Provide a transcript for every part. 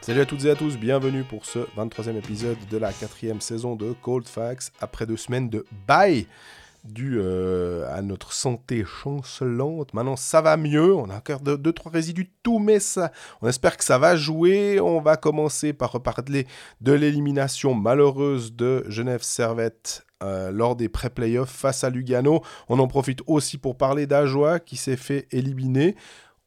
Salut à toutes et à tous, bienvenue pour ce 23e épisode de la quatrième saison de Cold Facts après deux semaines de bye dû euh, à notre santé chancelante. Maintenant, ça va mieux. On a encore deux, deux, trois résidus tout, mais ça, on espère que ça va jouer. On va commencer par reparler de l'élimination malheureuse de Genève Servette euh, lors des pré-playoffs face à Lugano. On en profite aussi pour parler d'Ajoie qui s'est fait éliminer.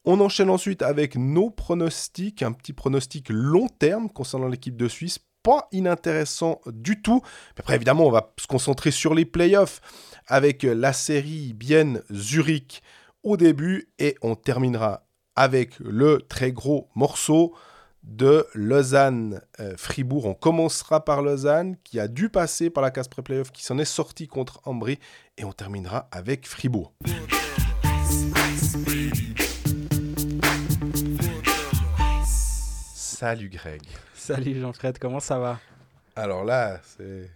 On enchaîne ensuite avec nos pronostics, un petit pronostic long terme concernant l'équipe de Suisse. Pas inintéressant du tout. Après, évidemment, on va se concentrer sur les playoffs avec la série Bienne-Zurich au début et on terminera avec le très gros morceau de Lausanne-Fribourg. on commencera par Lausanne qui a dû passer par la case pré-playoff, qui s'en est sorti contre Ambry et on terminera avec Fribourg. Salut Greg. Salut Jean-Fred, comment ça va? Alors là, c'est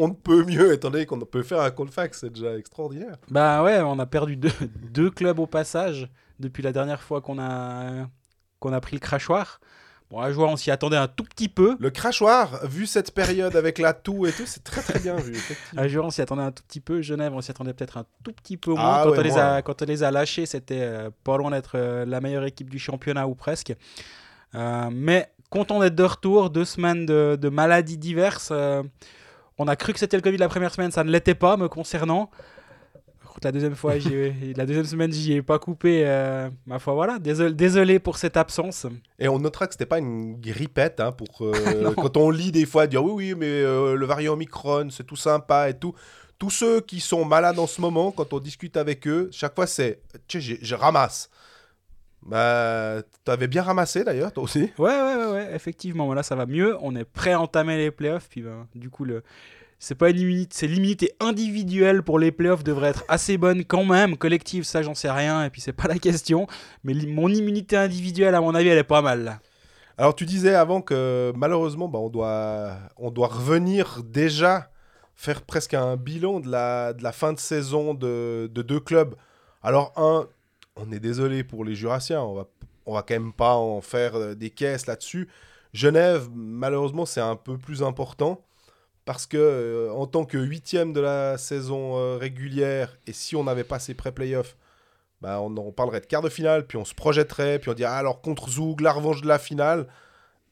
on ne peut mieux, étant donné qu'on peut faire un Colfax, c'est déjà extraordinaire. Bah ouais, on a perdu deux, deux clubs au passage depuis la dernière fois qu'on a, qu'on a pris le crachoir. Bon, à joueur, on s'y attendait un tout petit peu. Le crachoir, vu cette période avec la toux et tout, c'est très très bien vu. À joueur, on s'y attendait un tout petit peu. Genève, on s'y attendait peut-être un tout petit peu moins. Ah, quand, ouais, on les a, quand on les a lâchés, c'était euh, pas loin d'être euh, la meilleure équipe du championnat ou presque. Euh, mais content d'être de retour. Deux semaines de, de maladies diverses. On a cru que c'était le Covid la première semaine, ça ne l'était pas me concernant. La deuxième fois, la deuxième semaine, j'y ai pas coupé. Euh, ma foi, voilà. Désolé, désolé, pour cette absence. Et on notera que c'était pas une grippette. Hein, pour euh, quand on lit des fois dire oui, oui, mais euh, le variant Omicron, c'est tout sympa et tout. Tous ceux qui sont malades en ce moment, quand on discute avec eux, chaque fois c'est, je ramasse. Bah, t'avais bien ramassé d'ailleurs, toi aussi. Ouais, ouais, ouais, ouais, effectivement. Voilà, ça va mieux. On est prêt à entamer les playoffs. Puis, ben, du coup, le... c'est pas une immunité, c'est l'immunité individuelle pour les playoffs devrait être assez bonne quand même. Collective, ça, j'en sais rien. Et puis, c'est pas la question. Mais mon immunité individuelle, à mon avis, elle est pas mal. Alors, tu disais avant que malheureusement, bah, on, doit, on doit revenir déjà faire presque un bilan de la, de la fin de saison de, de deux clubs. Alors, un, on est désolé pour les Jurassiens, on va, on va quand même pas en faire euh, des caisses là-dessus. Genève, malheureusement, c'est un peu plus important parce que euh, en tant que huitième de la saison euh, régulière, et si on n'avait pas ces pré-playoffs, bah, on, parlerait de quart de finale, puis on se projetterait, puis on dirait ah, alors contre Zoug, la revanche de la finale.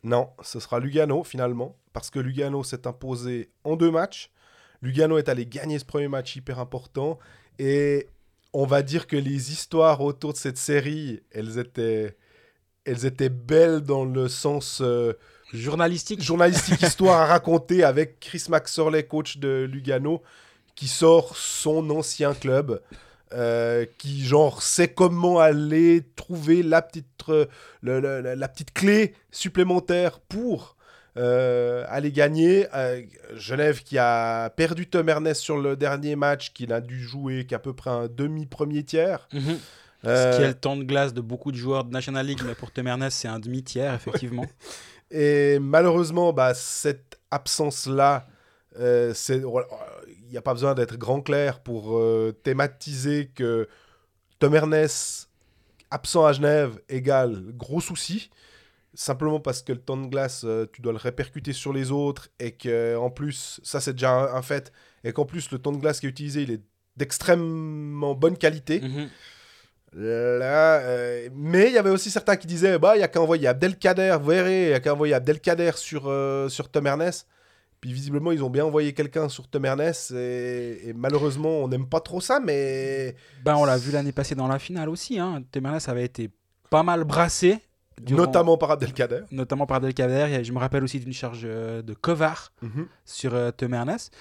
Non, ce sera Lugano finalement, parce que Lugano s'est imposé en deux matchs. Lugano est allé gagner ce premier match hyper important, et on va dire que les histoires autour de cette série, elles étaient, elles étaient belles dans le sens euh, journalistique. Journalistique, histoire à raconter avec Chris Maxorley, coach de Lugano, qui sort son ancien club. Euh, qui genre sait comment aller trouver la petite, euh, le, le, la petite clé supplémentaire pour euh, aller gagner. Genève qui a perdu Tom Ernest sur le dernier match, qu'il a dû jouer qu'à peu près un demi-premier tiers. Mm -hmm. euh... Ce qui est le temps de glace de beaucoup de joueurs de National League, mais pour Tom Ernest, c'est un demi-tiers, effectivement. Et malheureusement, bah, cette absence-là, euh, il n'y a pas besoin d'être grand clair pour euh, thématiser que Tom Ernest, absent à Genève, égale gros souci simplement parce que le temps de glace, euh, tu dois le répercuter sur les autres et que en plus, ça c'est déjà un, fait, et qu'en plus le temps de glace qui est utilisé, il est d'extrêmement bonne qualité. -hmm. Là, euh, mais il y avait aussi certains qui disaient, bah il y a qu'à envoyer Abdelkader, vous verrez, il y a qu'à envoyer Abdelkader sur euh, sur Tom Ernest. Puis visiblement, ils ont bien envoyé quelqu'un sur Tom Ernest et, et malheureusement, on n'aime pas trop ça, mais. Ben, on l'a vu l'année passée dans la finale aussi. Hein. Tom Ernest avait été pas mal brassé. Durant... Notamment par Abdelkader. Notamment par Abdelkader. Je me rappelle aussi d'une charge euh, de Kovar mm -hmm. sur Tom Ernest.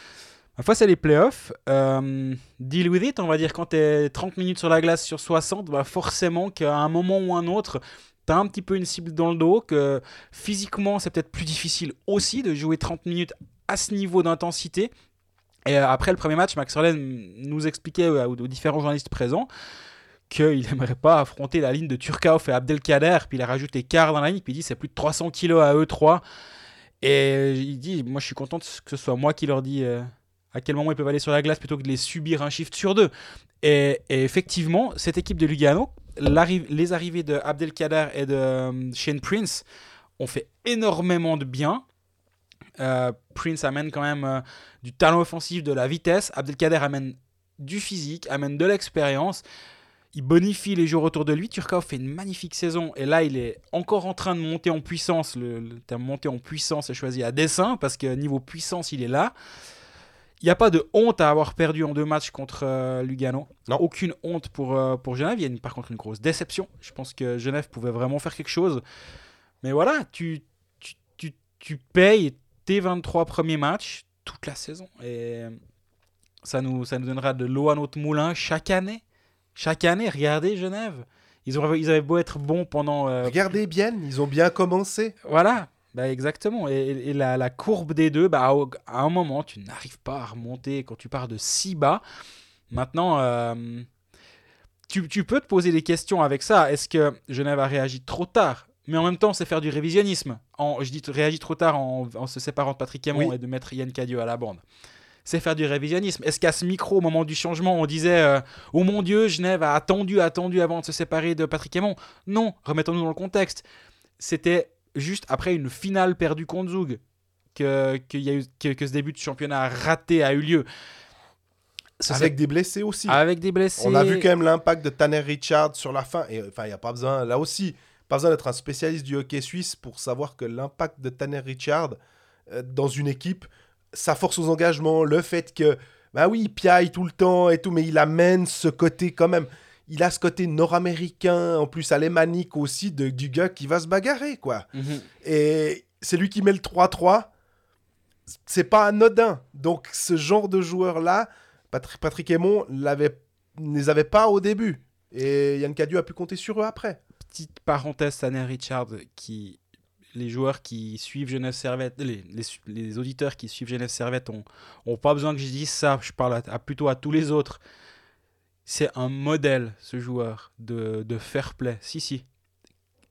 Foi, c'est les playoffs. Euh, deal with it, on va dire, quand tu es 30 minutes sur la glace sur 60, bah forcément qu'à un moment ou un autre, tu as un petit peu une cible dans le dos, que physiquement, c'est peut-être plus difficile aussi de jouer 30 minutes à ce niveau d'intensité. Et après le premier match, Max Orlen nous expliquait aux, aux différents journalistes présents qu'il n'aimerait pas affronter la ligne de Turkauf et Abdelkader, puis il a rajouté quart dans la ligne, puis il dit c'est plus de 300 kilos à eux trois. Et il dit, moi je suis content que ce soit moi qui leur dis euh, à quel moment ils peuvent aller sur la glace plutôt que de les subir un shift sur deux. Et, effectivement, cette équipe de Lugano, les arrivées de Abdelkader et de euh, Shane Prince ont fait énormément de bien. Euh, Prince amène quand même euh, du talent offensif, de la vitesse. Abdelkader amène du physique, amène de l'expérience. Il bonifie les joueurs autour de lui. Turkov fait une magnifique saison et là il est encore en train de monter en puissance. Le, le terme monter en puissance est choisi à dessein parce que niveau puissance il est là. Il n'y a pas de honte à avoir perdu en deux matchs contre euh, Lugano. Non. Aucune honte pour, euh, pour Genève. Il y a une- par contre une grosse déception. Je pense que Genève pouvait vraiment faire quelque chose. Mais voilà, tu, tu, tu, tu payes tes 23 premiers matchs toute la saison. Et ça nous, ça nous donnera de l'eau à notre moulin chaque année. Chaque année, regardez Genève. Ils, ont, ils avaient beau être bons pendant. euh, Regardez bien, ils ont bien commencé. voilà, bah exactement. Et, et la, la courbe des deux, bah, à un moment, tu n'arrives pas à remonter quand tu pars de si bas. Maintenant, euh, tu, tu peux te poser des questions avec ça. Est-ce que Genève a réagi trop tard? Mais en même temps, c'est faire du révisionnisme. En, je dis t- réagi trop tard en, en se séparant de Patrick Aymon Oui. et de mettre Yann Cadieux à la bande. C'est faire du révisionnisme. Est-ce qu'à ce micro, au moment du changement, on disait euh, Oh mon Dieu, Genève a attendu, attendu avant de se séparer de Patrick Aymon Non, remettons-nous dans le contexte. C'était juste après une finale perdue contre Zug que, qu'il y a eu, que, que ce début de championnat raté a eu lieu. Avec des blessés aussi. avec des blessés. On a vu quand même l'impact de Tanner Richard sur la fin. Et enfin, il n'y a pas besoin, là aussi, pas besoin d'être un spécialiste du hockey suisse pour savoir que l'impact de Tanner Richard euh, dans une équipe, sa force aux engagements, le fait que, bah oui, il piaille tout le temps et tout, mais il amène ce côté quand même. Il a ce côté nord-américain, en plus alémanique aussi, de, du gars qui va se bagarrer, quoi. Mhm. Et c'est lui qui met le 3-3. C'est pas anodin. Donc, ce genre de joueurs-là, Patri- Patrick Aymon ne les avait pas au début. Et Yann Cadieux a pu compter sur eux après. Petite parenthèse, Tanner Richard, qui les joueurs qui suivent Genève Servette, les, les, su- les auditeurs qui suivent Genève Servette ont, ont pas besoin que je dise ça. Je parle à- à- plutôt à tous les autres. C'est un modèle, ce joueur, de, fair play. Si, si.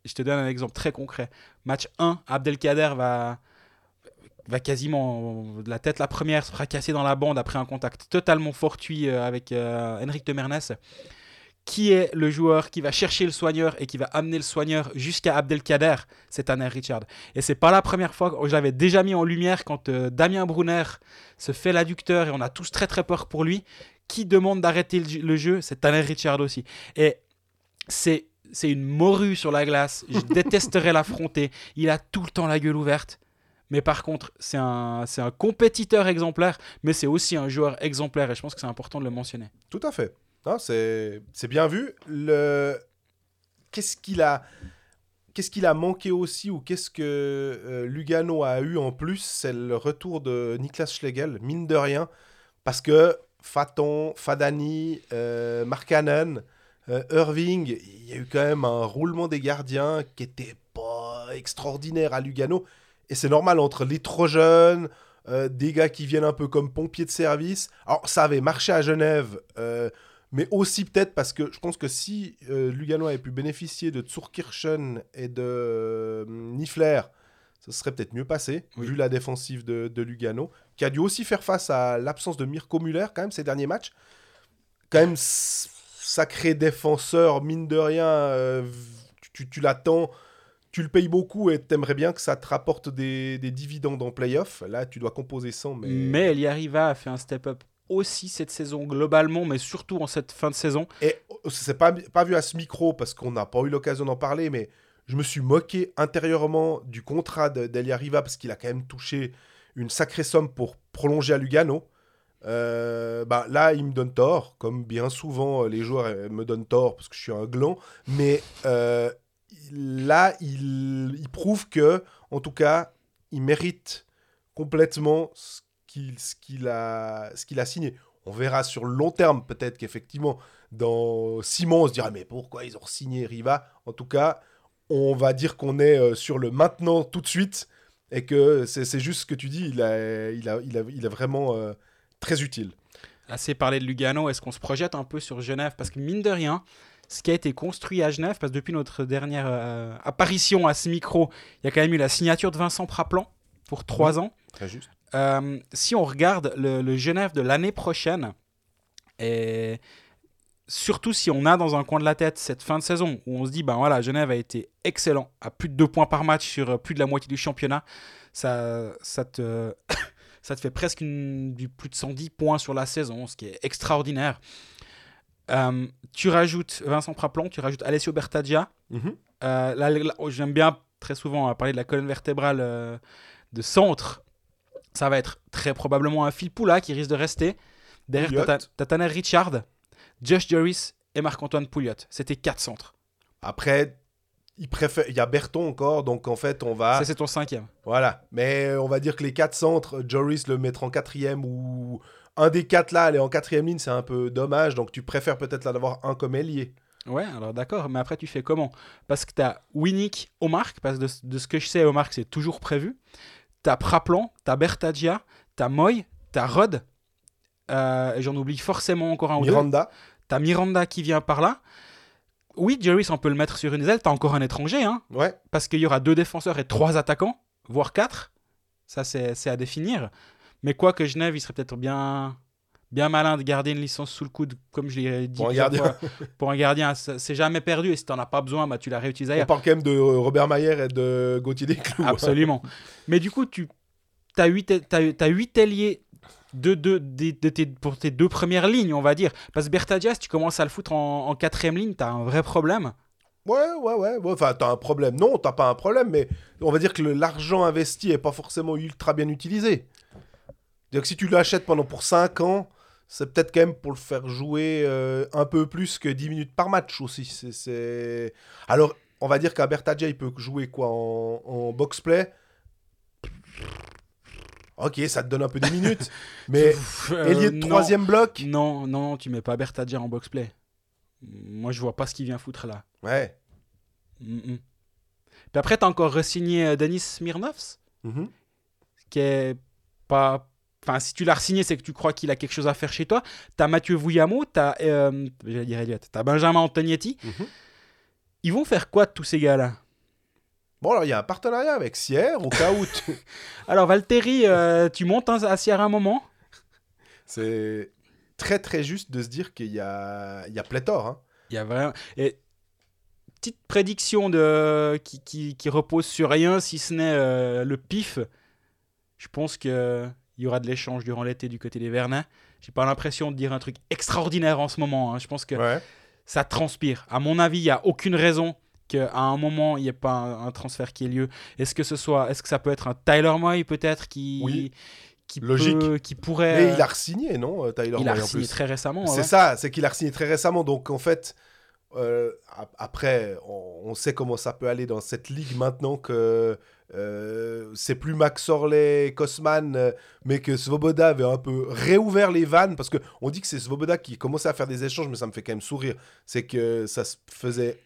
Je te donne un exemple très concret. Match 1, Abdelkader va, va quasiment de la tête la première se fracasser dans la bande après un contact totalement fortuit euh, avec euh, Henrik de Mernes. Qui est le joueur qui va chercher le soigneur et qui va amener le soigneur jusqu'à Abdelkader? C'est Tanner Richard. Et c'est pas la première fois que je l'avais déjà mis en lumière quand euh, Damien Brunner se fait l'adducteur et on a tous très très peur pour lui. Qui demande d'arrêter le, jeu C'est Tanner Richard aussi. Et c'est c'est une morue sur la glace. Je détesterais l'affronter. Il a tout le temps la gueule ouverte. Mais par contre, c'est un, c'est un compétiteur exemplaire, mais c'est aussi un joueur exemplaire. Et je pense que c'est important de le mentionner. Tout à fait. C'est, c'est bien vu. Le... Qu'est-ce qu'il a... Qu'est-ce qu'il a manqué aussi ou qu'est-ce que euh, Lugano a eu en plus C'est le retour de Niklas Schlegel, mine de rien. Parce que Faton, Fadani, euh, euh, Irving, il y a eu quand même un roulement des gardiens qui était pas extraordinaire à Lugano. Et c'est normal entre les trop jeunes, euh, des gars qui viennent un peu comme pompiers de service. Alors ça avait marché à Genève, euh, mais aussi peut-être parce que je pense que si Lugano avait pu bénéficier de Zurkirchen et de Niffler, ça serait peut-être mieux passé, Oui. vu la défensive de, de Lugano, qui a dû aussi faire face à l'absence de Mirko Müller quand même ces derniers matchs. Quand même sacré défenseur, mine de rien, euh, tu, tu l'attends, tu le payes beaucoup et t'aimerais bien que ça te rapporte des, des dividendes en playoff. Là, tu dois composer sans, mais... Mais Eliariva a fait un step-up aussi cette saison globalement, mais surtout en cette fin de saison. Et oh, c'est pas, pas vu à ce micro parce qu'on n'a pas eu l'occasion d'en parler, mais je me suis moqué intérieurement du contrat de- d'Elia Riva parce qu'il a quand même touché une sacrée somme pour prolonger à Lugano. Euh, bah, là, il me donne tort, comme bien souvent euh, les joueurs euh, me donnent tort parce que je suis un gland. Mais euh, là, il, prouve que, en tout cas, il mérite complètement ce qu'il a, a signé. On verra sur le long terme, peut-être qu'effectivement, dans six mois, on se dira mais pourquoi ils ont signé Riva En tout cas, on va dire qu'on est euh, sur le maintenant tout de suite et que c'est c'est juste ce que tu dis, il, a, il, a, il, a, il est vraiment euh, très utile. Assez parlé de Lugano, est-ce qu'on se projette un peu sur Genève? Parce que mine de rien, ce qui a été construit à Genève, parce que depuis notre dernière euh, apparition à ce micro, il y a quand même eu la signature de Vincent Praplan pour trois ans. Très juste. Euh, si on regarde le, le Genève de l'année prochaine, et surtout si on a dans un coin de la tête cette fin de saison où on se dit, ben voilà, Genève a été excellent, à plus de 2 points par match sur euh, plus de la moitié du championnat, ça, ça, te, ça te fait presque une- du plus de 110 points sur la saison, ce qui est extraordinaire. Euh, tu rajoutes Vincent Praplon, tu rajoutes Alessio Bertaggia. Euh, là, là, oh, J'aime bien très souvent parler de la colonne vertébrale euh, de centre. Ça va être très probablement un Phil Poula qui risque de rester. Derrière, t'as Tanner Richard, Josh Joris et Marc-Antoine Pouliot. C'était quatre centres. Après, il préfère... il y a Berton encore, donc en fait, on va. Ça, c'est ton cinquième. Voilà. Mais euh, on va dire que les quatre centres, Joris le mettre en quatrième ou un des quatre là, aller en quatrième ligne, c'est un peu dommage. Donc tu préfères peut-être là d'avoir un comme ailier. Ouais, alors d'accord, mais après tu fais comment? Parce que t'as Winnick au marque, parce que de, de ce que je sais, au marque c'est toujours prévu. T'as Praplan, t'as Bertagia, t'as Moy, t'as Rod, euh, et j'en oublie forcément encore un ou deux. T'as Miranda qui vient par là. Oui, Jerry, on peut le mettre sur une aile. T'as encore un étranger, hein, Ouais. parce qu'il y aura deux défenseurs et trois attaquants, voire quatre. Ça, c'est à définir. Mais quoi que Genève, il serait peut-être bien, bien malin de garder une licence sous le coude, comme je l'ai dit Pour un gardien. fois. Pour un gardien, c'est jamais perdu. Et si t'en as pas besoin, bah, tu l'as réutilisé On ailleurs. parle quand même de euh, Robert Mayer et de Gauthier Desclous. Absolument. Mais du coup, tu as huit, t'as, t'as huit ailiers de, de, pour tes deux premières lignes, on va dire. Parce que Bertadias, tu commences à le foutre en, quatrième ligne, tu as un vrai problème. Ouais, ouais, ouais. Enfin, t'as un problème. Non, t'as pas un problème, mais on va dire que l'argent investi est pas forcément ultra bien utilisé. C'est-à-dire que si tu l'achètes pendant pour 5 ans, c'est peut-être quand même pour le faire jouer euh, un peu plus que 10 minutes par match aussi. Alors, on va dire qu'un Bertadja, il peut jouer quoi en, en box-play Ok, ça te donne un peu des minutes. mais Euh, ailier de non. troisième bloc Non, non, tu mets pas Bertadia en box-play. Moi, je vois pas ce qu'il vient foutre là. Ouais. Mm, mm. Puis après, tu as encore re-signé euh, Denis Smirnovs, Mhm. qui est pas. Enfin, si tu l'as re-signé, c'est que tu crois qu'il a quelque chose à faire chez toi. T'as Mathieu Vouillamo, t'as. Euh, j'allais dire Elliott, t'as Benjamin Antonietti. Mhm. Ils vont faire quoi de tous ces gars-là? Bon, alors il y a un partenariat avec Sierre, au cas où. tu- Alors, Valtteri, euh, tu montes à Sierra un moment? C'est très très juste de se dire qu'il y a, il y a pléthore. Hein. Il y a vraiment. Et petite prédiction de... qui, qui, qui repose sur rien, si ce n'est euh, le pif. Je pense qu'il y aura de l'échange durant l'été du côté des Vernins. J'ai pas l'impression de dire un truc extraordinaire en ce moment. hein. Je pense que Ouais. ça transpire. À mon avis, il n'y a aucune raison qu'à un moment, il n'y ait pas un, un transfert qui ait lieu. Est-ce que ce soit, est-ce que ça peut être un Tyler Moy peut-être qui, Oui. qui, Logique. peut- qui pourrait. Mais il a re-signé, non, euh, Tyler il a signé très récemment. C'est ouais. ça, c'est qu'il a signé très récemment. Donc en fait, euh, ap- après, on, on sait comment ça peut aller dans cette ligue maintenant que euh, c'est plus Max Orley, Kosman, euh, mais que Svoboda avait un peu réouvert les vannes. Parce qu'on dit que c'est Svoboda qui commençait à faire des échanges, mais ça me fait quand même sourire. C'est que ça se faisait.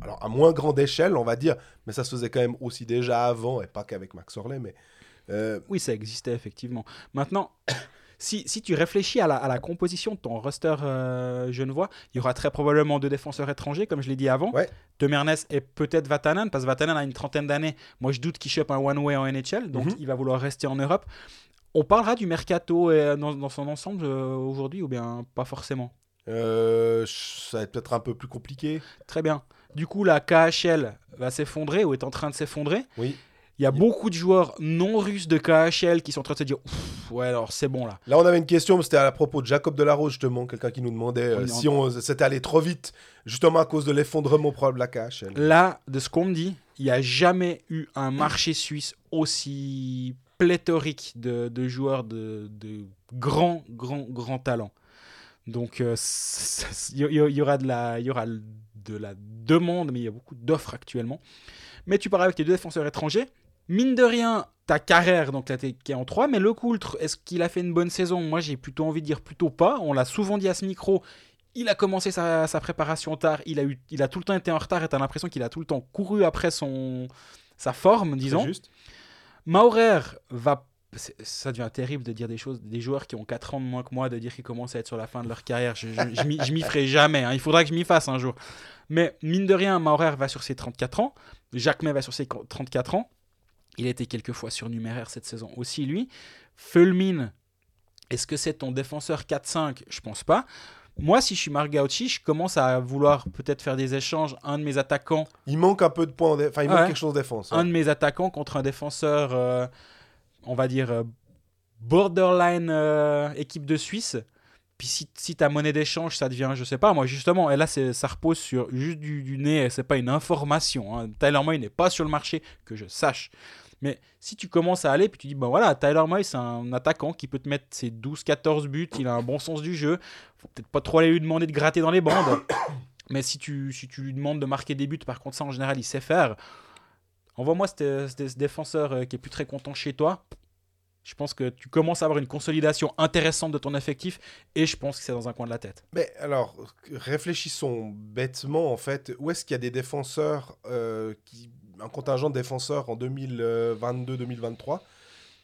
Alors, à moins grande échelle, on va dire, mais ça se faisait quand même aussi déjà avant, et pas qu'avec Max Orley, mais. euh, Oui, ça existait effectivement. Maintenant, si, si tu réfléchis à la, à la composition de ton roster euh, genevois, il y aura très probablement deux défenseurs étrangers, comme je l'ai dit avant. Ouais. Demernes et peut-être Vatanen, parce que Vatanen a une trentaine d'années. Moi, je doute qu'il chope un one-way en NHL, donc Mhm. il va vouloir rester en Europe. On parlera du mercato euh, dans, dans son ensemble euh, aujourd'hui, ou bien pas forcément? Euh, ça va être peut-être un peu plus compliqué. Très bien. Du coup, la KHL va s'effondrer ou est en train de s'effondrer. Oui. Il y a beaucoup de joueurs non russes de KHL qui sont en train de se dire Ouais, alors c'est bon là. Là, on avait une question, mais c'était à propos de Jacob Delarose, justement, quelqu'un qui nous demandait euh, si on c'était allé trop vite, justement à cause de l'effondrement probable de la KHL. Là, de ce qu'on me dit, il n'y a jamais eu un marché suisse aussi pléthorique de, de joueurs de, de grands, grands, grands talents. Donc, euh, il y, y- y aura de la, y aura de la demande, mais il y a beaucoup d'offres actuellement. Mais tu parles avec tes deux défenseurs étrangers. Mine de rien, ta carrière, donc là, t'es- qui est en 3, mais le Coultre, est-ce qu'il a fait une bonne saison? Moi, j'ai plutôt envie de dire plutôt pas. On l'a souvent dit à ce micro. Il a commencé sa, sa préparation tard. Il a, eu, il a tout le temps été en retard et tu as l'impression qu'il a tout le temps couru après son, sa forme, disons. juste. Maurer va. Ça devient terrible de dire des choses, des joueurs qui ont 4 ans de moins que moi, de dire qu'ils commencent à être sur la fin de leur carrière. Je, je, je m'y- ferai jamais. hein. Il faudra que je m'y fasse un jour. Mais mine de rien, Maurer va sur ses 34 ans. Jacques May va sur ses 34 ans. Il a été quelquefois surnuméraire cette saison aussi, lui. Fulmin, est-ce que c'est ton défenseur 4-5 Je pense pas. Moi, si je suis Marc je commence à vouloir peut-être faire des échanges. Un de mes attaquants, Il manque un peu de points, enfin il manque quelque chose en défense. un de mes attaquants contre un défenseur, euh, on va dire euh, borderline euh, équipe de Suisse. Puis si, si ta monnaie d'échange, ça devient, je sais pas, moi justement, et là ça repose sur juste du, du nez, et c'est pas une information. Hein. Tyler Moy n'est pas sur le marché, que je sache. Mais si tu commences à aller, puis tu dis, ben voilà, Tyler Moy, c'est un attaquant qui peut te mettre ses 12-14 buts, il a un bon sens du jeu. Faut peut-être pas trop aller lui demander de gratter dans les bandes. Mais si tu, si tu lui demandes de marquer des buts, par contre, ça en général, il sait faire. Envoie-moi ce, défenseur euh, qui est plus très content chez toi. Je pense que tu commences à avoir une consolidation intéressante de ton effectif et je pense que c'est dans un coin de la tête. Mais alors, réfléchissons bêtement en fait. Où est-ce qu'il y a des défenseurs, euh, qui, un contingent de défenseurs en 2022-2023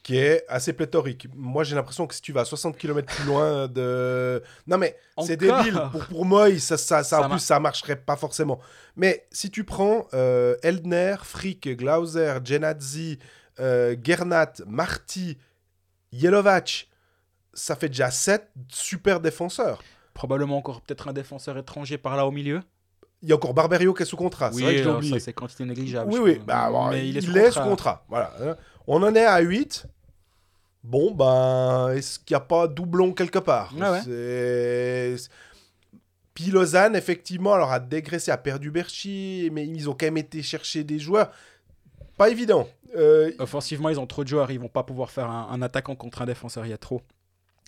qui est assez pléthorique Moi j'ai l'impression que si tu vas 60 km plus loin de. Non mais c'est débile. Pour, pour Moy, ça, ça, ça, Ça en plus ça marcherait pas forcément. Mais si tu prends euh, Eldner, Frick, Glauser, Genadzi, euh, Gernat, Marty, Jelovac, ça fait déjà 7 super défenseurs. Probablement encore peut-être un défenseur étranger par là au milieu. Il y a encore Barberio qui est sous contrat. C'est vrai que je l'ai oublié. c'est quantité négligeable. Oui, oui. Bah, bon, Mais il, il est sous est contrat. sous contrat. Voilà. hein. On en est à 8. Bon, ben, est-ce qu'il n'y a pas doublon quelque part? Ah ouais. Puis Lausanne, effectivement, alors a dégraissé, a perdu Berchi, mais ils ont quand même été chercher des joueurs. Pas évident. Euh, Offensivement, ils ont trop de joueurs, ils vont pas pouvoir faire un, un attaquant contre un défenseur, il y a trop.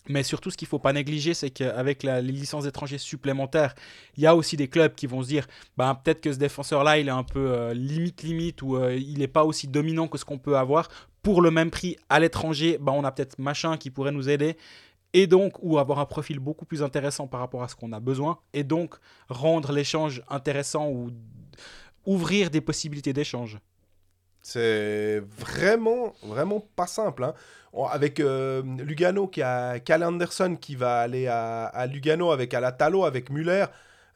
Mais surtout, ce qu'il faut pas négliger, c'est qu'avec les licences étrangères supplémentaires, il y a aussi des clubs qui vont se dire, bah, peut-être que ce défenseur-là, il est un peu euh, limite limite ou euh, il n'est pas aussi dominant que ce qu'on peut avoir. Pour le même prix à l'étranger, bah, on a peut-être machin qui pourrait nous aider. Et donc, ou avoir un profil beaucoup plus intéressant par rapport à ce qu'on a besoin. Et donc, rendre l'échange intéressant ou ouvrir des possibilités d'échange. C'est vraiment, vraiment pas simple. hein. On- Avec euh, Lugano, qui a Cal Anderson qui va aller à, à Lugano avec Alatalo, avec Muller.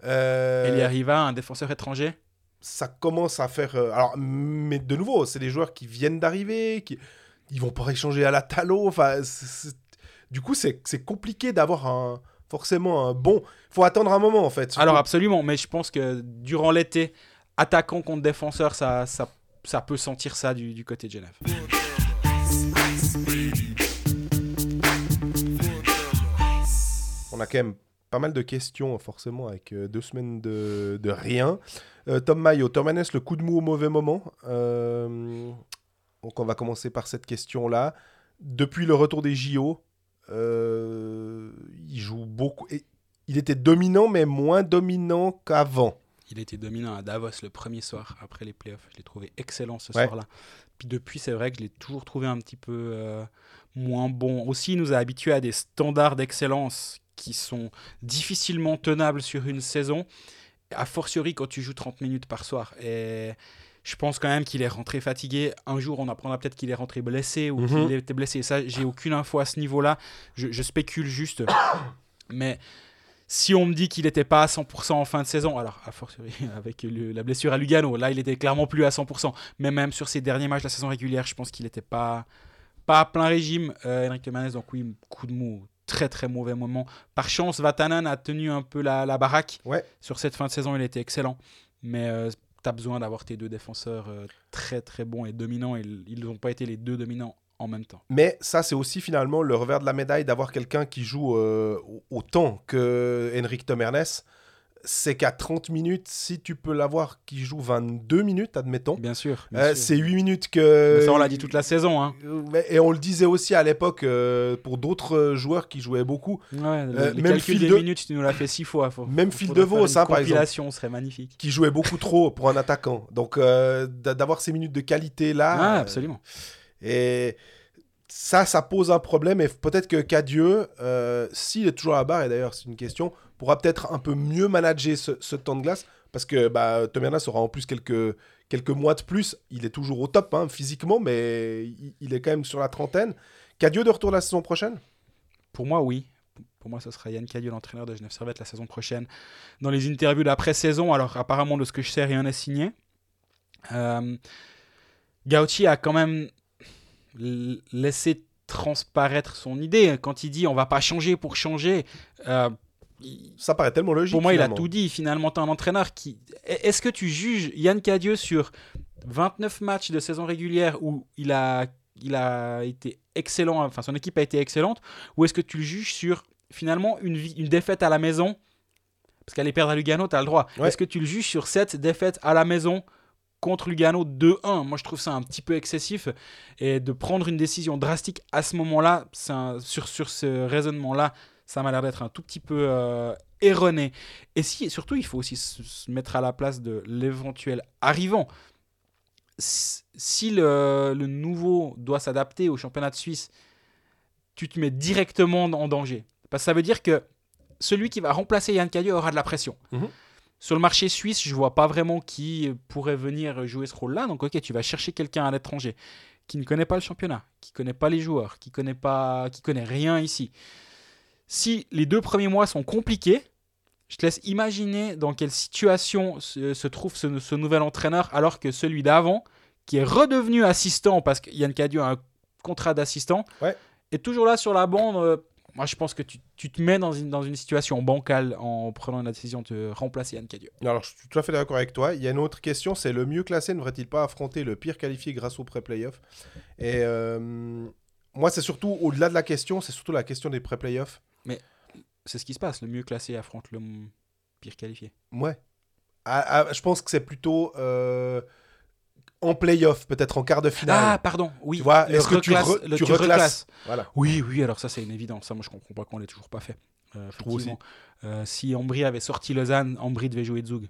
Euh, Elia Riva, un défenseur étranger? ça commence à faire. euh, alors, mais de nouveau, c'est des joueurs qui viennent d'arriver, qui ils vont pas échanger à la Talo. Enfin, c'est- c'est- du coup, c'est compliqué d'avoir un forcément un bon. faut attendre un moment en fait. Alors absolument, mais je pense que durant l'été, attaquant contre défenseur, ça, ça, ça peut sentir ça du, côté de Genève. On a quand même pas mal de questions, forcément, avec euh, deux semaines de, rien. Euh, Tom Mayo, Tom le coup de mou au mauvais moment. Euh, donc, on va commencer par cette question-là. Depuis le retour des JO, il joue beaucoup. il était dominant, mais moins dominant qu'avant. Il était dominant à Davos le premier soir après les playoffs. Je l'ai trouvé excellent ce Ouais. soir-là. Puis depuis, c'est vrai que je l'ai toujours trouvé un petit peu euh, moins bon. Aussi, il nous a habitués à des standards d'excellence qui sont difficilement tenables sur une saison, a fortiori quand tu joues 30 minutes par soir. Et je pense quand même qu'il est rentré fatigué. Un jour, on apprendra peut-être qu'il est rentré blessé ou Mhm. qu'il était blessé. Ça, j'ai aucune info à ce niveau-là. Je, je spécule juste. Mais si on me dit qu'il n'était pas à 100% en fin de saison, alors a fortiori avec le- la blessure à Lugano, là il était clairement plus à 100%. Mais même sur ses derniers matchs de la saison régulière, je pense qu'il n'était pas, pas à plein régime. Euh, Henrik Manes, donc oui, coup de mou, très très mauvais moment. Par chance, Vatanen a tenu un peu la, la baraque. Ouais. Sur cette fin de saison, il était excellent. Mais tu as besoin d'avoir tes deux défenseurs euh, très très bons et dominants. Et ils n'ont pas été les deux dominants en même temps. Mais ça, c'est aussi finalement le revers de la médaille d'avoir quelqu'un qui joue euh, autant que Henrik Tomernes. C'est qu'à 30 minutes, si tu peux l'avoir qui joue 22 minutes, admettons, Bien sûr. euh, sûr. c'est 8 minutes que. Mais ça, on l'a dit toute la saison. Hein. Euh, Et on le disait aussi à l'époque euh, pour d'autres joueurs qui jouaient beaucoup, Ouais, le, les même calculs fil des de- minutes, tu nous l'as fait six fois. Faut, Même fil de une hein, par exemple. compilation serait magnifique. qui jouaient beaucoup trop pour un attaquant. Donc d'a- d'avoir ces minutes de qualité là. Ah, absolument. Et ça, ça pose un problème. Et peut-être que Cadieux, euh, s'il est toujours à la barre, et d'ailleurs c'est une question, pourra peut-être un peu mieux manager ce, temps de glace. Parce que bah, Tom Hernas aura en plus quelques, quelques mois de plus. Il est toujours au top hein, physiquement, mais il, il est quand même sur la trentaine. Cadieux de retour la saison prochaine? Pour moi, oui. Pour moi, ce sera Yann Cadieux, l'entraîneur de Genève Servette la saison prochaine. Dans les interviews d'après-saison, alors apparemment, de ce que je sais, rien n'est signé. Euh, Gauchi a quand même l- laissé transparaître son idée. Quand il dit on va pas changer pour changer, euh, Ça paraît tellement logique. pour moi, il a tout dit. Finalement, tu un entraîneur qui. Est-ce que tu juges Yann Cadieux sur 29 matchs de saison régulière où il a, il a été excellent, enfin son équipe a été excellente, ou est-ce que tu le juges sur finalement une, une défaite à la maison? Parce qu'aller perdre à Lugano, tu as le droit. Ouais. Est-ce que tu le juges sur cette défaite à la maison contre Lugano 2-1 Moi, je trouve ça un petit peu excessif. Et de prendre une décision drastique à ce moment-là, sur, ce raisonnement-là, ça m'a l'air d'être un tout petit peu euh, erroné. Et si, surtout, il faut aussi se, mettre à la place de l'éventuel arrivant. Si le, nouveau doit s'adapter au championnat de Suisse, tu te mets directement en danger. Parce que ça veut dire que celui qui va remplacer Yann Cadieux aura de la pression. Mhm. Sur le marché suisse, je vois pas vraiment qui pourrait venir jouer ce rôle-là. Donc, ok, tu vas chercher quelqu'un à l'étranger qui ne connaît pas le championnat, qui connaît pas les joueurs, qui connaît pas, qui connaît rien ici. Si les deux premiers mois sont compliqués, je te laisse imaginer dans quelle situation se, se trouve ce, ce nouvel entraîneur, alors que celui d'avant, qui est redevenu assistant parce que Yann Cadieux a un contrat d'assistant, Ouais. est toujours là sur la bande. Moi, je pense que tu, tu te mets dans une, dans une situation bancale en prenant la décision de remplacer Yann Cadieux. Alors, je suis tout à fait d'accord avec toi. Il y a une autre question, c'est le mieux classé ne devrait-il pas affronter le pire qualifié grâce au pré-playoff? Et euh, moi, c'est surtout, au-delà de la question, c'est surtout la question des pré-playoffs. C'est ce qui se passe. Le mieux classé affronte le pire qualifié. Ouais. Ah, ah, je pense que c'est plutôt euh, en playoff, peut-être en quart de finale. Ah, pardon. Oui. Tu vois, est-ce que tu reclasse- re- le- tu tu reclasses reclasses. Voilà. Oui, oui, alors ça c'est une évidence. Ça, moi je comprends pas qu'on l'ait toujours pas fait. Euh, trouve aussi. effectivement. Euh, si Ambry avait sorti Lausanne, Ambry devait jouer Zug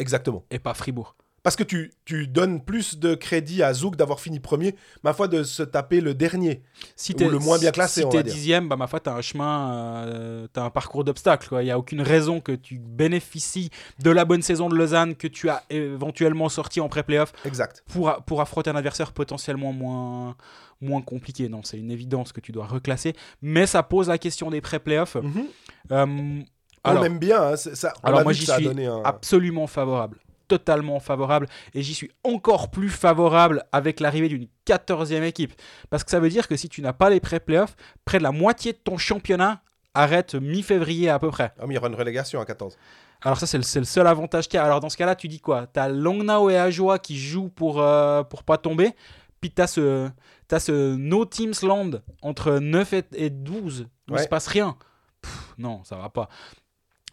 Exactement. et pas Fribourg. Parce que tu, tu donnes plus de crédit à Zouk d'avoir fini premier, ma foi, de se taper le dernier. Si Ou le moins bien classé, si on t'es dixième, bah ma foi, t'as un chemin, euh, t'as un parcours d'obstacles. Il y a aucune raison que tu bénéficies de la bonne saison de Lausanne que tu as éventuellement sorti en pré-playoff Exact. pour, pour affronter un adversaire potentiellement moins, moins compliqué. Non, c'est une évidence que tu dois reclasser. Mais ça pose la question des pré-playoffs. Mhm. Euh, on alors, aime bien. hein, ça, on alors moi, j'y suis donné un... absolument favorable. Totalement favorable. Et j'y suis encore plus favorable avec l'arrivée d'une 14e équipe. Parce que ça veut dire que si tu n'as pas les pré-playoffs, près de la moitié de ton championnat arrête mi-février à peu près. Ah, mais il y aura une relégation à 14. Alors ça, c'est le, seul avantage qu'il y a. Alors dans ce cas-là, tu dis quoi? T'as Longnau et Ajoie qui jouent pour, euh, pour pas tomber. Puis t'as ce, t'as ce No Teams Land entre 9 et, et 12 où il Ouais. se passe rien. Pff, non, ça va pas.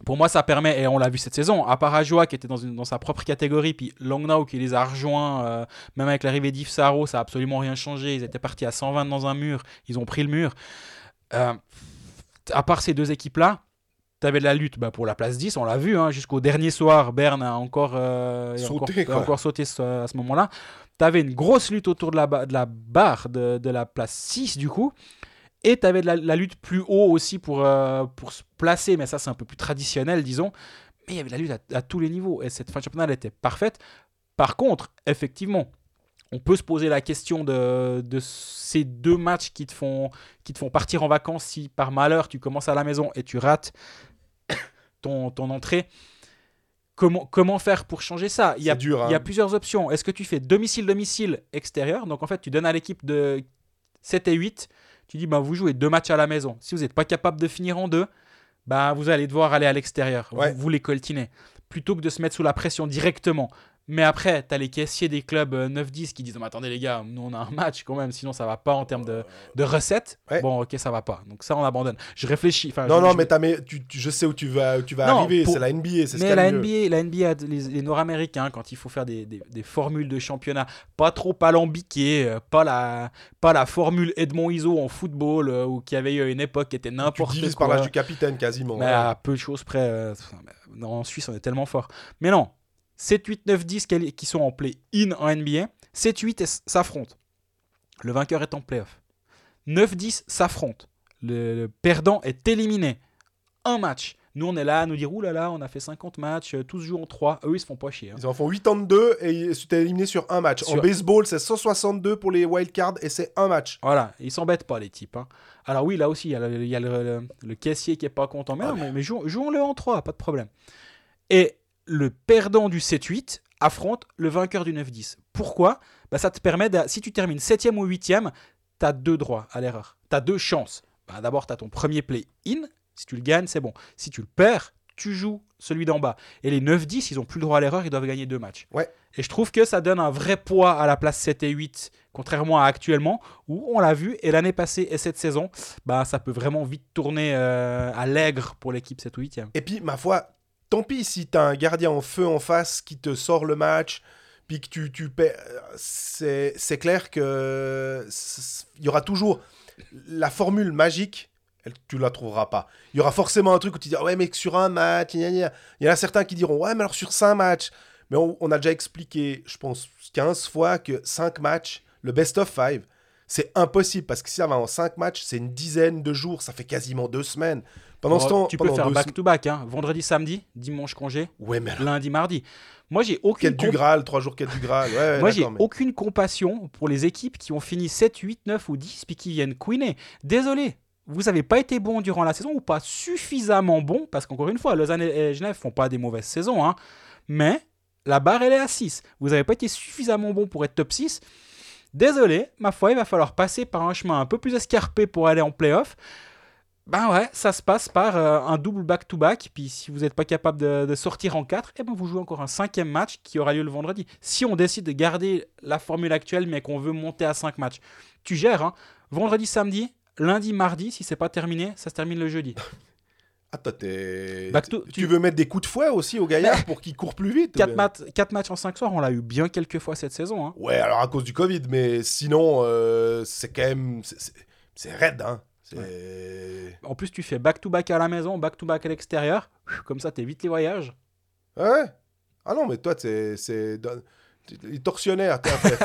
Pour moi, ça permet, et on l'a vu cette saison, à part Ajoie qui était dans, une, dans sa propre catégorie, puis Longnau qui les a rejoints, euh, même avec l'arrivée d'Yves Sarro, ça a absolument rien changé. Ils étaient partis à 120 dans un mur, ils ont pris le mur. Euh, à part ces deux équipes-là, tu avais de la lutte bah, pour la place 10, on l'a vu, hein, jusqu'au dernier soir, Berne a encore, euh, Sauté, encore, quoi. a encore sauté ce- à ce moment-là. Tu avais une grosse lutte autour de la, ba- de la barre de, de la place 6, du coup. Et tu avais de la, la lutte plus haut aussi pour, euh, pour se placer, mais ça c'est un peu plus traditionnel, disons. Mais il y avait de la lutte à, à tous les niveaux, et cette fin de championnat elle était parfaite. Par contre, effectivement, on peut se poser la question de, de ces deux matchs qui te, font, qui te font partir en vacances si par malheur tu commences à la maison et tu rates ton, ton entrée. Comment, comment faire pour changer ça? Il y, a, dur, hein. il y a plusieurs options. Est-ce que tu fais domicile-domicile extérieur? Donc en fait, tu donnes à l'équipe de 7 et 8, tu dis bah, vous jouez deux matchs à la maison. Si vous n'êtes pas capable de finir en deux, bah, vous allez devoir aller à l'extérieur. Ouais. Vous, vous les coltinez. Plutôt que de se mettre sous la pression directement. Mais après, tu as les caissiers des clubs euh, 9-10 qui disent mais attendez les gars, nous on a un match quand même, sinon ça va pas en termes de, de recettes. Ouais. Bon, ok, ça va pas. Donc ça, on abandonne. Je réfléchis. Non, je- non, je- mais, t'as- mais tu, tu- je sais où tu vas, où tu vas Non, arriver. pour- C'est la NBA, c'est Mais la mieux. NBA, la NBA, les, les Nord-Américains, quand il faut faire des, des- des formules de championnat pas trop alambiquées, euh, pas la, pas la formule Edmond Iso en football, euh, ou qui avait eu une époque qui était n'importe quoi. par l'âge du capitaine quasiment. Mais ouais. à peu de choses près. euh, en Suisse, on est tellement fort. Mais non, 7, 8, 9, 10 quali- qui sont en play-in en NBA, 7, 8 es- s'affrontent. Le vainqueur est en playoff. 9, 10 s'affrontent. Le, le perdant est éliminé. Un match. Nous, on est là à nous dire Ouh là là, on a fait 50 matchs, euh, tous jouent en 3. Eux, ils se font pas chier. hein. Ils en font 82 et tu t'es éliminé sur un match. En Sur- baseball, c'est 162 pour les wildcards et c'est un match. Voilà, ils s'embêtent pas, les types. hein. Alors, oui, là aussi, il y a le, y a le- le- caissier qui est pas content. Mais, non, mais, mais jouons- jouons-le en 3, pas de problème. Et le perdant du 7-8 affronte le vainqueur du 9-10. Pourquoi? Bah, Ça te permet, de- si tu termines 7 ou 8 tu as deux droits à l'erreur. Tu as deux chances. Bah, D'abord, tu as ton premier play-in. Si tu le gagnes, c'est bon. Si tu le perds, tu joues celui d'en bas. Et les 9-10, ils ont plus le droit à l'erreur, ils doivent gagner deux matchs. Ouais. Et je trouve que ça donne un vrai poids à la place 7 et 8, contrairement à actuellement, où on l'a vu, et l'année passée et cette saison, bah, ça peut vraiment vite tourner euh, à l'aigre pour l'équipe 7 ou 8 Et puis, ma foi, tant pis si t'as un gardien en feu en face qui te sort le match, puis que tu, tu. C'est clair que il y aura toujours la formule magique. elle- Tu la trouveras pas. Il y aura forcément un truc où tu dis ah ouais mais sur un match, il y en a certains qui diront ouais mais alors sur 5 matchs. Mais on, a déjà expliqué, je pense 15 fois que 5 matchs, le best of 5, c'est impossible parce que si ça va en 5 matchs, c'est une dizaine de jours, ça fait quasiment deux semaines. Pendant ce Oh, temps, tu peux faire back-to-back, hein. vendredi, samedi, dimanche congé, Ouais, mais alors, lundi, mardi. Moi, j'ai aucune, quête du Graal, 3 jours quête du Graal. Ouais, ouais, Moi, j'ai mais- aucune compassion pour les équipes qui ont fini 7, 8, 9 ou 10 puis qui viennent queener. Désolé, vous n'avez pas été bon durant la saison ou pas suffisamment bon, parce qu'encore une fois, Lausanne et Genève font pas des mauvaises saisons, hein, mais la barre, elle est à 6. Vous n'avez pas été suffisamment bon pour être top 6. Désolé, ma foi, il va falloir passer par un chemin un peu plus escarpé pour aller en playoff. Ben ouais, ça se passe par euh, un double back-to-back. Puis si vous n'êtes pas capable de, sortir en 4, eh ben vous jouez encore un cinquième match qui aura lieu le vendredi. Si on décide de garder la formule actuelle mais qu'on veut monter à 5 matchs, tu gères. Hein. Vendredi, samedi, lundi, mardi, si c'est pas terminé, ça se termine le jeudi. T'es- Back to- tu... tu- veux mettre des coups de fouet aussi au gaillard pour qu'il court plus vite ou 4, bien mat- matchs en 5 soirs, on l'a eu bien quelques fois cette saison. Hein. Ouais, alors à cause du Covid, mais sinon, euh, c'est quand même. c'est- raide, hein. En plus, tu fais back-to-back à la maison, back-to-back à l'extérieur. Comme ça, t'évites les voyages. Ouais. Ah non, mais toi, c'est. Tortionnaires, t'es un fait.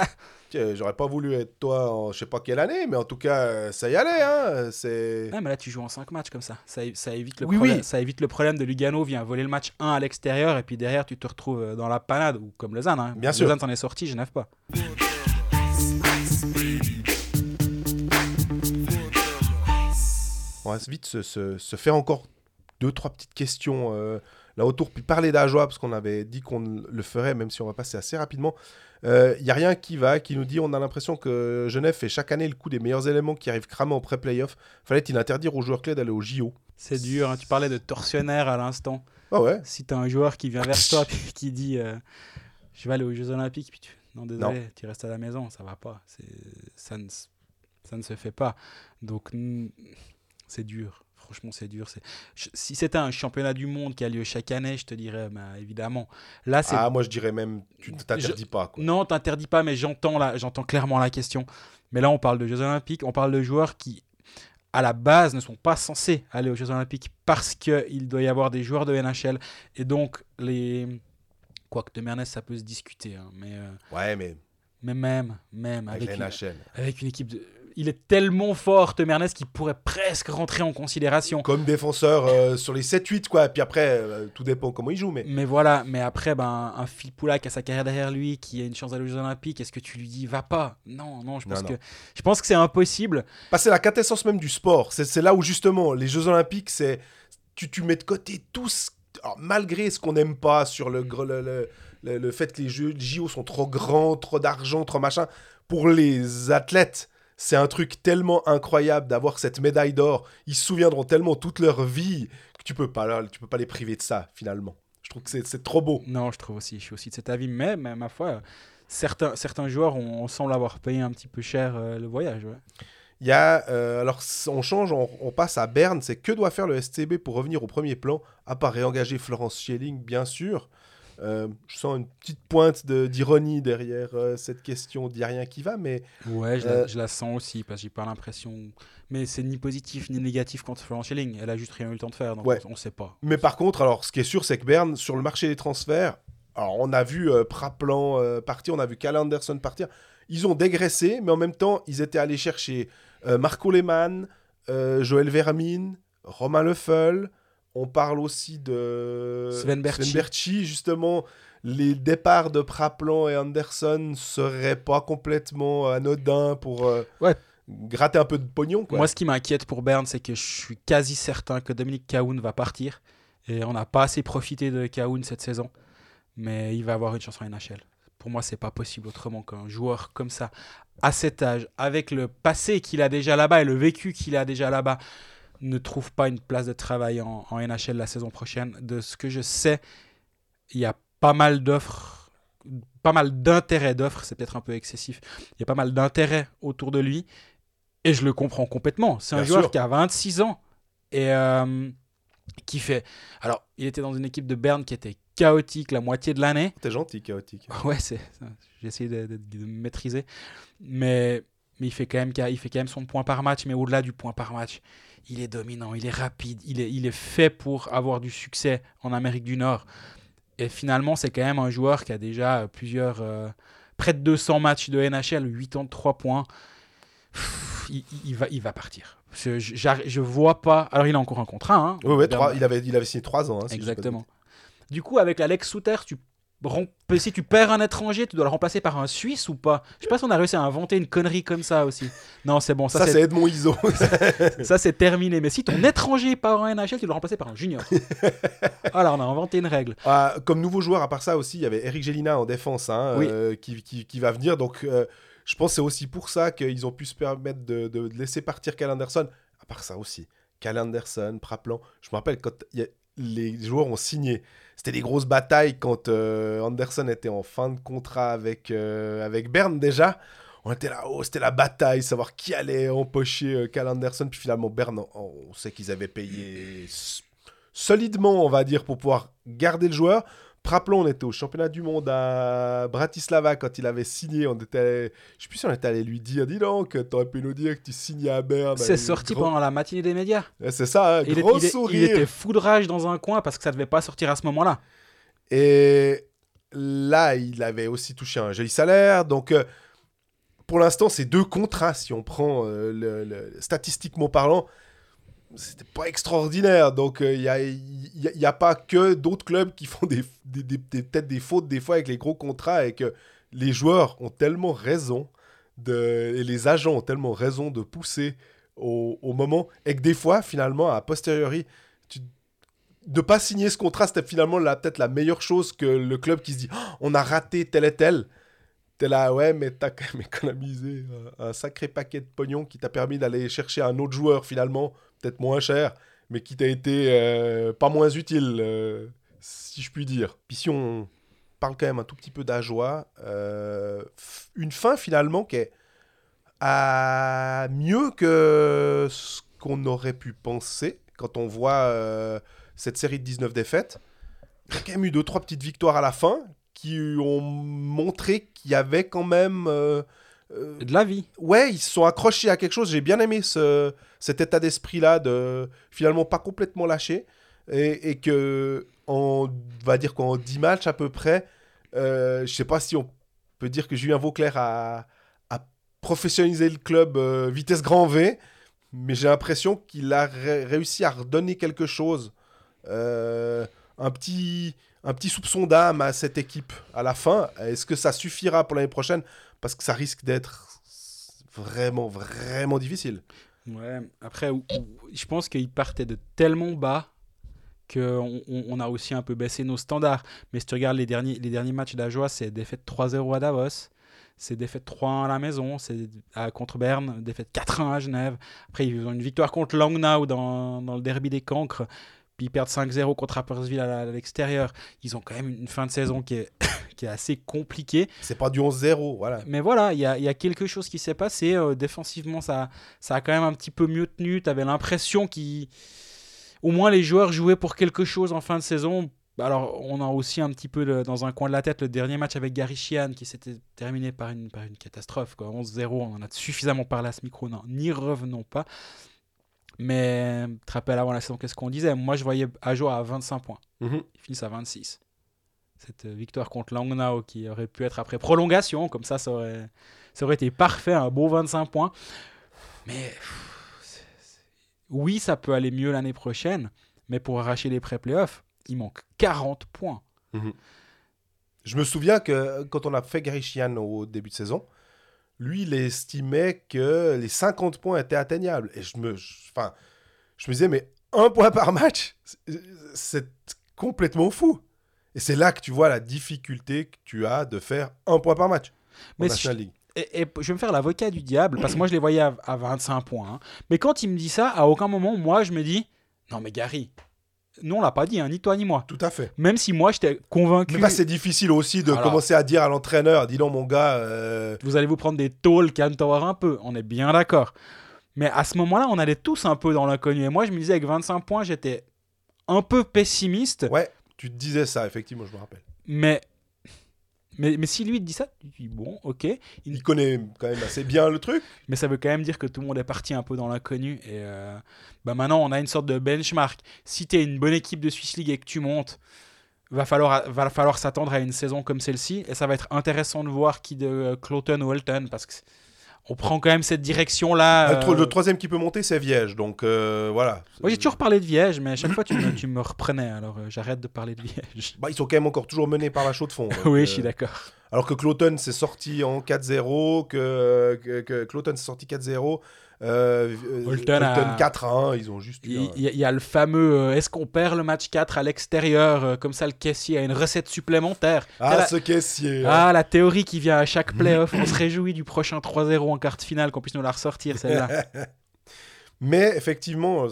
Tiens, J'aurais pas voulu être toi en je sais pas quelle année, mais en tout cas, euh, ça y allait, hein. C'est. Ouais, mais là, tu joues en 5 matchs comme ça. Ça, évite le Oui, problème, oui. ça évite le problème de Lugano vient voler le match 1 à l'extérieur et puis derrière, tu te retrouves euh, dans la panade ou comme Lausanne. Hein. Bien sûr. Lausanne t'en est sorti, Genève pas. On va vite se, se- se faire encore deux, trois petites questions euh, là autour, puis parler d'Ajoie, parce qu'on avait dit qu'on le ferait, même si on va passer assez rapidement. Il n'y a rien qui va, qui nous dit on a l'impression que Genève fait chaque année le coup des meilleurs éléments qui arrivent cramés en pré-playoff. Fallait-il interdire aux joueurs clés d'aller au JO C'est dur. hein. Tu parlais de tortionnaire à l'instant. Ah ouais Si t'as un joueur qui vient vers toi puis qui dit euh, Je vais aller aux Jeux Olympiques, puis tu. Non, désolé, tu restes à la maison, ça va pas. Ça ne, s- ça ne se fait pas. Donc, c'est dur. Franchement, c'est dur. Si c'était un championnat du monde qui a lieu chaque année, je te dirais, bah, évidemment. Là, c'est Ah, moi je dirais même, tu ne t'interdis pas. Quoi. Non, t'interdis pas, mais j'entends la, j'entends clairement la question. Mais là, on parle de Jeux Olympiques, on parle de joueurs qui, à la base, ne sont pas censés aller aux Jeux Olympiques parce qu'il doit y avoir des joueurs de NHL. Et donc, les. Quoique de Mernes, ça peut se discuter. hein, mais, euh, Ouais, mais mais même, même avec, une, NHL. avec une équipe de. Il est tellement fort, Temernes, qu'il pourrait presque rentrer en considération. Comme défenseur euh, sur les 7-8, quoi. Puis après, euh, tout dépend comment il joue. Mais Mais voilà, mais après, ben, un Phil Poulac a sa carrière derrière lui, qui a une chance d'aller aux Jeux Olympiques, est-ce que tu lui dis va pas? Non, non, je pense Non, que je pense que c'est impossible. Bah, c'est la quintessence même du sport. C'est là où justement les Jeux Olympiques, c'est tu, tu mets de côté tout ce- alors, malgré ce qu'on n'aime pas sur le, gr- le, le, le- le fait que les Jeux JO sont trop grands, trop d'argent, trop machin. Pour les athlètes, c'est un truc tellement incroyable d'avoir cette médaille d'or. Ils se souviendront tellement toute leur vie que tu peux pas, tu peux pas les priver de ça finalement. Je trouve que c'est- trop beau. Non, je trouve aussi, je suis aussi de cet avis, mais, mais ma foi, certains, certains joueurs, on, on semble avoir payé un petit peu cher euh, le voyage. ouais. Il y a, euh, alors on change, on, on passe à Berne. C'est que doit faire le SCB pour revenir au premier plan, à part réengager Florence Schelling, bien sûr. Euh, je sens une petite pointe de- d'ironie derrière euh, cette question. A rien qui va, mais Ouais, je, Euh, la, je la sens aussi, parce que j'ai pas l'impression. Mais c'est ni positif ni négatif contre Florent Schelling. Elle a juste rien eu le temps de faire, donc Ouais. on, on sait pas. Mais par contre, alors, ce qui est sûr, c'est que Berne, sur le marché des transferts, alors on a vu Praplan partir, on a vu Cal Anderson partir. Ils ont dégraissé, mais en même temps, ils étaient allés chercher Marco Lehmann, Joël Vermine, Romain Leffel. On parle aussi de Sven Berchi. justement. Les départs de Praplan et Anderson seraient pas complètement anodins pour euh, Ouais. gratter un peu de pognon. Quoi. Moi, ce qui m'inquiète pour Berne, c'est que je suis quasi certain que Dominique Cahoun va partir. Et on n'a pas assez profité de Cahoun cette saison. Mais il va avoir une chance en NHL. Pour moi, c'est pas possible autrement qu'un joueur comme ça, à cet âge, avec le passé qu'il a déjà là-bas et le vécu qu'il a déjà là-bas, ne trouve pas une place de travail en, en NHL la saison prochaine. De ce que je sais, il y a pas mal d'offres, pas mal d'intérêt d'offres, c'est peut-être un peu excessif. Il y a pas mal d'intérêt autour de lui et je le comprends complètement. C'est un Bien joueur sûr. qui a 26 ans et euh, qui fait. Alors, il était dans une équipe de Berne qui était chaotique la moitié de l'année. T'es gentil, chaotique. Ouais, c'est. J'ai essayé de, de- de me maîtriser, mais mais il fait quand même il fait quand même son point par match. Mais au-delà du point par match, il est dominant, il est rapide, il est il est fait pour avoir du succès en Amérique du Nord. Et finalement, c'est quand même un joueur qui a déjà plusieurs euh, près de 200 matchs de NHL, 83 points. Pff, Il, il- il va il va partir. Je, je, vois pas. Alors il a encore un contrat. Hein, ouais, trois- il, avait, il avait signé 3 ans. hein, si Exactement. Du coup, avec l'Alex Souter, tu si tu perds un étranger, tu dois le remplacer par un Suisse ou pas? Je sais pas si on a réussi à inventer une connerie comme ça aussi. Non, c'est bon, ça, Ça, c'est- Edmond Iso. ça c'est terminé. Mais si ton étranger part en NHL, tu dois le remplacer par un junior. Alors, on a inventé une règle. Ah, comme nouveau joueur, à part ça aussi, il y avait Eric Gélina en défense hein, Oui. euh, qui, qui- qui va venir. Donc, euh, je pense que c'est aussi pour ça qu'ils ont pu se permettre de, de laisser partir Cal Anderson. À part ça aussi, Cal Anderson, Praplan. Je me rappelle quand il y a- les joueurs ont signé. C'était des grosses batailles quand euh, Anderson était en fin de contrat avec, euh, avec Berne déjà. On était là, oh, c'était la bataille, savoir qui allait empocher euh, Cal Anderson. Puis finalement, Berne, on, sait qu'ils avaient payé solidement, on va dire, pour pouvoir garder le joueur. Rappelons, on était au championnat du monde à Bratislava quand il avait signé. On était, je sais plus si on était allé lui dire, dis donc, t'aurais pu nous dire que tu signais à Berne. C'est sorti gros- pendant la matinée des médias. Ouais, C'est ça, un Il, est- gros il est- il sourire. était fou de rage dans un coin parce que ça devait pas sortir à ce moment-là. Et là, il avait aussi touché un joli salaire. Donc, euh, pour l'instant, c'est deux contrats, si on prend euh, le, le- statistiquement parlant. C'était pas extraordinaire. Donc, il n'y a, y y a pas que d'autres clubs qui font des, des- peut-être des fautes des fois avec les gros contrats et que les joueurs ont tellement raison de, et les agents ont tellement raison de pousser au, au moment et que des fois, finalement, à posteriori, tu, de pas signer ce contrat, c'était finalement peut-être la meilleure chose que le club qui se dit Oh, on a raté tel et tel. T'es là, ouais, mais t'as quand même économisé un, un sacré paquet de pognon qui t'a permis d'aller chercher un autre joueur finalement, peut-être moins cher, mais qui t'a été euh, pas moins utile, euh, si je puis dire. Puis si on parle quand même un tout petit peu d'Ajoie, euh, une fin finalement qui est à mieux que ce qu'on aurait pu penser quand on voit cette série de 19 défaites. Il y a quand même eu deux, trois petites victoires à la fin qui ont montré qu'il y avait quand même... euh, De la vie. ouais, ils se sont accrochés à quelque chose. J'ai bien aimé ce, cet état d'esprit-là de finalement pas complètement lâcher. Et, et que, on va dire qu'en 10 matchs à peu près, euh, je sais pas si on peut dire que Julien Vauclair a, a professionnalisé le club euh, vitesse grand V, mais j'ai l'impression qu'il a ré- réussi à redonner quelque chose. Euh, un petit, un petit soupçon d'âme à cette équipe à la fin. Est-ce que ça suffira pour l'année prochaine? Parce que ça risque d'être vraiment, vraiment difficile. Ouais, après, je pense qu'il partait de tellement bas qu'on on, a aussi un peu baissé nos standards. Mais si tu regardes les derniers, les derniers matchs d'Ajoie, c'est défaite 3-0 à Davos, c'est défaite 3-1 à la maison, c'est contre Berne, défaite 4-1 à Genève. Après, ils ont une victoire contre Langnau dans, dans le derby des cancres. Puis ils perdent 5-0 contre Rapperswil à l'extérieur. Ils ont quand même une fin de saison qui est, qui est assez compliquée. C'est pas du 11-0, voilà. Mais voilà, il y a, il y a quelque chose qui s'est passé. euh, défensivement, ça, ça a quand même un petit peu mieux tenu. Tu avais l'impression qu'au moins les joueurs jouaient pour quelque chose en fin de saison. Alors, on a aussi un petit peu le- dans un coin de la tête le dernier match avec Gary Sheehan qui s'était terminé par une, par une catastrophe. quoi. 11-0, on en a suffisamment parlé à ce micro, n'y revenons pas. Mais tu te rappelles avant la saison, qu'est-ce qu'on disait? Moi, je voyais Ajo à 25 points. Mhm. Ils finissent à 26. Cette euh, victoire contre Langnau qui aurait pu être après prolongation, comme ça, ça aurait, ça aurait été parfait, un beau 25 points. Mais pff, oui, ça peut aller mieux l'année prochaine, mais pour arracher les pré-playoffs, il manque 40 points. Je me souviens que quand on a fait Gary Sheehan au début de saison, lui, il estimait que les 50 points étaient atteignables. Et je me, enfin, je me disais, mais un point par match, c'est- complètement fou. Et c'est là que tu vois la difficulté que tu as de faire un point par match. en Mais National League. et, et je vais me faire l'avocat du diable, parce que moi je les voyais à, à 25 points. hein. Mais quand il me dit ça, à aucun moment, moi je me dis Non, mais Gary, nous on l'a pas dit, hein, ni toi ni moi. Tout à fait. Même si moi j'étais convaincu. Mais bah, c'est difficile aussi de Alors- commencer à dire à l'entraîneur, dis donc mon gars, euh, vous allez vous prendre des tôles, calme-toi un peu, on est bien d'accord. Mais à ce moment-là, on allait tous un peu dans l'inconnu. Et moi, je me disais, avec 25 points, j'étais un peu pessimiste. ouais, tu te disais ça, effectivement, je me rappelle. Mais, mais, mais si lui dit ça, tu dis, bon, ok. Il- Il connaît quand même assez bien le truc. Mais ça veut quand même dire que tout le monde est parti un peu dans l'inconnu. Et euh, bah maintenant, on a une sorte de benchmark. Si tu es une bonne équipe de Swiss League et que tu montes, va falloir, va falloir s'attendre à une saison comme celle-ci. Et ça va être intéressant de voir qui de euh, Cloton ou Holton. Parce que on prend quand même cette direction-là. Le, tro- euh, le troisième qui peut monter, c'est Viège. Donc euh, voilà. Moi, j'ai toujours parlé de Viège, mais à chaque fois, tu me, tu me reprenais. Alors, euh, j'arrête de parler de Viège. Bah, ils sont quand même encore toujours menés par la chaux de fond. oui, je suis d'accord. Alors que Cloton s'est sorti en 4-0, que, que, que Cloton s'est sorti 4-0, euh, euh, Holton a- 4-1, ils ont juste eu Il un- y, a- il y a le fameux euh, est-ce qu'on perd le match 4 à l'extérieur euh, Comme ça, le caissier a une recette supplémentaire. Ah, la- ce caissier hein. Ah, la théorie qui vient à chaque playoff. On se réjouit du prochain 3-0 en quart de finale, qu'on puisse nous la ressortir, celle-là. Mais effectivement,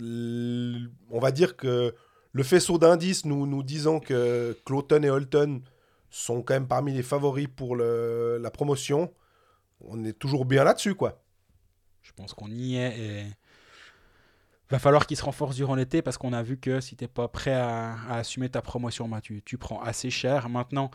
on va dire que le faisceau d'indices nous, nous disant que Cloton et Holton sont quand même parmi les favoris pour le- la promotion, on est toujours bien là-dessus, quoi. Je pense qu'on y est et. Va falloir qu'il se renforce durant l'été parce qu'on a vu que si t'es pas prêt à, assumer ta promotion, tu, prends assez cher. Maintenant,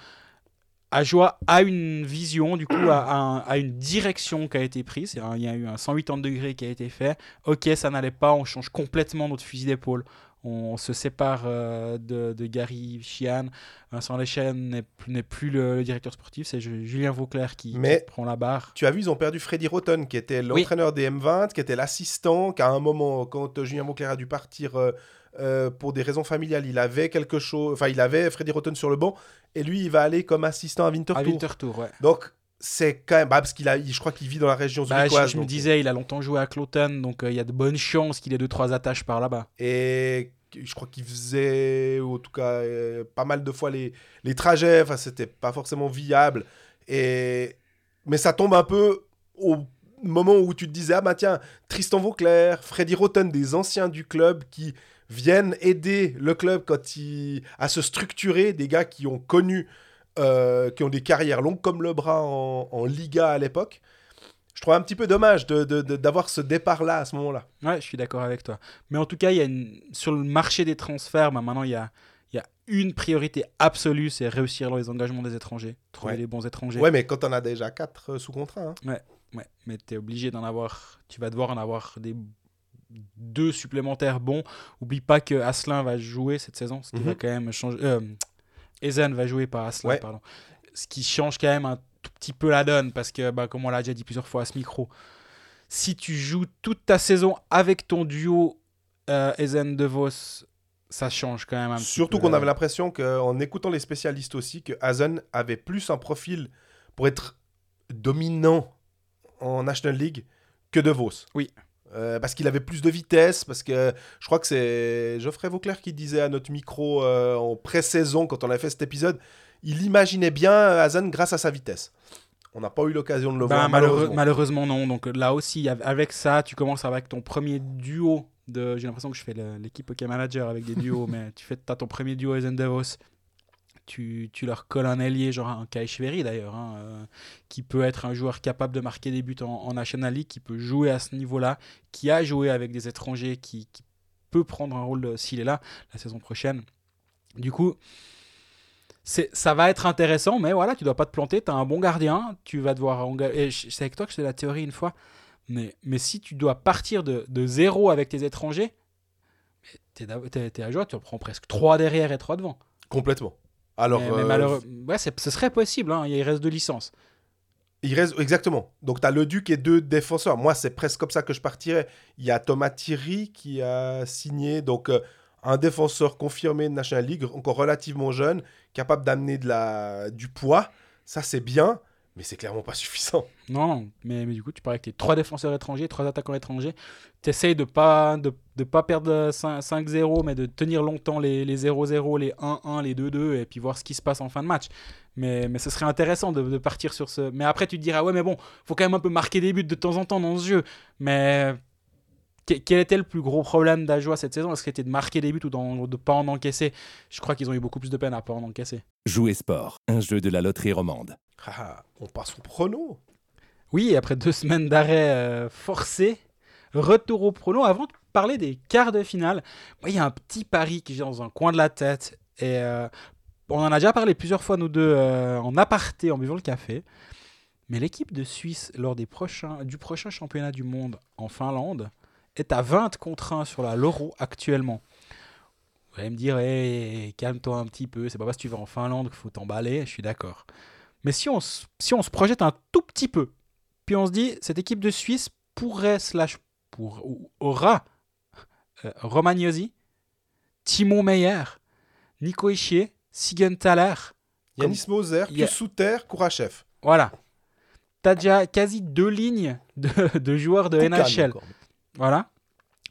Ajoie a une vision, du coup, a, un- a une direction qui a été prise. Il y a eu un 180 degrés qui a été fait. Ok, ça n'allait pas, on change complètement notre fusil d'épaule. On se sépare euh, de, de Gary Chian. Vincent Lechen n'est plus, le, le directeur sportif, c'est Ju- Julien Vauclair qui, prend la barre. Tu as vu, ils ont perdu Freddy Rotten, qui était l'entraîneur des M20, qui était l'assistant, qu'à un moment, quand Julien Vauclair a dû partir euh, euh, pour des raisons familiales, il avait quelque chose, enfin, il avait Freddy Rotten sur le banc, et lui, il va aller comme assistant à Winterthur. À Winterthur, ouais. Donc, c'est quand même, bah, parce qu'il a, je crois qu'il vit dans la région Bah, je, zurichoise. je me donc- disais, il a longtemps joué à Cloton, donc euh, il y a de bonnes chances qu'il ait deux trois attaches par là-bas. Et je crois qu'il faisait, ou en tout cas, euh, pas mal de fois les, les trajets. Enfin, c'était pas forcément viable. Et... Mais ça tombe un peu au moment où tu te disais, ah bah tiens, Tristan Vauclair, Freddy Rotten, des anciens du club qui viennent aider le club quand il... à se structurer, des gars qui ont connu, euh, qui ont des carrières longues comme le bras en, en Liga à l'époque. Je trouve un petit peu dommage de- de- de- d'avoir ce départ-là à ce moment-là. Ouais, je suis d'accord avec toi. Mais en tout cas, il y a une... sur le marché des transferts, bah, maintenant, il y a, il y a une priorité absolue, c'est réussir dans les engagements des étrangers, trouver Ouais. les bons étrangers. Ouais, mais quand on a déjà 4 sous contrat. hein. Ouais, mais tu es obligé d'en avoir, tu vas devoir en avoir des deux supplémentaires bons. Oublie pas que Asselin va jouer cette saison, ce qui Mhm. va quand même changer. Euh, Ezen va jouer, pas Ouais. pardon. Ce qui change quand même un tout petit peu la donne, parce que, bah, comme on l'a déjà dit plusieurs fois à ce micro, si tu joues toute ta saison avec ton duo euh, Ezen De Vos, ça change quand même un petit Surtout qu'on avait l'impression qu'en écoutant les spécialistes aussi, que Hazen avait plus un profil pour être dominant en National League que De Vos. Oui. Euh, parce qu'il avait plus de vitesse, parce que je crois que c'est Geoffrey Vauclair qui disait à notre micro euh, en pré-saison, quand on avait fait cet épisode, il imaginait bien Hazen grâce à sa vitesse. On n'a pas eu l'occasion de le Ben, voir, malheureusement. malheureusement non. Donc euh, là aussi, av- avec ça, tu commences avec ton premier duo. De... J'ai l'impression que je fais l'équipe OK Manager avec des duos, mais tu fais as ton premier duo Ezen Davos. Tu, leur colles un ailier, genre un Kai Schwery d'ailleurs, hein, euh, qui peut être un joueur capable de marquer des buts en, en National League, qui peut jouer à ce niveau-là, qui a joué avec des étrangers, qui, peut prendre un rôle de- s'il est là la saison prochaine. Du coup, ça va être intéressant, mais voilà, tu dois pas te planter. Tu as un bon gardien, tu vas devoir. enga- Et je- c'est avec toi que je fais la théorie une fois. Mais, mais si tu dois partir de, zéro avec tes étrangers, tu es, à joie, tu en prends presque 3 derrière et 3 devant. Complètement. Alors, mais, mais euh, malheureux- ouais, ce serait possible, hein, il reste deux licences. Il reste exactement. Donc tu as le Duc et deux défenseurs. Moi, c'est presque comme ça que je partirais. Il y a Thomas Thierry qui a signé donc euh, un défenseur confirmé de National League, encore relativement jeune, capable d'amener de la du poids. Ça c'est bien. Mais c'est clairement pas suffisant. Non, mais, mais du coup, tu parles avec tes trois défenseurs étrangers, trois attaquants étrangers. Tu essayes de pas, de, de pas perdre 5 5-0, mais de tenir longtemps les les 0-0, les 1-1, les 2-2, et puis voir ce qui se passe en fin de match. Mais, mais ce serait intéressant de, de partir sur ce. Mais après, tu te diras, ouais, mais bon, faut quand même un peu marquer des buts de temps en temps dans ce jeu. Mais que- quel était le plus gros problème d'Ajoie cette saison? Est-ce que c'était de marquer des buts ou de pas en encaisser? Je crois qu'ils ont eu beaucoup plus de peine à pas en encaisser. Jouer sport, un jeu de la loterie romande. Ah, on passe au prono. Oui, après deux semaines d'arrêt euh, forcé, retour au prono. Avant de parler des quarts de finale, il y a un petit pari que j'ai dans un coin de la tête. Et euh, on en a déjà parlé plusieurs fois, nous deux, euh, en aparté, en buvant le café. Mais l'équipe de Suisse, lors des prochains, du prochain championnat du monde en Finlande, est à 20 contre 1 sur la Loro actuellement. Vous allez me dire, Hey, calme-toi un petit peu, c'est pas parce que tu vas en Finlande qu'il faut t'emballer, je suis d'accord. Mais si on, si on se projette un tout petit peu, puis on se dit, cette équipe de Suisse pourrait, slash, pour, ou aura euh, Romagnosi, Timo Meyer, Nico Ischier, Sigenthaler. Yanis Moser, a- Souter, Kourachev. Voilà. T'as déjà quasi deux lignes de, de joueurs de NHL. Voilà.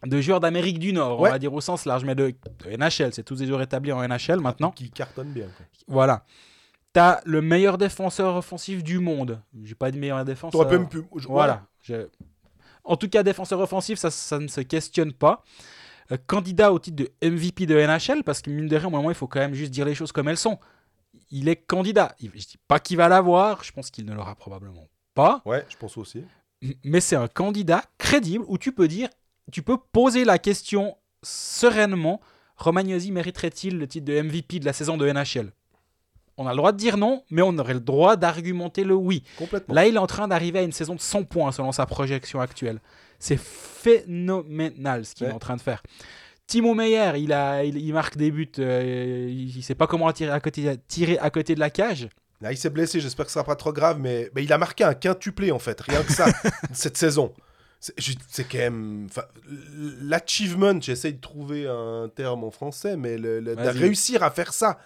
De joueurs d'Amérique du Nord, Ouais. on va dire au sens large, mais de, de NHL. C'est tous des joueurs établis en NHL maintenant. Qui cartonne bien. quoi. Voilà. T'as le meilleur défenseur offensif du monde. J'ai pas de meilleur défenseur. T'aurais même pu. Voilà. Je- En tout cas, défenseur offensif, ça, ça ne se questionne pas. Euh, candidat au titre de MVP de NHL, parce que mine de rien, au moment, il faut quand même juste dire les choses comme elles sont. Il est candidat. Je dis pas qu'il va l'avoir, je pense qu'il ne l'aura probablement pas, Ouais, je pense aussi. mais c'est un candidat crédible où tu peux dire, tu peux poser la question sereinement Romagnosi mériterait-il le titre de MVP de la saison de NHL On a le droit de dire non, mais on aurait le droit d'argumenter le oui. Complètement. Là, il est en train d'arriver à une saison de 100 points selon sa projection actuelle. C'est phénoménal ce qu'il Ouais. est en train de faire. Timo Meyer, il, a, il, il marque des buts, euh, il ne sait pas comment tirer à, côté, tirer à côté de la cage. Là, il s'est blessé, j'espère que ce sera pas trop grave, mais, mais il a marqué un quintuplé en fait, rien que ça, cette saison. C'est quand même. L'achievement, j'essaye de trouver un terme en français, mais le, le- de réussir à faire ça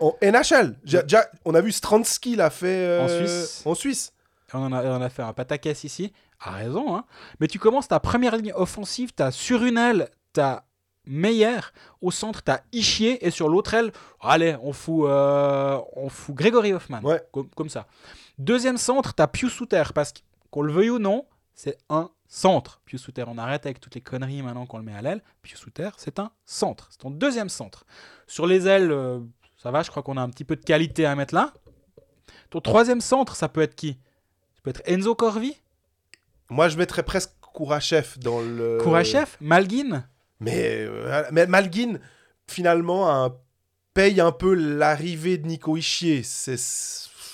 en NHL. J'ai- déjà, on a vu Stransky l'a fait euh, En Suisse. En Suisse. On en a, on en a fait un pataquès ici. A raison, hein. Mais tu commences ta première ligne offensive, tu as sur une aile, tu as Meyer, au centre, tu as Ischier, et sur l'autre aile, allez, on fout, euh, on fout Grégory Hoffman. Ouais. Comme, comme ça. Deuxième centre, tu as Pius Souter, parce qu'on le veuille ou non, c'est un centre. Pius Souter, on arrête avec toutes les conneries maintenant qu'on le met à l'aile. Pius Souter, c'est un centre. C'est ton deuxième centre. Sur les ailes, euh, ça va, je crois qu'on a un petit peu de qualité à mettre là. Ton troisième centre, ça peut être qui? Ça peut être Enzo Corvi? Moi, je mettrais presque Kourachev dans le. Kourachev? Malguin? Mais, euh, mais Malguin, finalement, un- paye un peu l'arrivée de Nico Ischier. C'est.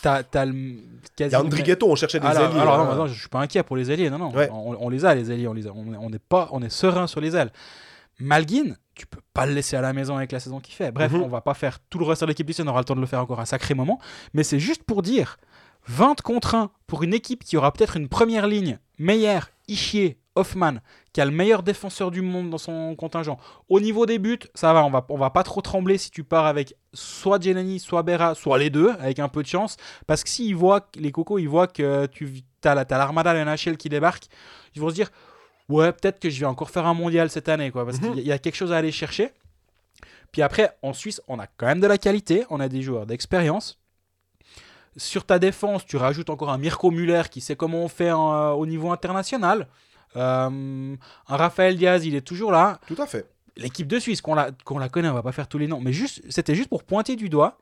T'as t'as le Il y a Andrighetto, on cherchait des alors, ailiers. alors, hein. non, non, je suis pas inquiet pour les ailiers, non, non. Ouais. On, on les a, les ailiers, on les a. On, on est pas, on est serein sur les ailes. Malguin, tu peux pas le laisser à la maison avec la saison qu'il fait. Bref, Mhm. on va pas faire tout le reste de l'équipe d'ici, on aura le temps de le faire encore un sacré moment. Mais c'est juste pour dire 20 contre 1 pour une équipe qui aura peut-être une première ligne, Meyer, Ischier, Hoffman, qui a le meilleur défenseur du monde dans son contingent. Au niveau des buts, ça va, on va, on va pas trop trembler si tu pars avec soit Genani, soit Berra, soit les deux, avec un peu de chance. Parce que s'ils voient, les cocos, ils voient que tu as l'armada de NHL qui débarque, ils vont se dire Ouais, peut-être que je vais encore faire un mondial cette année, quoi, parce Mhm. qu'il y a- il y a quelque chose à aller chercher. Puis après, en Suisse, on a quand même de la qualité, on a des joueurs d'expérience. Sur ta défense, tu rajoutes encore un Mirko Müller qui sait comment on fait en, euh, au niveau international. Euh, un Raphaël Diaz, il est toujours là. Tout à fait. L'équipe de Suisse, qu'on la, qu'on la connaît, on va pas faire tous les noms, mais juste, c'était juste pour pointer du doigt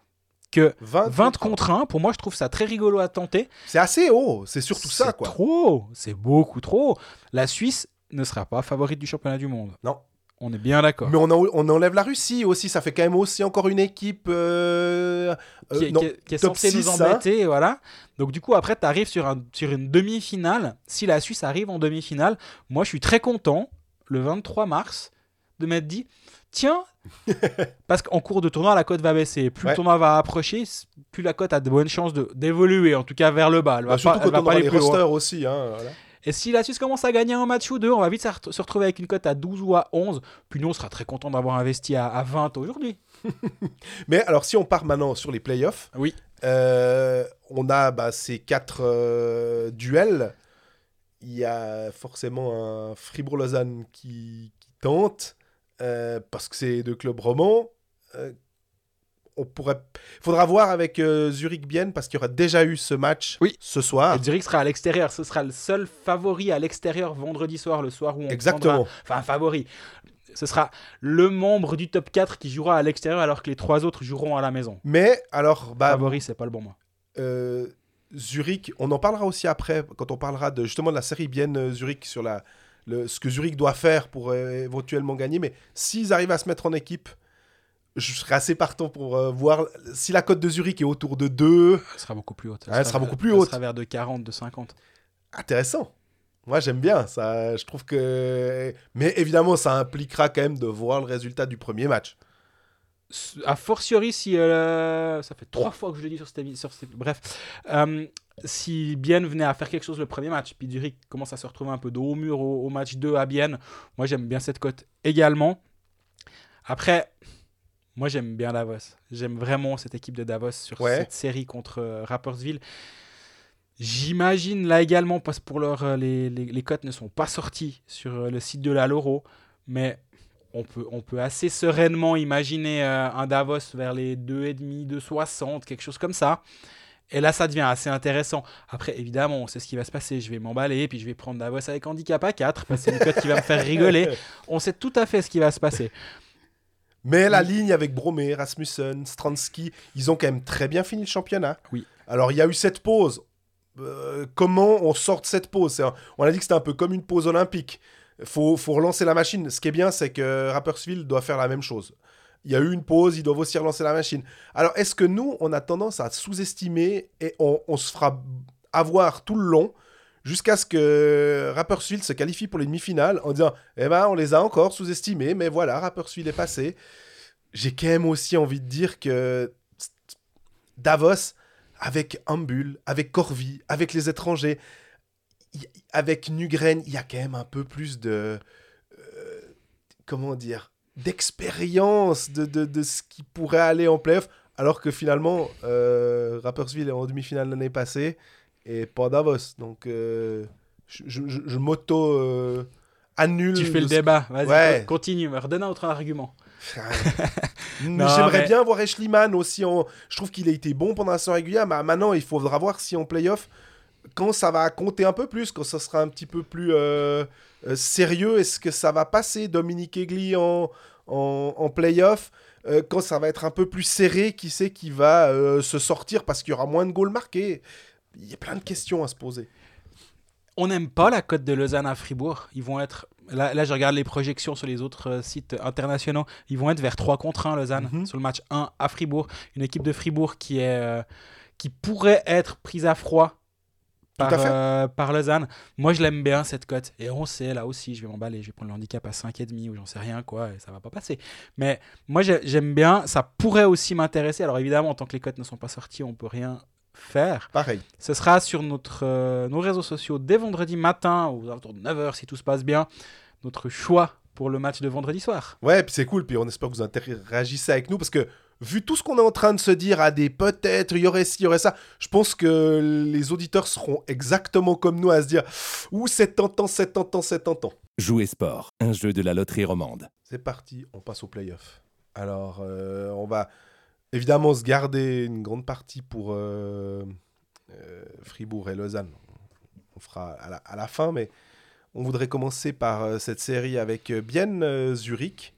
que 20, 20 contre 1, pour moi, je trouve ça très rigolo à tenter. C'est assez haut, c'est surtout ça, C'est quoi. trop, c'est beaucoup trop. La Suisse ne sera pas favorite du championnat du monde. Non. On est bien d'accord. Mais on, en- on enlève la Russie aussi, ça fait quand même aussi encore une équipe. euh, euh, qui, est- non, qui est- qui est top censé nous 6, hein. embêter, voilà. Donc du coup, après, tu arrives sur, un, sur une demi-finale. Si la Suisse arrive en demi-finale, moi, je suis très content, le 23 mars, de m'être dit, tiens, parce qu'en cours de tournoi, la cote va baisser. Plus Ouais. le tournoi va approcher, plus la cote a de bonnes chances d'évoluer, en tout cas vers le bas. Elle va bah, surtout pas, elle quand va on aura les rosters aussi. Hein, voilà. Et si la Suisse commence à gagner un match ou deux, on va vite se re- se retrouver avec une cote à 12 ou à 11. Puis nous, on sera très content d'avoir investi à, à 20 aujourd'hui. Mais alors, si on part maintenant sur les playoffs, Oui. Euh, on a bah, ces quatre euh, duels. Il y a forcément un Fribourg-Lausanne qui, qui tente, euh, parce que c'est deux clubs romans. On pourrait... faudra voir avec euh, Zurich-Bienne, parce qu'il y aura déjà eu ce match Oui. ce soir. Et Zurich sera à l'extérieur. Ce sera le seul favori à l'extérieur vendredi soir, le soir où on Exactement. prendra- Enfin, favori. Ce sera le membre du top 4 qui jouera à l'extérieur alors que les trois autres joueront à la maison. Mais alors, bah, favori, c'est pas le bon mot. euh, Zurich, on en parlera aussi après, quand on parlera de, justement de la série Bienne euh, Zurich sur la, le, ce que Zurich doit faire pour euh, éventuellement gagner. Mais s'ils arrivent à se mettre en équipe, je serais assez partant pour euh, voir si la cote de Zurich est autour de 2. Elle sera beaucoup plus haute. Ah, elle sera beaucoup plus elle haute. sera vers de 40, de 50. Intéressant. Moi, j'aime bien ça. Je trouve que. Mais évidemment, ça impliquera quand même de voir le résultat du premier match. A fortiori, si. euh, ça fait trois fois que je le dis sur cette. Sur cette- bref. Euh, si Bienne venait à faire quelque chose le premier match, puis Zurich commence à se retrouver un peu dos au mur au, au match 2 à Bienne, moi j'aime bien cette cote également. Après, moi j'aime bien Davos. J'aime vraiment cette équipe de Davos sur Ouais. cette série contre euh, Rapperswil. J'imagine là également, parce que pour leur, euh, les, les, les cotes ne sont pas sorties sur euh, le site de la Loro, mais on peut, on peut assez sereinement imaginer euh, un Davos vers les 2,5, 2,60, quelque chose comme ça. Et là, ça devient assez intéressant. Après, évidemment, on sait ce qui va se passer. Je vais m'emballer, puis je vais prendre Davos avec handicap à 4, parce que c'est une cote qui va me faire rigoler. On sait tout à fait ce qui va se passer. Mais la ligne avec Bromé, Rasmussen, Stransky, ils ont quand même très bien fini le championnat. Oui. Alors, il y a eu cette pause. Euh, comment on sort de cette pause? Un- On a dit que c'était un peu comme une pause olympique. faut, faut relancer la machine. Ce qui est bien, c'est que Rapperswil doit faire la même chose. Il y a eu une pause, ils doivent aussi relancer la machine. Alors, est-ce que nous, on a tendance à sous-estimer et on, on se fera avoir tout le long jusqu'à ce que Rapperswil se qualifie pour les demi-finales en disant Eh ben, on les a encore sous-estimés, mais voilà, Rapperswil est passé. J'ai quand même aussi envie de dire que Davos, avec Ambul, avec Corvi, avec les étrangers, avec Nugren, il y a quand même un peu plus de. euh, comment dire D'expérience de, ce qui pourrait aller en playoff, alors que finalement, euh, Rapperswil est en demi-finale l'année passée et pas Davos. Donc, euh, je, je- je- m'auto. euh, annule. Tu fais le débat. Vas-y, Ouais. continue. Redonne un autre argument. J'aimerais mais- bien voir Ashleyman aussi. En... Je trouve qu'il a été bon pendant la saison régulière, mais maintenant il faudra voir si en playoff, quand ça va compter un peu plus, quand ça sera un petit peu plus euh, euh, sérieux, est-ce que ça va passer Dominique Egli en, en, en playoff Euh, Quand ça va être un peu plus serré, qui sait qui va euh, se sortir parce qu'il y aura moins de goals marqués Il y a plein de questions à se poser. On n'aime pas la cote de Lausanne à Fribourg. Ils vont être. Là, là, je regarde les projections sur les autres euh, sites internationaux. Ils vont être vers 3 contre 1, Lausanne, Mhm. sur le match 1 à Fribourg. Une équipe de Fribourg qui, est, euh, qui pourrait être prise à froid par, euh, par Lausanne. Moi, je l'aime bien, cette cote. Et on sait, là aussi, je vais m'emballer. Je vais prendre le handicap à 5,5 ou j'en sais rien, quoi. Et ça va pas passer. Mais moi, j'ai- j'aime bien. Ça pourrait aussi m'intéresser. Alors, évidemment, en tant que les cotes ne sont pas sorties, on peut rien faire. Pareil. Ce sera sur notre, euh, nos réseaux sociaux dès vendredi matin, aux alentours de 9h si tout se passe bien. Notre choix pour le match de vendredi soir. Ouais, puis c'est cool, puis on espère que vous interagissez avec nous, parce que vu tout ce qu'on est en train de se dire à des peut-être, il y aurait ci, il y aurait ça, je pense que les auditeurs seront exactement comme nous à se dire Ouh, c'est tentant, c'est tentant, c'est tentant. Jouer sport, un jeu de la loterie romande. C'est parti, on passe au playoff. Alors, euh, on va évidemment se garder une grande partie pour euh, euh, Fribourg et Lausanne. On fera à la, à la fin, mais on voudrait commencer par euh, cette série avec Bienne Zurich.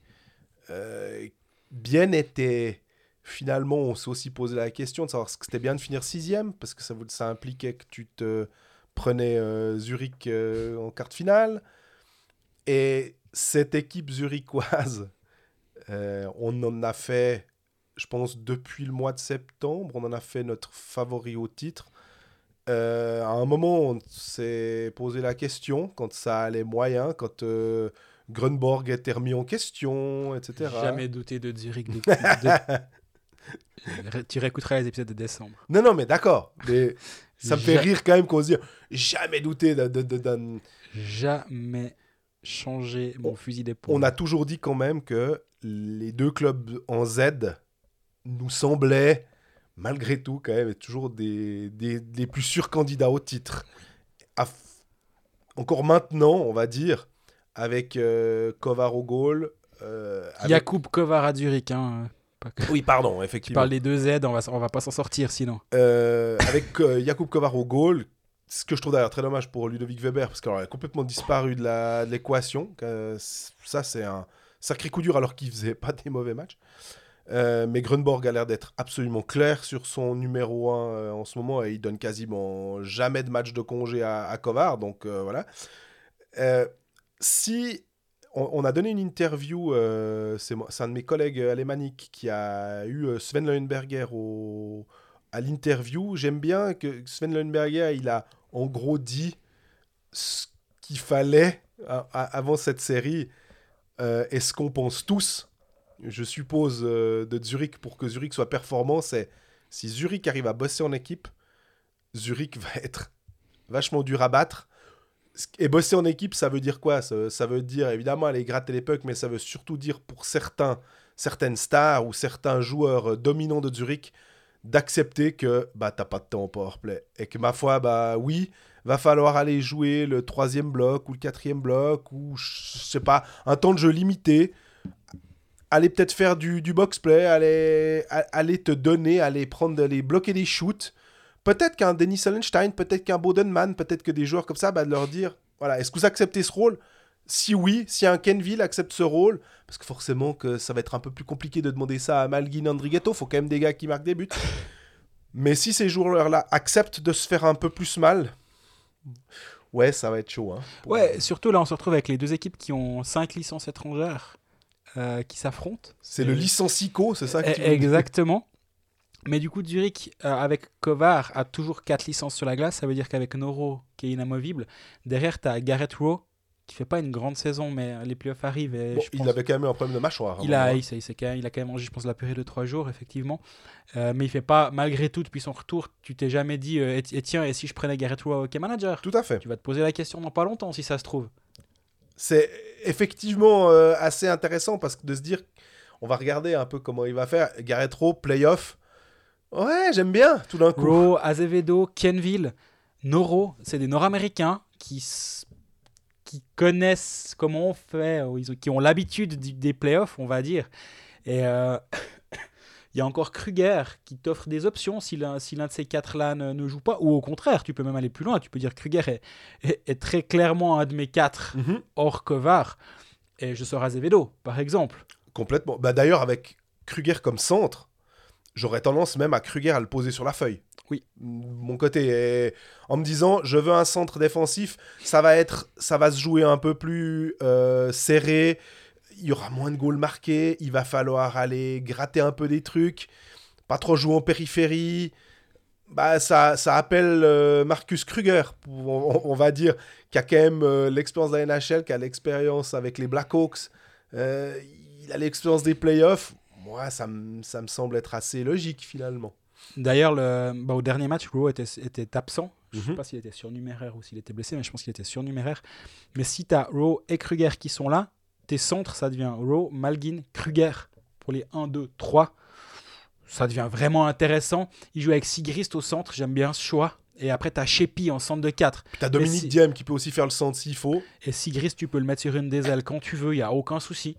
Bienne était finalement, on s'est aussi posé la question de savoir ce que c'était bien de finir sixième, parce que ça, ça impliquait que tu te prenais Zurich en quart de finale. Et cette équipe zurichoise, on en a fait, je pense, depuis le mois de septembre, on en a fait notre favori au titre. Euh, à un moment, on s'est posé la question, quand ça allait moyen, quand euh, Grunborg était remis en question, etc. Jamais douté de Zurich depuis. de- Tu réécouteras les épisodes de décembre. Non, non, mais d'accord. Mais ça me fait Ja- rire quand même qu'on se dise jamais douté d'un- Jamais changer mon On- fusil d'épaule. On a toujours dit quand même que les deux clubs en Z nous semblaient malgré tout, quand même, toujours des, des, des plus sûrs candidats au titre. Encore maintenant, on va dire, avec euh, Kovar au goal. euh, avec- Jakub Kovar à Zurich. Hein. Que- Oui, pardon, Tu effectivement. parles des deux Z, on va, on va pas s'en sortir sinon. Euh, avec euh, Jakub Kovar au goal. Ce que je trouve d'ailleurs très dommage pour Ludovic Weber, parce qu'il a complètement disparu de l'équation. ça, c'est un sacré coup dur alors qu'il faisait pas des mauvais matchs. Euh, mais Grunborg a l'air d'être absolument clair sur son numéro 1 en ce moment et il donne quasiment jamais de match de congé à, à. Donc euh, voilà. Euh, si on, a donné une interview, euh, c'est un de mes collègues alémaniques qui a eu euh, Sven Leuenberger au, à l'interview. J'aime bien que Sven Leuenberger, il a en gros dit ce qu'il fallait a- avant cette série euh, et ce qu'on pense tous je suppose, euh, de Zurich pour que Zurich soit performant, c'est si Zurich arrive à bosser en équipe, Zurich va être vachement dur à battre. Et bosser en équipe, ça veut dire quoi? Ça, veut dire évidemment aller gratter les pucks, mais ça veut surtout dire pour certains, certaines stars ou certains joueurs euh, dominants de Zurich d'accepter que bah t'as pas de temps en powerplay. Et que ma foi bah oui va falloir aller jouer le troisième bloc ou le quatrième bloc ou je sais pas un temps de jeu limité aller peut-être faire du, du box-play, aller, aller te donner, aller prendre, les bloquer des shoots. Peut-être qu'un Denis Sollenstein, peut-être qu'un Bodenman, peut-être que des joueurs comme ça, bah, de leur dire, voilà, est-ce que vous acceptez ce rôle? Si oui, si un Kenville accepte ce rôle, parce que forcément que ça va être un peu plus compliqué de demander ça à Malguin Andrighetto, faut quand même des gars qui marquent des buts. Mais si ces joueurs-là acceptent de se faire un peu plus mal, ouais, ça va être chaud. Hein, pour- Ouais, surtout là, on se retrouve avec les deux équipes qui ont cinq licences étrangères euh, qui s'affrontent. C'est le licencico, c'est ça que tu Eh, Exactement. Mais du coup, Zurich, euh, avec Kovar, a toujours 4 licences sur la glace. Ça veut dire qu'avec Noro, qui est inamovible, derrière, tu as Garrett Rowe, qui fait pas une grande saison, mais les playoffs arrivent. Et Bon, je il pense- avait quand même eu un problème de mâchoire. il avant, a, hein. il, il quand même, il a quand même mangé, je pense, la purée de 3 jours, effectivement. Euh, mais il fait pas, malgré tout, depuis son retour, tu t'es jamais dit, euh, et, et tiens, et si je prenais Garrett Rowe hockey manager? Tout à fait. Tu vas te poser la question dans pas longtemps, si ça se trouve. C'est effectivement euh, assez intéressant parce que de se dire, on va regarder un peu comment il va faire. Gareth Rowe, playoff. Ouais, j'aime bien tout d'un coup. Rowe, Azevedo, Kenville, Noro, c'est des Nord-Américains qui, qui connaissent comment on fait, ou ils qui ont l'habitude des playoffs, on va dire. Et euh, il y a encore Kruger qui t'offre des options si l'un si de ces quatre-là ne, ne joue pas. Ou au contraire, tu peux même aller plus loin. Tu peux dire Kruger est, est- est très clairement un de mes quatre Mhm, hors Kovar. Et je sors Azevedo, par exemple. complètement. Bah, D'ailleurs, avec Kruger comme centre, j'aurais tendance même à Kruger à le poser sur la feuille. Oui. Mon côté est en me disant, je veux un centre défensif, ça va être, ça va se jouer un peu plus euh, serré. Il y aura moins de goals marqués. Il va falloir aller gratter un peu des trucs, pas trop jouer en périphérie. Bah, ça, ça appelle euh, Marcus Kruger, on, on va dire, qui a quand même euh, l'expérience de la NHL, qui a l'expérience avec les Blackhawks. Euh, il a l'expérience des playoffs. Moi, ça, me- ça me semble être assez logique finalement. D'ailleurs, le- bah, au dernier match, Rowe était, était absent. Je ne sais Mhm. pas s'il était surnuméraire ou s'il était blessé, mais je pense qu'il était surnuméraire. Mais si tu as Rowe et Kruger qui sont là, tes centres, ça devient Rowe, Malgin, Kruger pour les 1, 2, 3. Ça devient vraiment intéressant. Il joue avec Sigrist au centre, j'aime bien ce choix. Et après, tu as Shepi en centre de 4. Puis t'as Dominique si- Diem qui peut aussi faire le centre s'il faut. Et Sigrist, tu peux le mettre sur une des ailes quand tu veux, il n'y a aucun souci.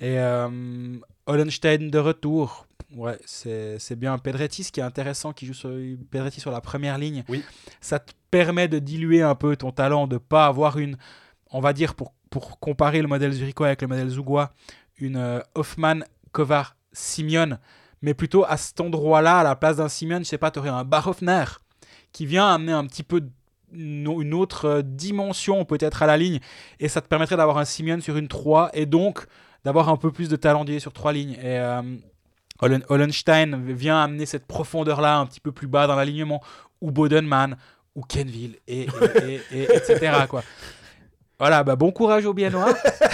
Et euh, Hollenstein de retour, ouais, c'est c'est bien. Pedretti, ce qui est intéressant, qui joue sur, Pedretti sur la première ligne, Oui. ça te permet de diluer un peu ton talent, de pas avoir une, on va dire, pour, pour comparer le modèle Zurichois avec le modèle Zougois, une euh, Hoffman, Kovar, Simeon, mais plutôt à cet endroit-là, à la place d'un Simeon, je sais pas, tu aurais un Barhoffner qui vient amener un petit peu une autre euh, dimension peut-être à la ligne. Et ça te permettrait d'avoir un Simeon sur une 3 et donc d'avoir un peu plus de talent dié sur trois lignes. Et euh, Hollen- Hollenstein vient amener cette profondeur là un petit peu plus bas dans l'alignement ou Bodenman ou Kenville et, et- et- et- etc voilà bah bon courage aux Biennois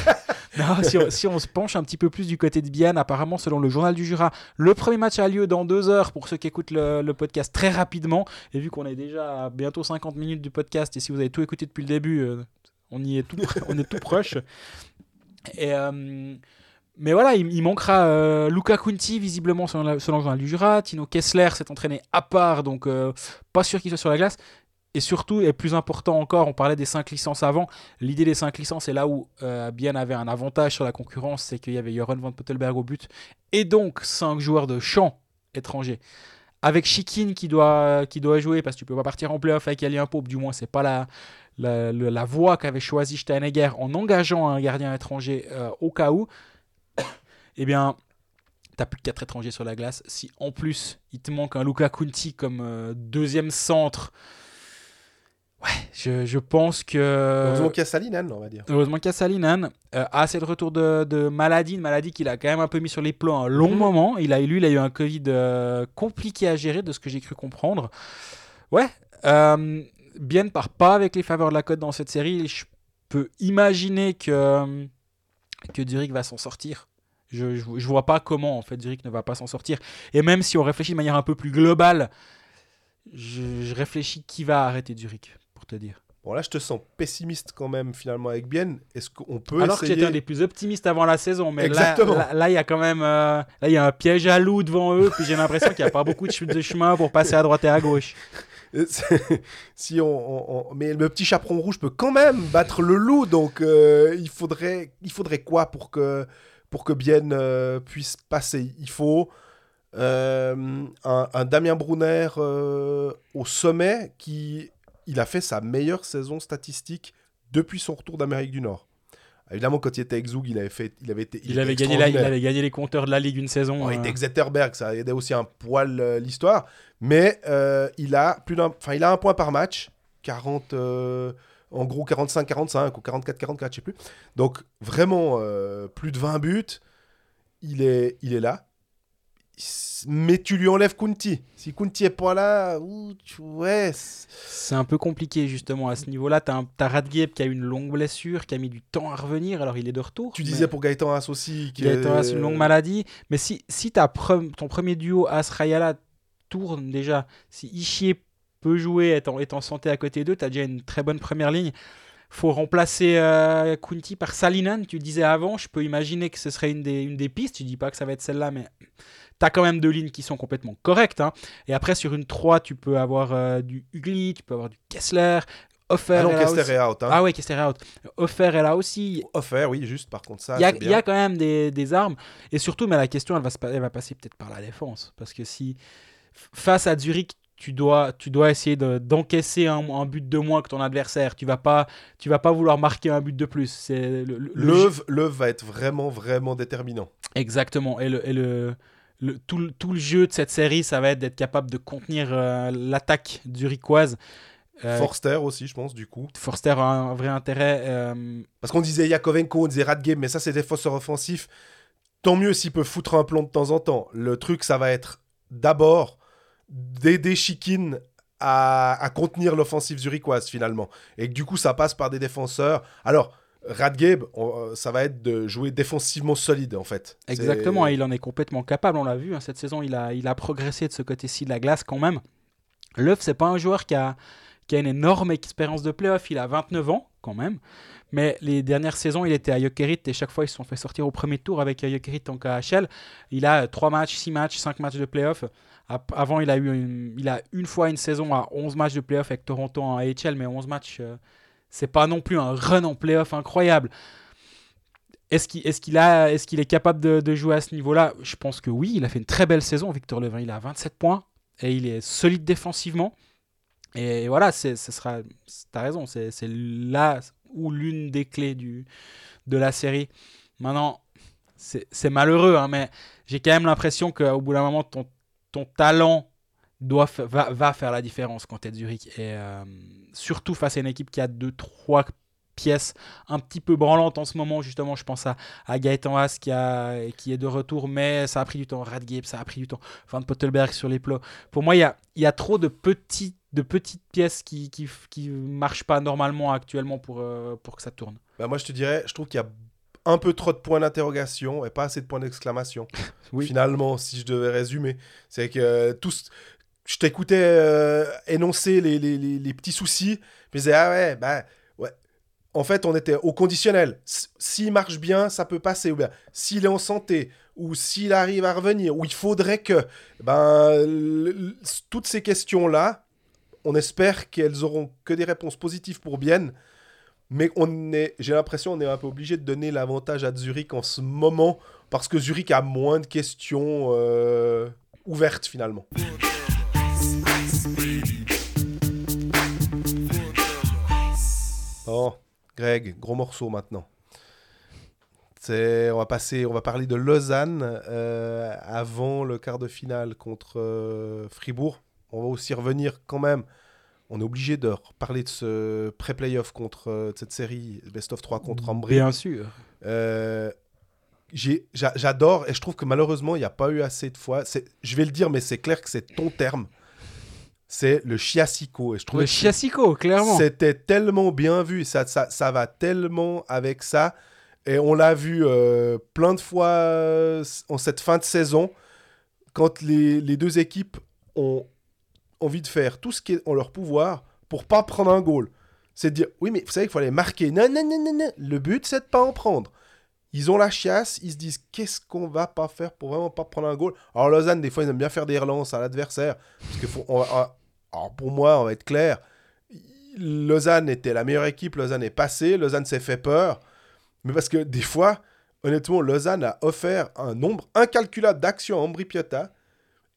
non, si, on, si on se penche un petit peu plus du côté de Bienne, apparemment, selon le journal du Jura, le premier match a lieu dans deux heures pour ceux qui écoutent le, le podcast très rapidement. Et vu qu'on est déjà à bientôt 50 minutes du podcast, et si vous avez tout écouté depuis le début, euh, on y est tout, on est tout proche. Et euh, Mais voilà, il, il manquera euh, Luca Conti, visiblement, selon, la- selon le journal du Jura. Tino Kessler s'est entraîné à part, donc euh, pas sûr qu'il soit sur la glace. Et surtout, et plus important encore, on parlait des 5 licences avant. L'idée des 5 licences, c'est là où euh, Bien avait un avantage sur la concurrence, c'est qu'il y avait Joran van Pottelberg au but, et donc 5 joueurs de champ étrangers. Avec Chikin qui doit, qui doit jouer, parce que tu peux pas partir en playoff avec Alien Pope, du moins, c'est pas la, la, voie qu'avait choisi Steinegger en engageant un gardien étranger euh, au cas où. eh bien, t'as plus que 4 étrangers sur la glace. Si en plus il te manque un Luca Conti comme euh, deuxième centre, ouais, je, je pense que. Heureusement qu'il y a Salinen, on va dire. Heureusement qu'il y a Salinan. Euh, ah, c'est le retour de, de maladie, une maladie qu'il a quand même un peu mis sur les plans un long Mhm. moment. Il a, lui, il a eu un Covid euh, compliqué à gérer, de ce que j'ai cru comprendre. Ouais, euh, bien ne part pas avec les faveurs de la cote dans cette série. Je peux imaginer que, que Zurich va s'en sortir. Je, je, je vois pas comment en fait Zurich ne va pas s'en sortir. Et même si on réfléchit de manière un peu plus globale, je, je réfléchis qui va arrêter Zurich, pour te dire. Bon, là, je te sens pessimiste quand même, finalement, avec Bien. Est-ce qu'on peut Alors que essayer j'étais un des plus optimistes avant la saison, mais là, Exactement. là, là, il y a quand même euh, là il y a un piège à loup devant eux, puis j'ai l'impression qu'il n'y a pas beaucoup de, ch- de chemin pour passer à droite et à gauche. Euh, si on, on- on- mais le petit chaperon rouge peut quand même battre le loup, donc euh, il faudrait, il faudrait quoi pour que pour que Bien euh, puisse passer? Il faut un, un Damien Brunner au sommet qui il a fait sa meilleure saison statistique depuis son retour d'Amérique du Nord. Évidemment, quand il était avec Zug, il avait fait, il avait été, Il, était avait gagné la- il avait gagné les compteurs de la Ligue une saison. Bon, il était avec Zetterberg, ça aidait aussi un poil euh, l'histoire. Mais euh, il a plus d'un, il a un point par match, 40, euh, en gros 45-45 ou 44-44, je sais plus. Donc vraiment plus de 20 buts. Il est, il est là. Mais tu lui enlèves Kunti. Si Kunti est pas là, ouh, tu- ouais. c'est- un peu compliqué justement à ce niveau-là. T'as un- t'as Radgeb qui a eu une longue blessure, qui a mis du temps à revenir, alors il est de retour. Tu mais- disais pour Gaëtan Haas aussi. Il a été que- c'est une longue maladie. Mais si, si pre- ton premier duo As-Rayala tourne déjà, si Ishii peut jouer, est en, est en santé à côté d'eux, tu as déjà une très bonne première ligne. faut remplacer euh, Kunti par Salinan. Tu le disais avant, je peux imaginer que ce serait une des, une des pistes. Je dis pas que ça va être celle-là, mais tu as quand même deux lignes qui sont complètement correctes. hein. Et après, sur une 3, tu peux avoir euh, du Ugly, tu peux avoir du Kessler. Offer Ah non, aussi. est out. Hein. Ah ouais, Kessler est out. Offer est là aussi. Offert, oui, juste par contre ça. Il y, y a quand même des, des armes. Et surtout, mais la question, elle va, se elle va passer peut-être par la défense. Parce que si, face à Zurich, tu dois, tu dois essayer de- d'encaisser un, un but de moins que ton adversaire. Tu vas pas, tu vas pas vouloir marquer un but de plus. C'est le, le- le va être vraiment, vraiment déterminant. Exactement. Et, le, et le, le- tout, le- tout le jeu de cette série, ça va être d'être capable de contenir euh, l'attaque zurichoise. Euh, Forster aussi, je pense, du coup. Forster a un vrai intérêt. euh, Parce qu'on disait Yakovenko, on disait Radgame, mais ça, c'est des défenseurs offensifs. Tant mieux s'il peut foutre un plomb de temps en temps. Le truc, ça va être d'abord d'aider Chikin à, à contenir l'offensive zurichoise, finalement. Et du coup, ça passe par des défenseurs. Alors, Radgabe, on- euh, ça va être de jouer défensivement solide, en fait. Exactement, et il en est complètement capable, on l'a vu, hein, cette saison il a, il a progressé de ce côté-ci de la glace quand même. Löw, c'est pas un joueur qui a, qui a une énorme expérience de playoff, il a 29 ans quand même, mais les dernières saisons il était à Jokerit et chaque fois ils se sont fait sortir au premier tour avec Jokerit en KHL. Il a 3 matchs, 6 matchs, 5 matchs de playoff. Avant il a eu une, il a une fois une saison à 11 matchs de playoff avec Toronto en AHL, mais 11 matchs, euh, c'est pas non plus un run en playoff incroyable. Est-ce qu'il est, qu'il est capable de, jouer à ce niveau-là? Je pense que oui. Il a fait une très belle saison, Victor Levin. Il a 27 points et il est solide défensivement. Et voilà, ce sera. T'as raison, c'est, là ou l'une des clés du, de la série. Maintenant, c'est malheureux, hein, mais j'ai quand même l'impression qu'au bout d'un moment, ton, ton talent doit va, va faire la différence quand tu es Zurich. Et euh, surtout face à une équipe qui a 2-3 pièces un petit peu branlante en ce moment. Justement, je pense à, à Gaëtan Haas qui, a, qui est de retour, mais ça a pris du temps. Radgeb, ça a pris du temps. Van Pottelberg sur les plots. Pour moi, il y a, il y a trop de, petits, de petites pièces qui qui, qui marchent pas normalement actuellement pour, euh, pour que ça tourne. Bah, moi, je te dirais, je trouve qu'il y a un peu trop de points d'interrogation et pas assez de points d'exclamation. Oui. Finalement, si je devais résumer, c'est que euh, tous, je t'écoutais euh, énoncer les, les, les- petits soucis, je disais, ah ouais, bah, ouais. en fait, on était au conditionnel. S'il marche bien, ça peut passer. Ou bien s'il est en santé, ou s'il arrive à revenir, ou il faudrait que. Ben, toutes ces questions-là, on espère qu'elles auront que des réponses positives pour Bienne. Mais on est, j'ai l'impression on est un peu obligé de donner l'avantage à Zurich en ce moment, parce que Zurich a moins de questions euh, ouvertes finalement. Bon, Greg, gros morceau maintenant. C'est, on va passer, on va parler de Lausanne euh, avant le quart de finale contre euh, Fribourg. On va aussi revenir quand même. On est obligé de parler de ce pré-playoff contre euh, de cette série Best of 3 contre Ambry. Bien sûr. J'adore et je trouve que malheureusement il n'y a pas eu assez de fois. C'est- Je vais le dire, mais c'est clair que c'est ton terme. C'est le chiassico et je trouve Le chiassico, clairement. c'était tellement bien vu, ça, ça, ça va tellement avec ça. Et on l'a vu euh, plein de fois euh, en cette fin de saison, quand les, les deux équipes ont envie de faire tout ce qui est en leur pouvoir pour pas prendre un goal. C'est de dire, oui, mais vous savez qu'il faut aller marquer. Non, non, non, non, non. Le but, c'est de pas en prendre. Ils ont la chiasse, ils se disent, qu'est-ce qu'on va pas faire pour vraiment pas prendre un goal? Alors, Lausanne, des fois, ils aiment bien faire des relances à l'adversaire. Parce que alors, pour moi, on va être clair. Lausanne était la meilleure équipe, Lausanne est passée, Lausanne s'est fait peur. Mais parce que des fois, honnêtement, Lausanne a offert un nombre incalculable d'actions à Ambri Piotta.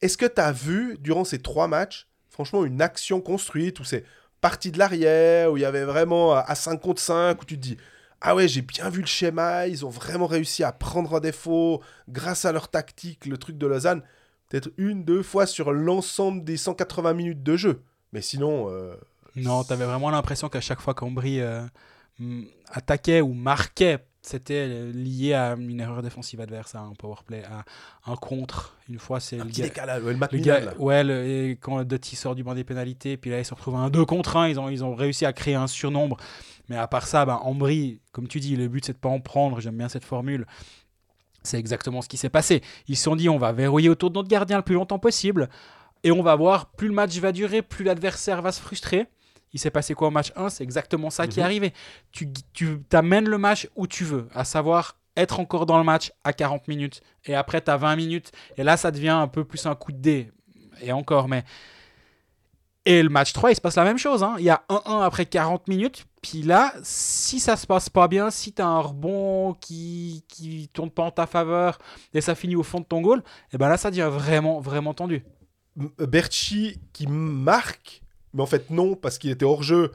Est-ce que tu as vu, durant ces trois matchs, franchement, une action construite où c'est parti de l'arrière, où il y avait vraiment à 5 contre 5, où tu te dis Ah ouais, j'ai bien vu le schéma, ils ont vraiment réussi à prendre un défaut grâce à leur tactique, le truc de Lausanne. Peut-être une, deux fois sur l'ensemble des 180 minutes de jeu. Mais sinon, euh, Non, t'avais vraiment l'impression qu'à chaque fois qu'Ambry euh, mm, attaquait ou marquait, c'était euh, lié à une erreur défensive adverse, à un powerplay, à un contre. Une fois, c'est le petit gars- décalage. Ouais, le le Macmillan, gars- là. ouais, le- et quand Doty sort du banc des pénalités, puis là, ils se retrouvent à un 2 contre 1, ils ont, ils ont réussi à créer un surnombre. Mais à part ça, ben, Ambry, comme tu dis, le but, c'est de pas en prendre. J'aime bien cette formule. C'est exactement ce qui s'est passé. Ils se sont dit, on va verrouiller autour de notre gardien le plus longtemps possible. Et on va voir, plus le match va durer, plus l'adversaire va se frustrer. Il s'est passé quoi au match 1 C'est exactement ça qui est Mhm. arrivé. Tu, tu t'amènes le match où tu veux, à savoir être encore dans le match à 40 minutes. Et après, tu as 20 minutes. Et là, ça devient un peu plus un coup de dé. Et encore, mais. Et le match 3, il se passe la même chose. hein. Il y a 1-1 après 40 minutes. Puis là, si ça se passe pas bien, si tu as un rebond qui, qui tourne pas en ta faveur et ça finit au fond de ton goal, et ben là, ça devient vraiment, vraiment tendu. M- Berchi qui marque, mais en fait non, parce qu'il était hors jeu.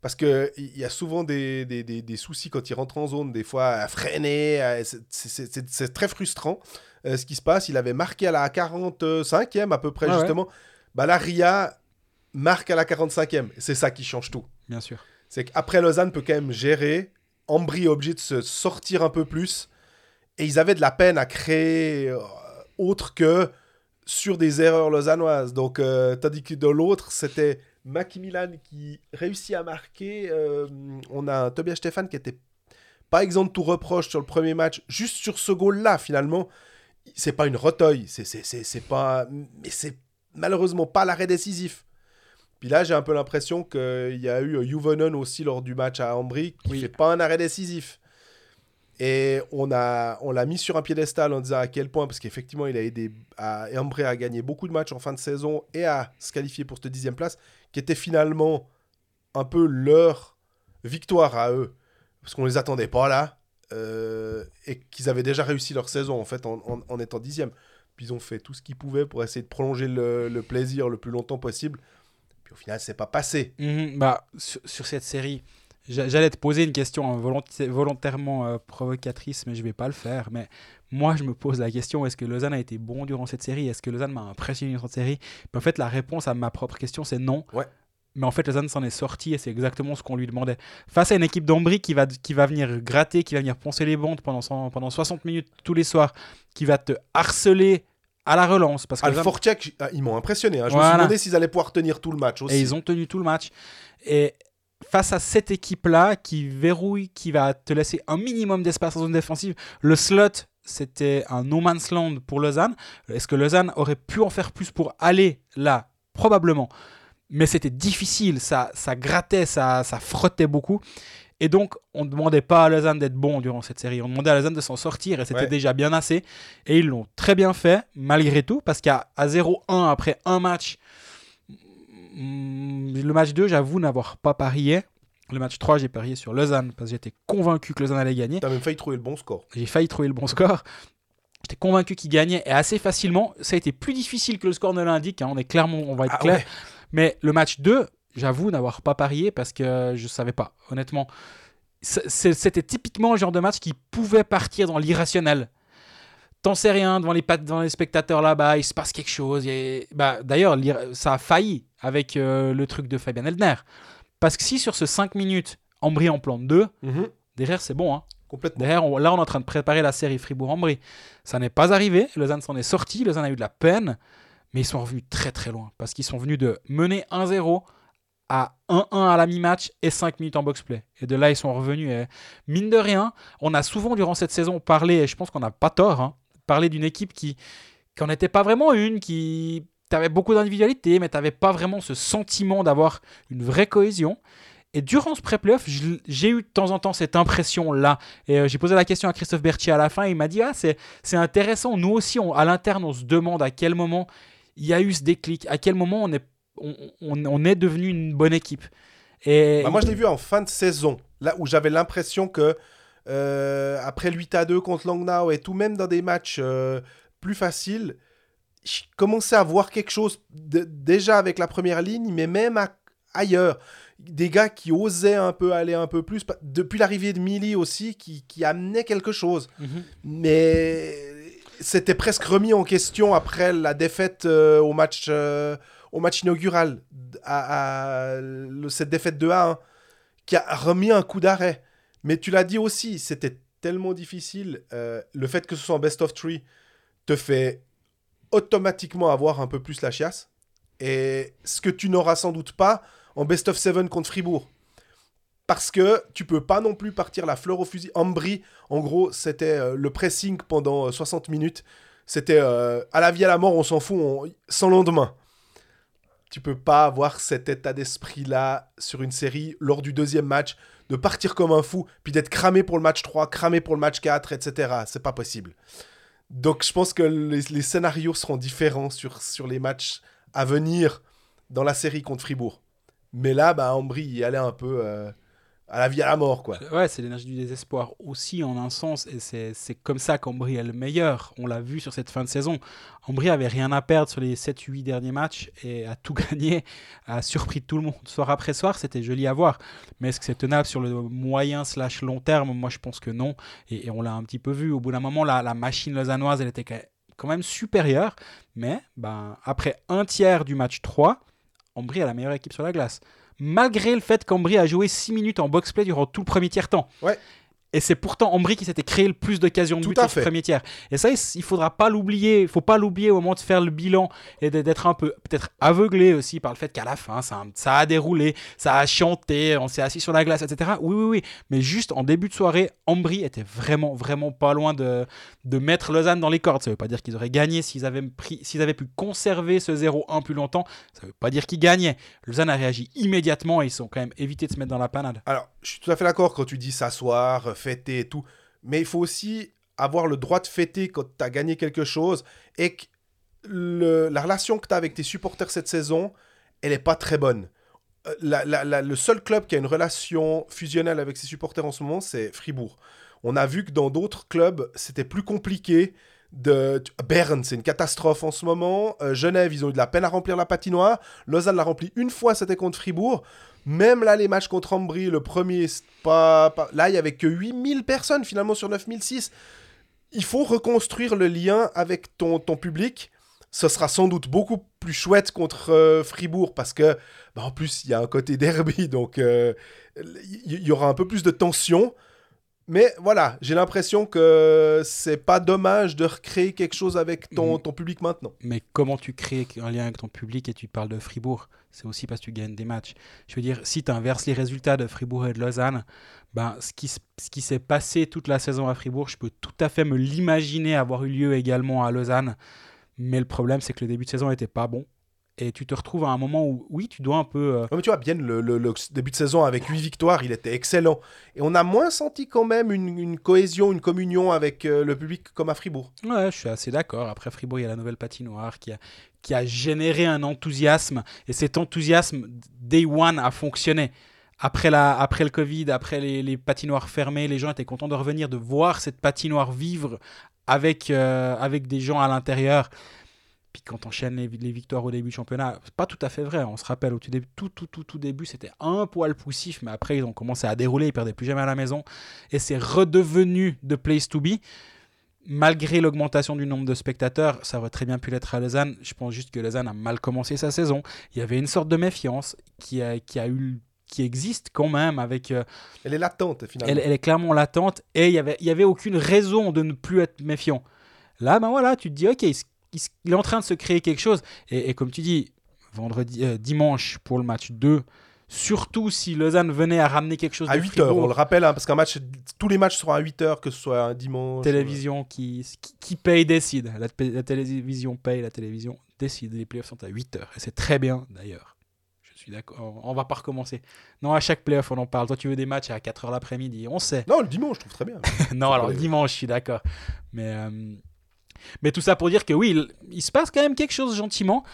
Parce qu'il y a souvent des, des, des- des soucis quand il rentre en zone, des fois à freiner. à- c'est- très frustrant euh, ce qui se passe. Il avait marqué à la 45e à peu près, ouais. justement. Bah là, Ria marque à la 45e. C'est ça qui change tout. Bien sûr. C'est qu'après, Lausanne peut quand même gérer. Ambry est obligé de se sortir un peu plus. Et ils avaient de la peine à créer euh, autre que sur des erreurs lausannoises. Donc, euh, tandis que de l'autre, c'était Macmillan qui réussit à marquer. Euh, on a un Tobias Stéphane qui était pas exempt de tout reproche sur le premier match. Juste sur ce goal-là, finalement, c'est pas une c'est, c'est pas... Mais c'est malheureusement pas l'arrêt décisif. Puis là, j'ai un peu l'impression qu'il y a eu Juvonen aussi lors du match à Ambry qui Oui. fait pas un arrêt décisif. Et on a, on l'a mis sur un piédestal en disant à quel point, parce qu'effectivement, il a aidé à, Ambry à gagner beaucoup de matchs en fin de saison et à se qualifier pour cette dixième place, qui était finalement un peu leur victoire à eux, parce qu'on les attendait pas là, euh, et qu'ils avaient déjà réussi leur saison en fait en, en- en étant dixième. Puis ils ont fait tout ce qu'ils pouvaient pour essayer de prolonger le, le plaisir le plus longtemps possible. Puis au final, c'est pas passé. Mhm, bah, sur, sur cette série, j'a- j'allais te poser une question volontairement euh, provocatrice, mais je vais pas le faire. Mais moi, je me pose la question est-ce que Lausanne a été bon durant cette série? Est-ce que Lausanne m'a impressionné durant cette série? Puis En fait, la réponse à ma propre question, c'est non. Ouais. Mais en fait, Lausanne s'en est sorti et c'est exactement ce qu'on lui demandait. Face à une équipe d'Ambry qui va, qui va venir gratter, qui va venir poncer les bandes pendant, pendant 60 minutes tous les soirs, qui va te harceler à la relance. Parce que Fortiac, ah, ils m'ont impressionné. hein. Je me suis demandé s'ils allaient pouvoir tenir tout le match aussi. Et ils ont tenu tout le match. Et face à cette équipe-là qui verrouille, qui va te laisser un minimum d'espace en zone défensive, le slot, c'était un no man's land pour Lausanne. Est-ce que Lausanne aurait pu en faire plus pour aller là? Probablement. Mais c'était difficile, ça, ça grattait, ça, ça frottait beaucoup. Et donc, on ne demandait pas à Lausanne d'être bon durant cette série. On demandait à Lausanne de s'en sortir et c'était Ouais. déjà bien assez. Et ils l'ont très bien fait, malgré tout, parce qu'à à 0-1 après un match, mm, le match 2, j'avoue n'avoir pas parié. Le match 3, j'ai parié sur Lausanne parce que j'étais convaincu que Lausanne allait gagner. T'as même failli trouver le bon score. J'ai failli trouver le bon score. J'étais convaincu qu'il gagnait et assez facilement. Ça a été plus difficile que le score ne l'indique. hein. On est clairement, on va être Ah clair. ouais. Mais le match 2, j'avoue n'avoir pas parié parce que je savais pas, honnêtement. C'était typiquement le genre de match qui pouvait partir dans l'irrationnel. T'en sais rien devant les, devant les spectateurs là-bas, il se passe quelque chose. et- bah, D'ailleurs, ça a failli avec euh, le truc de Fabien Eldner. Parce que si sur ce 5 minutes, Ambry en plante 2, Mhm. derrière c'est bon. Hein. Complètement. Derrière, on- là, on est en train de préparer la série Fribourg-en-Brie. Ça n'est pas arrivé. Lausanne s'en est sorti. Lausanne a eu de la peine. Mais ils sont revenus très très loin. Parce qu'ils sont venus de mener 1-0 à 1-1 à la mi-match et 5 minutes en box-play. Et de là, ils sont revenus. Et mine de rien, on a souvent durant cette saison parlé, et je pense qu'on n'a pas tort, hein, parlé d'une équipe qui qui n'en était pas vraiment une, qui... T'avais beaucoup d'individualité, mais t'avais pas vraiment ce sentiment d'avoir une vraie cohésion. Et durant ce pré-playoff, j'ai eu de temps en temps cette impression-là. Et euh, j'ai posé la question à Christophe Berthier à la fin. Il m'a dit Ah, c'est c'est intéressant. Nous aussi, on- à l'interne, on se demande à quel moment il y a eu ce déclic, à quel moment on est, on, on- on est devenu une bonne équipe. Et Bah, moi, je l'ai vu en fin de saison, là où j'avais l'impression que euh, après le 8 à 2 contre Langnau et tout, même dans des matchs euh, plus faciles, je commençais à voir quelque chose de- déjà avec la première ligne, mais même à- ailleurs. Des gars qui osaient un peu aller un peu plus. Depuis l'arrivée de Milly aussi, qui, qui amenait quelque chose. Mhm. Mais c'était presque remis en question après la défaite euh, au, match, au match inaugural, à, cette défaite de 1 qui a remis un coup d'arrêt. Mais tu l'as dit aussi, c'était tellement difficile. euh, le fait que ce soit en best of three te fait automatiquement avoir un peu plus la chiasse. Et ce que tu n'auras sans doute pas en best of seven contre Fribourg. Parce que tu peux pas non plus partir la fleur au fusil. Ambry, en gros, c'était euh, le pressing pendant euh, 60 minutes. C'était euh, à la vie à la mort, on s'en fout, sans lendemain. Tu peux pas avoir cet état d'esprit-là sur une série lors du deuxième match, de partir comme un fou, puis d'être cramé pour le match 3, cramé pour le match 4, etc. C'est pas possible. Donc je pense que les, scénarios seront différents sur, sur les matchs à venir dans la série contre Fribourg. Mais là, bah, Ambry y allait un peu euh, à la vie à la mort, quoi. Ouais, c'est l'énergie du désespoir aussi en un sens, et c'est comme ça qu'Ambry est le meilleur. On l'a vu sur cette fin de saison. Ambry avait rien à perdre sur les 7-8 derniers matchs et a tout gagné, a surpris tout le monde. Soir après soir, c'était joli à voir. Mais est-ce que c'est tenable sur le moyen slash long terme? Moi, je pense que non. Et, on l'a un petit peu vu. Au bout d'un moment, la, la machine lausannoise, elle était quand même supérieure. Mais ben, après un tiers du match 3, Ambry a la meilleure équipe sur la glace. Malgré le fait qu'Ambry a joué 6 minutes en box-play durant tout le premier tiers-temps. Ouais. Et c'est pourtant Ambry qui s'était créé le plus d'occasions de Tout but sur ce premier tiers. Et ça, il faudra pas l'oublier. Il faut pas l'oublier au moment de faire le bilan et d'être un peu peut-être aveuglé aussi par le fait qu'à la fin, ça, a- ça a déroulé, ça a chanté, on s'est assis sur la glace, etc. Oui, oui, oui. Mais juste en début de soirée, Ambry était vraiment, vraiment pas loin de, de mettre Lausanne dans les cordes. Ça veut pas dire qu'ils auraient gagné s'ils avaient, pris, s'ils avaient pu conserver ce 0-1 plus longtemps. Ça veut pas dire qu'ils gagnaient. Lausanne a réagi immédiatement et ils ont quand même évité de se mettre dans la panade. Alors, je suis tout à fait d'accord quand tu dis s'asseoir, fêter et tout. Mais il faut aussi avoir le droit de fêter quand tu as gagné quelque chose et que la relation que tu as avec tes supporters cette saison, elle n'est pas très bonne. Euh, le seul club qui a une relation fusionnelle avec ses supporters en ce moment, c'est Fribourg. On a vu que dans d'autres clubs, c'était plus compliqué. De... Berne, c'est une catastrophe en ce moment. Euh, Genève, ils ont eu de la peine à remplir la patinoire. Lausanne l'a rempli une fois, c'était contre Fribourg. Même là, les matchs contre Ambry, le premier, pas, pas- Là, il y avait que 8000 personnes finalement sur 9006. Il faut reconstruire le lien avec ton, ton public. Ce sera sans doute beaucoup plus chouette contre euh, Fribourg parce que, bah, en plus, il y a un côté derby, donc euh, il y aura un peu plus de tension. Mais voilà, j'ai l'impression que c'est pas dommage de recréer quelque chose avec ton, Mhm. ton public maintenant. Mais comment tu crées un lien avec ton public et tu parles de Fribourg? C'est aussi parce que tu gagnes des matchs. Je veux dire, si tu inverses les résultats de Fribourg et de Lausanne, ben, ce qui, ce qui s'est passé toute la saison à Fribourg, je peux tout à fait me l'imaginer avoir eu lieu également à Lausanne. Mais le problème, c'est que le début de saison n'était pas bon. Et tu te retrouves à un moment où, oui, tu dois un peu. euh, Ouais, mais tu vois, bien le, le- le début de saison avec 8 victoires, il était excellent. Et on a moins senti quand même une, une cohésion, une communion avec euh, le public comme à Fribourg. Ouais, je suis assez d'accord. Après Fribourg, il y a la nouvelle patinoire qui a, qui a généré un enthousiasme. Et cet enthousiasme, day one, a fonctionné. Après, la, après le Covid, après les, les patinoires fermées, les gens étaient contents de revenir, de voir cette patinoire vivre avec, euh, avec des gens à l'intérieur. Puis quand on enchaîne les, les victoires au début du championnat, c'est pas tout à fait vrai. On se rappelle, au tout début, tout, tout, tout, tout début, c'était un poil poussif, mais après, ils ont commencé à dérouler, ils perdaient plus jamais à la maison. Et c'est redevenu de place to be malgré l'augmentation du nombre de spectateurs, ça aurait très bien pu l'être à Lausanne. Je pense juste que Lausanne a mal commencé sa saison. Il y avait une sorte de méfiance qui, a, qui, a eu, qui existe quand même. Avec, euh, Elle est latente finalement. elle, elle est clairement latente et il n'y avait, y avait aucune raison de ne plus être méfiant. Là, ben voilà, tu te dis, ok, il, est en train de se créer quelque chose. Et, et comme tu dis, vendredi, euh, dimanche pour le match 2, surtout si Lausanne venait à ramener quelque chose À de 8 heures, on le rappelle, hein, parce qu'un match, tous les matchs seront à 8 heures, que ce soit un dimanche. télévision qui, qui, qui paye décide. La, télévision paye, la télévision décide. Les playoffs sont à 8 heures. Et c'est très bien d'ailleurs. Je suis d'accord. On va pas recommencer. Non, à chaque playoff, on en parle. Toi, tu veux des matchs à 4 heures l'après-midi? On sait. Non, le dimanche, je trouve très bien. non, alors Ouais. dimanche, je suis d'accord. Mais, euh, mais tout ça pour dire que oui, il, se passe quand même quelque chose gentiment.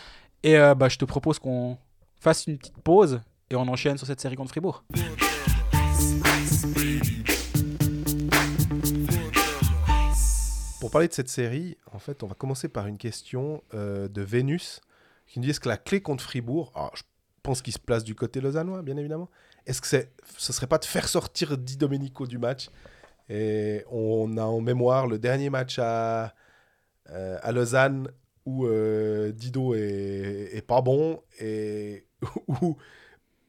Et euh, bah, je te propose qu'on fasse une petite pause et on enchaîne sur cette série contre Fribourg. Pour parler de cette série, en fait, on va commencer par une question euh, de Vénus qui nous dit est-ce que la clé contre Fribourg, alors je pense qu'il se place du côté lausannois, bien évidemment, est-ce que c'est, ce serait pas de faire sortir Di Domenico du match? Et on a en mémoire le dernier match à, euh, à Lausanne où euh, Dido est, pas bon et où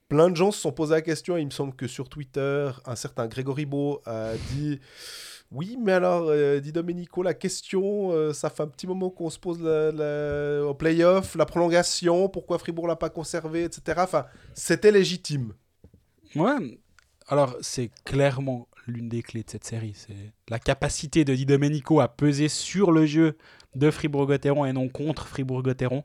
plein de gens se sont posé la question. Il me semble que sur Twitter, un certain Grégory Beau a dit Oui, mais alors, euh, Di Domenico, la question, euh, ça fait un petit moment qu'on se pose la- la- au playoff, la prolongation, pourquoi Fribourg l'a pas conservé, etc. Enfin, c'était légitime. Ouais, alors c'est clairement l'une des clés de cette série. C'est la capacité de Di Domenico à peser sur le jeu de Fribourg-Gotteron et non contre Fribourg-Gotteron.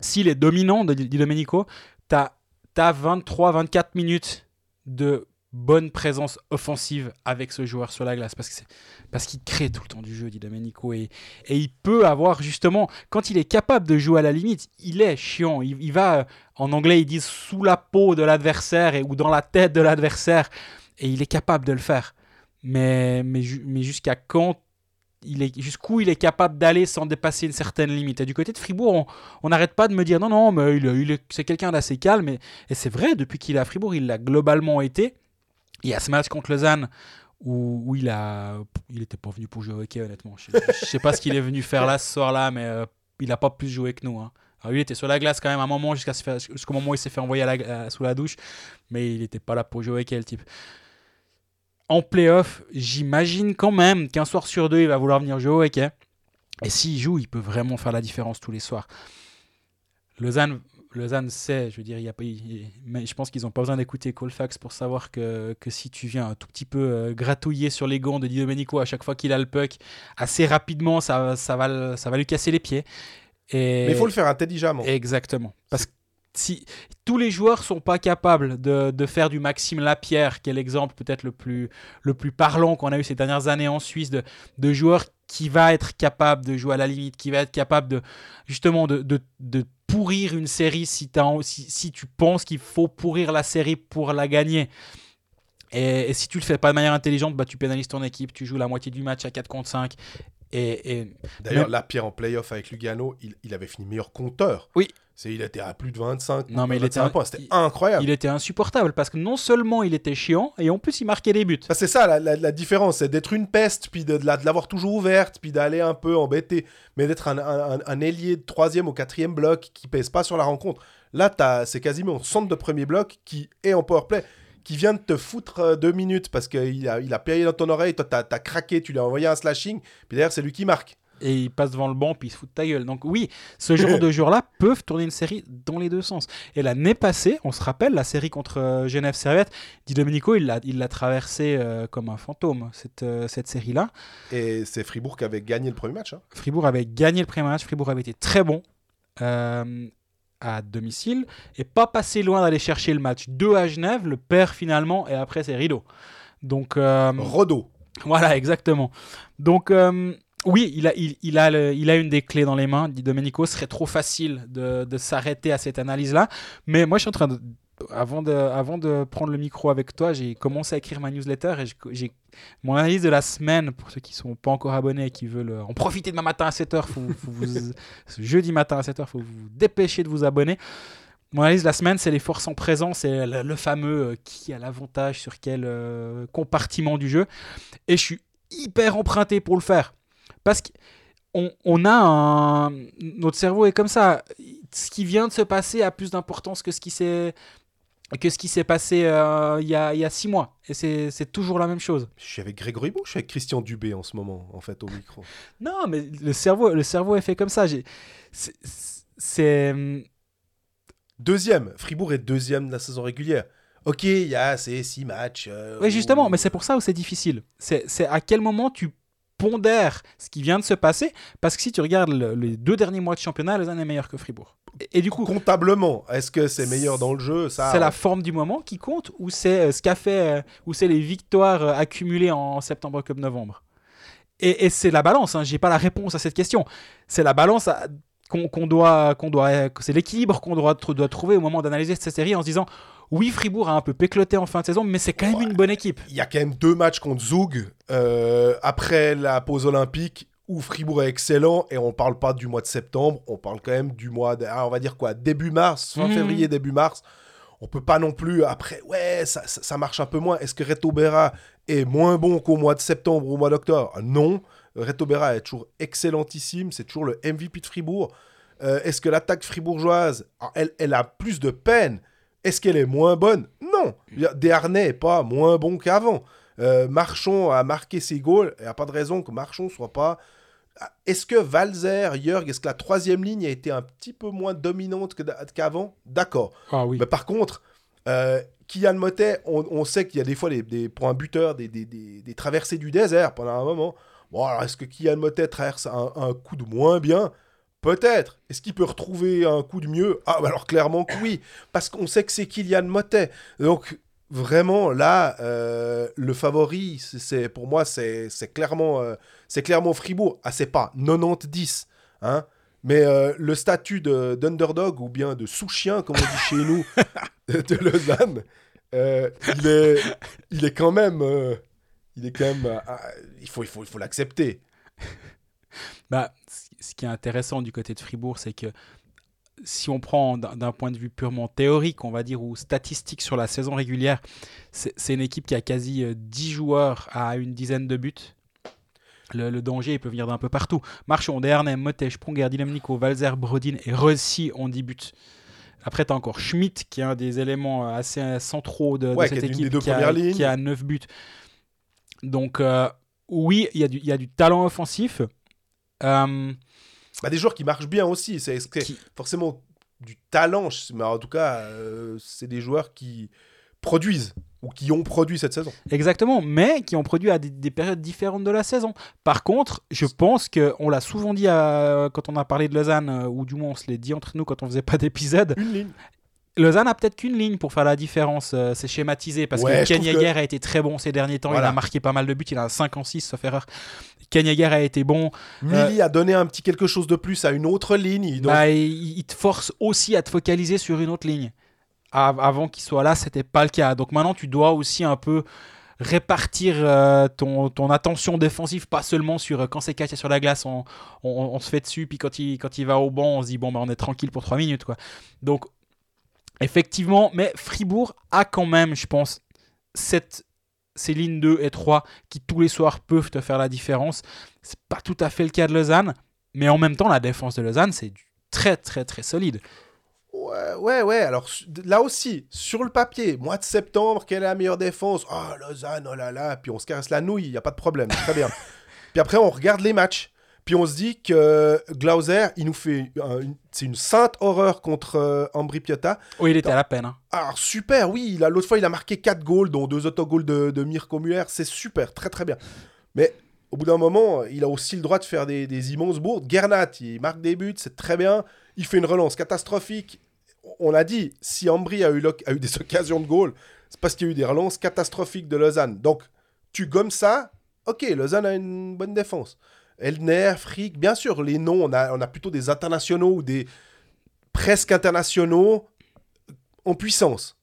S'il est dominant de Di Domenico, tu as, 23-24 minutes de bonne présence offensive avec ce joueur sur la glace parce que parce qu'il crée tout le temps du jeu Di Domenico et, et il peut avoir justement quand il est capable de jouer à la limite il est chiant il, il va euh, en anglais ils disent sous la peau de l'adversaire ou dans la tête de l'adversaire et il est capable de le faire. Mais mais, ju- mais jusqu'à quand il est jusqu'où il est capable d'aller sans dépasser une certaine limite? Et du côté de Fribourg on- n'arrête pas de me dire non non mais il, il est- c'est quelqu'un d'assez calme et, et c'est vrai depuis qu'il est à Fribourg il l'a globalement été. Il y a ce match contre Lausanne où, où il a il était pas venu pour jouer au hockey honnêtement. Je je sais pas ce qu'il est venu faire là ce soir là mais euh, il a pas plus joué que nous hein. Alors, lui, il était sur la glace quand même à un moment jusqu'à jusqu'au moment où il s'est fait envoyer sous la douche mais il n'était pas là pour jouer au hockey le type en playoff j'imagine quand même qu'un soir sur deux il va vouloir venir jouer au hockey et s'il joue il peut vraiment faire la différence tous les soirs Lausanne Lausanne sait, je veux dire, il y a pas, il- mais je pense qu'ils n'ont pas besoin d'écouter Colfax pour savoir que, que si tu viens un tout petit peu euh, gratouiller sur les gants de Di Domenico à chaque fois qu'il a le puck, assez rapidement, ça, ça, va, ça va lui casser les pieds. Et... Mais il faut le faire intelligemment. Exactement. Parce que si tous les joueurs sont pas capables de, de faire du Maxime Lapierre, qui est l'exemple peut-être le plus, le plus parlant qu'on a eu ces dernières années en Suisse, de, de joueurs qui va être capable de jouer à la limite, qui va être capable de justement de, de, de pourrir une série si, si, si tu penses qu'il faut pourrir la série pour la gagner. Et, et si tu le fais pas de manière intelligente, bah, tu pénalises ton équipe, tu joues la moitié du match à 4 contre 5. Et, et D'ailleurs, même- là, Pierre en playoff avec Lugano, il, il avait fini meilleur compteur. Oui. C'est, il était à plus de 25, Non, mais il 25 était- points. C'était incroyable. il était insupportable parce que non seulement il était chiant, et en plus il marquait des buts. Ça, c'est ça la, la- la différence, c'est d'être une peste, puis de, de la- de l'avoir toujours ouverte, puis d'aller un peu embêter, mais d'être un, un, un- un ailier de troisième ou quatrième bloc qui pèse pas sur la rencontre. Là, t'as- c'est quasiment un centre de premier bloc qui est en powerplay, qui vient de te foutre euh, deux minutes parce qu'il a, il a payé dans ton oreille, toi t'as, t'as craqué, tu lui as envoyé un slashing, puis derrière c'est lui qui marque. Et il passe devant le banc puis il se fout de ta gueule. Donc oui, ce genre de joueurs-là peuvent tourner une série dans les deux sens. Et l'année passée, on se rappelle, la série contre euh, Genève Servette, Di Domenico, il l'a, il l'a traversé euh, comme un fantôme, cette, euh, cette série-là. Et c'est Fribourg qui avait gagné le premier match. hein. Fribourg avait gagné le premier match, Fribourg avait été très bon. Euh, à domicile et pas passer loin d'aller chercher le match 2 à Genève, le perd finalement et après c'est rideau. Donc Rodo. voilà, exactement. Donc oui, il a, il, il a il a une des clés dans les mains. Di Domenico, ce serait trop facile de, de s'arrêter à cette analyse-là. Mais moi, je suis en train de. Avant de, avant de prendre le micro avec toi, j'ai commencé à écrire ma newsletter et j'ai- mon analyse de la semaine, pour ceux qui sont pas encore abonnés et qui veulent euh, en profiter demain matin à 7h, faut, jeudi matin à 7h, faut vous dépêcher de vous abonner. Mon analyse de la semaine, c'est les forces en présence, c'est le, le fameux euh, qui a l'avantage sur quel euh, compartiment du jeu. Et je suis hyper emprunté pour le faire. Parce qu'on on a un. Notre cerveau est comme ça. Ce qui vient de se passer a plus d'importance que ce qui s'est. Que ce qui s'est passé euh, il y, a, y a six mois. Et c'est toujours la même chose. Je suis avec Grégory Beau, je suis avec Christian Dubé en ce moment, en fait, au micro. Non, mais le cerveau, le cerveau est fait comme ça. C'est- C'est. Deuxième, Fribourg est deuxième de la saison régulière. Ok, il y a ces six matchs. euh, Oui, justement, où- mais c'est pour ça où c'est difficile. C'est à quel moment tu ce qui vient de se passer. Parce que si tu regardes le- les deux derniers mois de championnat, Lausanne est meilleur que Fribourg. Et, et du coup, Comptablement, est-ce que c'est meilleur dans le jeu ça, c'est la forme du moment qui compte ou c'est euh, ce qu'a fait, euh, ou c'est les victoires euh, accumulées en septembre, octobre, novembre? Et, et c'est la balance, hein, j'ai pas la réponse à cette question. C'est la balance qu'on doit, qu'on doit, c'est l'équilibre qu'on doit, doit trouver au moment d'analyser cette série en se disant oui, Fribourg a un peu pécloté en fin de saison, mais c'est quand même Ouais. une bonne équipe. Il y a quand même deux matchs contre Zug euh, après la pause olympique où Fribourg est excellent et on parle pas du mois de septembre, on parle quand même du mois, de, ah, on va dire quoi, début mars, fin Mhm. février, début mars. On peut pas non plus après, ouais, ça, ça, ça marche un peu moins. Est-ce que Reto Berra est moins bon qu'au mois de septembre ou au mois d'octobre? Non. Reto Berra est toujours excellentissime, c'est toujours le MVP de Fribourg. Euh, Est-ce que l'attaque fribourgeoise, elle, elle a plus de peine Est-ce qu'elle est moins bonne? Non. Desharnais n'est pas moins bon qu'avant. Euh, Marchand a marqué ses goals. Il n'y a pas de raison que Marchand soit pas. Ah, Est-ce que Valzer, Jörg, est-ce que la troisième ligne a été un petit peu moins dominante qu'avant? D'accord. Ah oui. Mais par contre, euh, Kylian Motet, on, on sait qu'il y a des fois des, des, pour un buteur des, des, des- des traversées du désert pendant un moment. Bon, alors est-ce que Kylian Motet traverse un, un coup de moins bien? Peut-être. Est-ce qu'il peut retrouver un coup de mieux? Ah, bah alors clairement que oui. Parce qu'on sait que c'est Kylian Motet. Donc, vraiment, là, euh, le favori, c'est- pour moi, c'est clairement, euh, c'est clairement Fribourg. Ah, c'est pas 90-10. Hein mais euh, le statut de- d'underdog ou bien de sous-chien, comme on dit chez nous, de Lausanne, il, est, il est quand même. il est quand même. ah, il faut il faut, il faut l'accepter. Bah, ce qui est intéressant du côté de Fribourg, c'est que si on prend d'un point de vue purement théorique, on va dire, ou statistique sur la saison régulière, c'est une équipe qui a quasi euh, 10 joueurs à une dizaine de buts. Le, le danger, il peut venir d'un peu partout. Marchand, Dernay, Motet, Sprunger, Dylan Nico, Valzer, Brodin et Rossi ont 10 buts. Après, tu as encore Schmidt, qui est un des éléments euh, assez euh, centraux de, Ouais, cette équipe, qui a, qui a 9 buts. Donc, euh, oui, il y, a du- il y a du talent offensif. Euh, Bah, des joueurs qui marchent bien aussi. C'est Qui- forcément du talent, mais en tout cas, euh, c'est des joueurs qui produisent ou qui ont produit cette saison. Exactement, mais qui ont produit à des, des périodes différentes de la saison. Par contre, je pense que on l'a souvent dit à- quand on a parlé de Lausanne, euh, ou du moins on se l'est dit entre nous quand on faisait pas d'épisode. Une ligne. Lausanne a peut-être qu'une ligne pour faire la différence. euh, c'est schématisé parce Ouais, que Ken trouve que- Yeager a été très bon ces derniers temps. Voilà. Il a marqué pas mal de buts. Il a un 5 en 6, sauf erreur. Ken Yeager a été bon. Milly a donné un petit quelque chose de plus à une autre ligne. Donc, Euh, Bah, il, il te force aussi à te focaliser sur une autre ligne. Av- Avant qu'il soit là, c'était pas le cas. Donc maintenant, tu dois aussi un peu répartir euh, ton, ton attention défensive, pas seulement sur euh, quand c'est caché sur la glace, on, on- on se fait dessus, puis quand il, quand il va au banc, on se dit bon, bah, on est tranquille pour 3 minutes. Quoi. Donc, effectivement, mais Fribourg a quand même, je pense, cette, ces lignes 2 et 3 qui tous les soirs peuvent te faire la différence. C'est pas tout à fait le cas de Lausanne, mais en même temps, la défense de Lausanne, c'est très très très solide. Ouais, ouais, ouais. Alors là aussi, sur le papier, mois de septembre, quelle est la meilleure défense? Oh, Lausanne, oh là là. Puis on se caresse la nouille, il n'y a pas de problème. Très bien. puis après, on regarde les matchs. Puis on se dit que Glauser, il nous fait. C'est une sainte horreur contre euh, Ambri Piotta. Oui, il était à la peine. hein. Alors super, oui, l'autre fois, il a marqué 4 goals, dont 2 autogoals de, de Mirko Muller. C'est super, très très bien. Mais au bout d'un moment, il a aussi le droit de faire des, des immenses bourdes. Gernat, il marque des buts, c'est très bien. Il fait une relance catastrophique. on a dit, si Ambry a eu, a eu des occasions de goal, c'est parce qu'il y a eu des relances catastrophiques de Lausanne. Donc, tu gommes ça, ok, Lausanne a une bonne défense. Elner, Frick, bien sûr, les noms, on a, plutôt des internationaux ou des presque internationaux en puissance.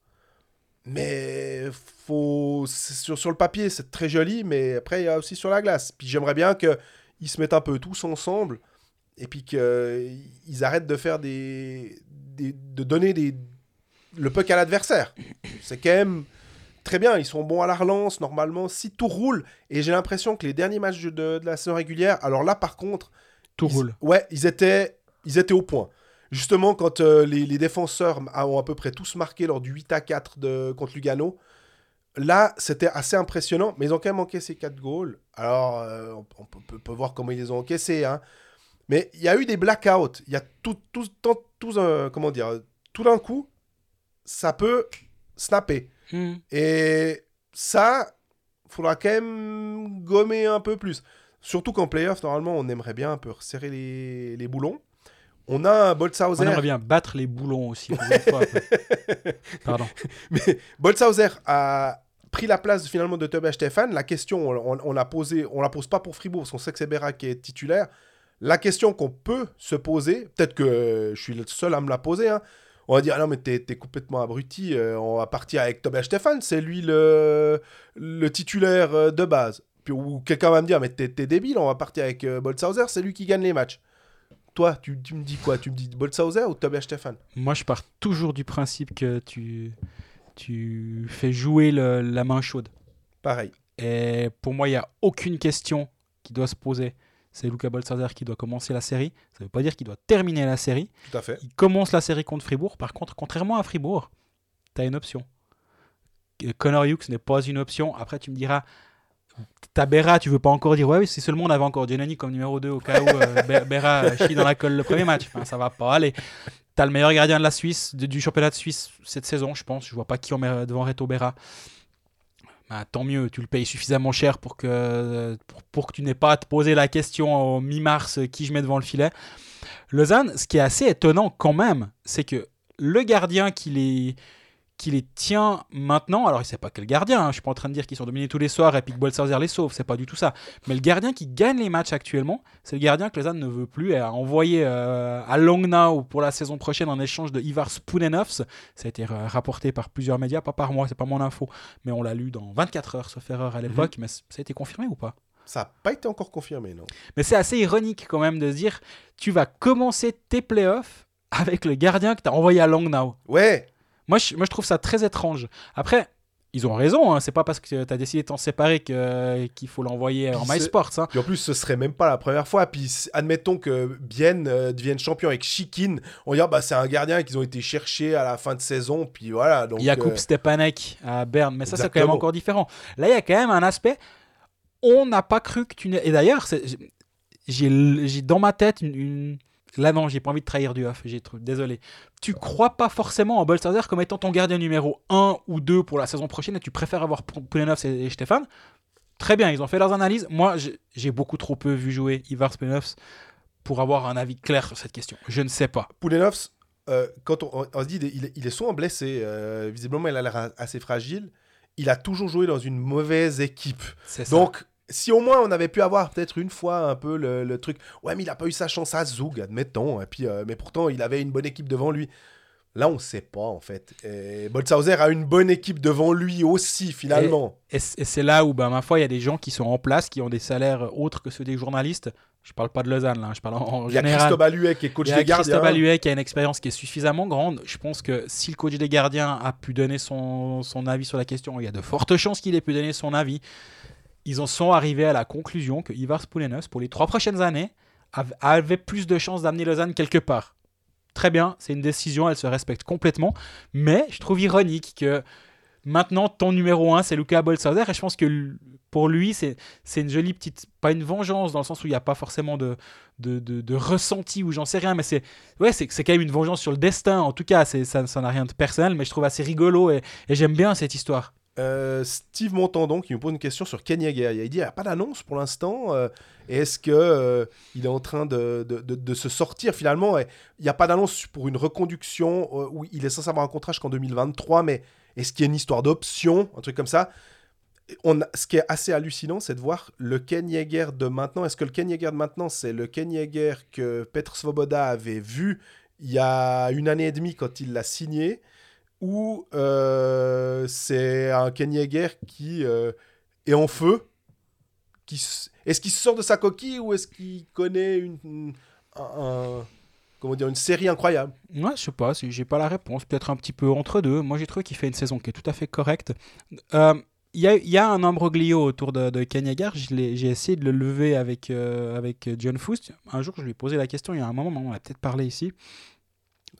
Mais faut, sur le papier, c'est très joli, mais après, il y a aussi sur la glace. Puis j'aimerais bien qu'ils se mettent un peu tous ensemble et puis qu'ils arrêtent de faire des, des- de donner des, le puck à l'adversaire. C'est quand même très bien. Ils sont bons à la relance, normalement, si tout roule. Et j'ai l'impression que les derniers matchs de, de la saison régulière, alors là, par contre, Tout ils- roule. Ouais, ils étaient, ils étaient au point. Justement, quand euh, les, les défenseurs ont à peu près tous marqué lors du 8 à 4 de, contre Lugano, là, c'était assez impressionnant, mais ils ont quand même encaissé 4 goals. Alors, euh, on, peut, peut- peut voir comment ils les ont encaissés. Hein. Mais il y a eu des blackouts. Il y a tout, tout, tout, tout, euh, comment dire, tout d'un coup, ça peut snapper. Hmm. Et ça, faudra quand même gommer un peu plus. Surtout qu'en playoff, normalement, on aimerait bien un peu resserrer les, les boulons. On a un On Boltzhauser. aimerait bien battre les boulons aussi. pour une fois, quoi. Pardon. Mais Boltzhauser a pris la place finalement de Tobias Stéphane. La question, on, on, on l'a posée, on la pose pas pour Fribourg, parce qu'on sait que c'est Béra qui est titulaire. La question qu'on peut se poser, peut-être que je suis le seul à me la poser, hein, on va dire, ah non mais t'es, t'es complètement abruti, euh, on va partir avec Tobias Stéphane, c'est lui le, le titulaire euh, de base. Puis, ou quelqu'un va me dire, mais t'es, t'es débile, on va partir avec euh, Boltzhauser, c'est lui qui gagne les matchs. Toi, tu, tu me dis quoi? Tu me dis Boltzhauser ou Tobias Stéphane? Moi, je pars toujours du principe que tu, tu fais jouer le- la main chaude. Pareil. Et pour moi, il n'y a aucune question qui doit se poser. C'est Luca Boltzhauser qui doit commencer la série. Ça ne veut pas dire qu'il doit terminer la série. Tout à fait. Il commence la série contre Fribourg. Par contre, contrairement à Fribourg, tu as une option. Euh, Connor Hughes n'est pas une option. Après, tu me diras, ta Berra, tu veux pas encore dire, ouais, oui, si seulement on avait encore Giannini comme numéro 2 au cas où euh, Be- Berra chie dans la colle le premier match. Enfin, ça va pas aller. Tu as le meilleur gardien de la Suisse, de- du championnat de Suisse cette saison, je pense. Je vois pas qui on met devant Reto Berra. Bah, tant mieux, tu le payes suffisamment cher pour que, pour, pour que tu n'aies pas à te poser la question au mi-mars euh, qui je mets devant le filet. Lausanne, ce qui est assez étonnant quand même, c'est que le gardien qui les, qui les tient maintenant, alors il sait pas quel gardien, hein, je suis pas en train de dire qu'ils sont dominés tous les soirs et que Boltzhauser les sauve, c'est pas du tout ça. Mais le gardien qui gagne les matchs actuellement, c'est le gardien que Lausanne ne veut plus. Et a envoyé euh, à Longnau pour la saison prochaine en échange de Ivar Spunenovs. Ça a été euh, rapporté par plusieurs médias, pas par moi, c'est pas mon info, mais on l'a lu dans 24 heures, sauf erreur à l'époque, mais ça a été confirmé ou pas? Ça n'a pas été encore confirmé, non. Mais c'est assez ironique quand même de se dire tu vas commencer tes playoffs avec le gardien que tu as envoyé à Langnau. Ouais, Moi je, moi, je trouve ça très étrange. Après, ils ont raison, hein, c'est pas parce que tu as décidé de t'en séparer qu'il faut l'envoyer en MySports. hein. Puis en plus, ce serait même pas la première fois. Puis admettons que Bienne euh, devienne champion avec Chikin. On dirait bah c'est un gardien qu'ils ont été chercher à la fin de saison. Puis voilà. Donc, Jakub euh, Stepanek à Berne, mais ça c'est quand même encore différent. Là, il y a quand même un aspect. On n'a pas cru que tu n'es. Et d'ailleurs, j'ai j'ai dans ma tête une. une- Là, non, j'ai pas envie de trahir du off, j'ai trop- désolé. Tu crois pas forcément en Boltzhauser comme étant ton gardien numéro 1 ou 2 pour la saison prochaine et tu préfères avoir P- Poulenovs et, Stéphane? Très bien, ils ont fait leurs analyses. Moi, j'ai- poulenovs trop peu vu jouer Ivar Poulenovs pour avoir un avis clair sur cette question. Je ne sais pas. Poulenovs, euh, quand on, on se dit il est, il est souvent blessé, euh, visiblement il a l'air assez fragile. Il a toujours joué dans une mauvaise équipe. C'est ça. Donc, si au moins on avait pu avoir peut-être une fois un peu le, le truc, ouais, mais il a pas eu sa chance à Zoug, admettons, et puis, euh, mais pourtant il avait une bonne équipe devant lui. Là, on sait pas en fait. Et a une bonne équipe devant lui aussi, finalement. Et, c'est là où, ben, ma foi, il y a des gens qui sont en place, qui ont des salaires autres que ceux des journalistes. Je parle pas de Lausanne, là, hein, je parle en, il y a général. Christophe qui est coach Il y a des gardiens. Christophe qui a une expérience qui est suffisamment grande. Je pense que si le coach des gardiens a pu donner son, son avis sur la question, il y a de fortes chances qu'il ait pu donner son avis. Ils en sont arrivés à la conclusion que Ivar Spoulenos, pour les trois prochaines années, av- avait plus de chances d'amener Lausanne quelque part. Très bien, c'est une décision, elle se respecte complètement. Mais je trouve ironique que maintenant, ton numéro 1, c'est Luca Boltzhauser. Et je pense que pour lui, c'est une jolie petite. Pas une vengeance, dans le sens où il n'y a pas forcément de, de, ressenti ou j'en sais rien, mais c'est ouais, c'est quand même une vengeance sur le destin. En tout cas, ça n'a rien de personnel, mais je trouve assez rigolo et j'aime bien cette histoire. Euh, Steve Montandon qui me pose une question sur Ken Yeager. Il dit il n'y a pas d'annonce pour l'instant. euh, Est-ce que euh, il est en train de, de- se sortir finalement? Il n'y a pas d'annonce pour une reconduction euh, où il est censé avoir un contrat jusqu'en 2023, mais est-ce qu'il y a une histoire d'option, un truc comme ça ce qui est assez hallucinant, c'est de voir le Ken Yeager de maintenant. Est-ce que le Ken Yeager de maintenant, c'est le Ken Yeager que Petr Svoboda avait vu il y a une année et demie quand il l'a signé? Ou euh, c'est un Ken Yeager qui euh, est en feu qui s- Est-ce qu'il sort de sa coquille ou est-ce qu'il connaît une, une- un, un- comment dire, une série incroyable? Ouais, je sais pas, si j'ai pas la réponse. Peut-être un petit peu entre deux. Moi, j'ai trouvé qu'il fait une saison qui est tout à fait correcte. Euh, Il y, a, il y a un imbroglio autour de, de l'ai- J'ai essayé de le lever avec, euh, avec John Foust. Un jour, je lui ai posé la question, il y a un moment, on a peut-être parlé ici,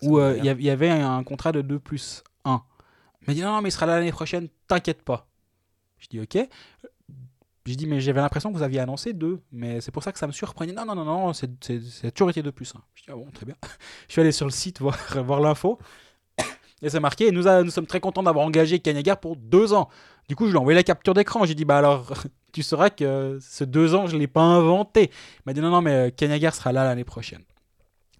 où euh, il y avait un contrat de 2 plus 1. Il m'a dit non, mais il sera là l'année prochaine, t'inquiète pas. Je dis ok. Je dis mais j'avais l'impression que vous aviez annoncé 2, mais c'est pour ça que ça me surprenait. Non, non, non, non, c'est toujours été 2 plus 1. Je dis ah bon, très bien. Je suis allé sur le site voir, l'info. Et c'est marqué, nous, sommes très contents d'avoir engagé Ken Yeager pour deux ans. Du coup, je lui ai envoyé la capture d'écran. J'ai dit, bah alors, tu sauras que ce deux ans, je ne l'ai pas inventé. Il m'a dit, non, non, mais euh, Ken Yeager sera là l'année prochaine.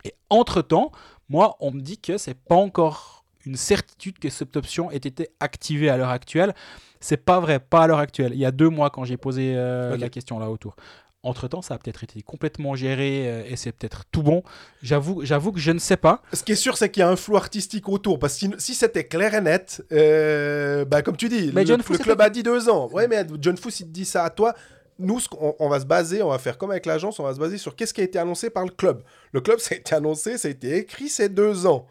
Et entre-temps, moi, on me dit que c'est pas encore une certitude que cette option ait été activée à l'heure actuelle. C'est pas vrai, pas à l'heure actuelle. Il y a deux mois, quand j'ai posé euh, la question là autour. Entre-temps, ça a peut-être été complètement géré euh, et c'est peut-être tout bon. J'avoue, j'avoue que je ne sais pas. Ce qui est sûr, c'est qu'il y a un flou artistique autour. Parce que si, si c'était clair et net, euh, bah, comme tu dis, Mais le, John le Fuss, club a dit deux ans. Ouais, mais John Fuss, il te dit ça à toi. Nous, on, va se baser, on va faire comme avec l'agence, on va se baser sur qu'est-ce qui a été annoncé par le club. Le club, ça a été annoncé, ça a été écrit, c'est deux ans.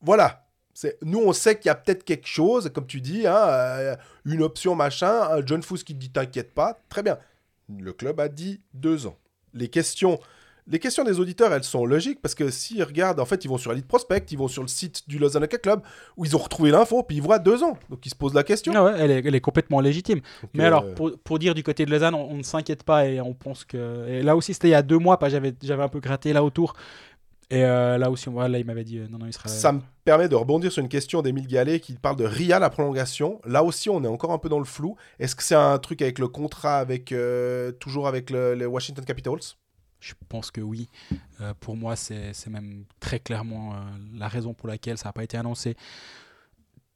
Voilà. C'est- Nous, on sait qu'il y a peut-être quelque chose, comme tu dis, hein, euh, une option machin. Un John Fuss qui te dit t'inquiète pas. Très bien. Le club a dit deux ans. Les questions, les questions des auditeurs, elles sont logiques parce que s'ils regardent, en fait, ils vont sur Elite Prospect, ils vont sur le site du Lausanne Hockey Club où ils ont retrouvé l'info, puis ils voient deux ans. Donc ils se posent la question. Ah ouais, elle, est, elle est complètement légitime. Donc, Mais euh, alors, pour, pour dire du côté de Lausanne, on, on ne s'inquiète pas et on pense que. Et là aussi, c'était il y a deux mois, pas j'avais j'avais un peu gratté là autour. Et euh, là aussi, là, il m'avait dit euh, non, non, il sera. Ça me permet de rebondir sur une question d'Émile Gallet qui parle de Ria, la prolongation. Là aussi, on est encore un peu dans le flou. Est-ce que c'est un truc avec le contrat, avec euh, toujours avec le- les Washington Capitals? Je pense que oui. Euh, pour moi, c'est c'est même très clairement euh, la raison pour laquelle ça n'a pas été annoncé.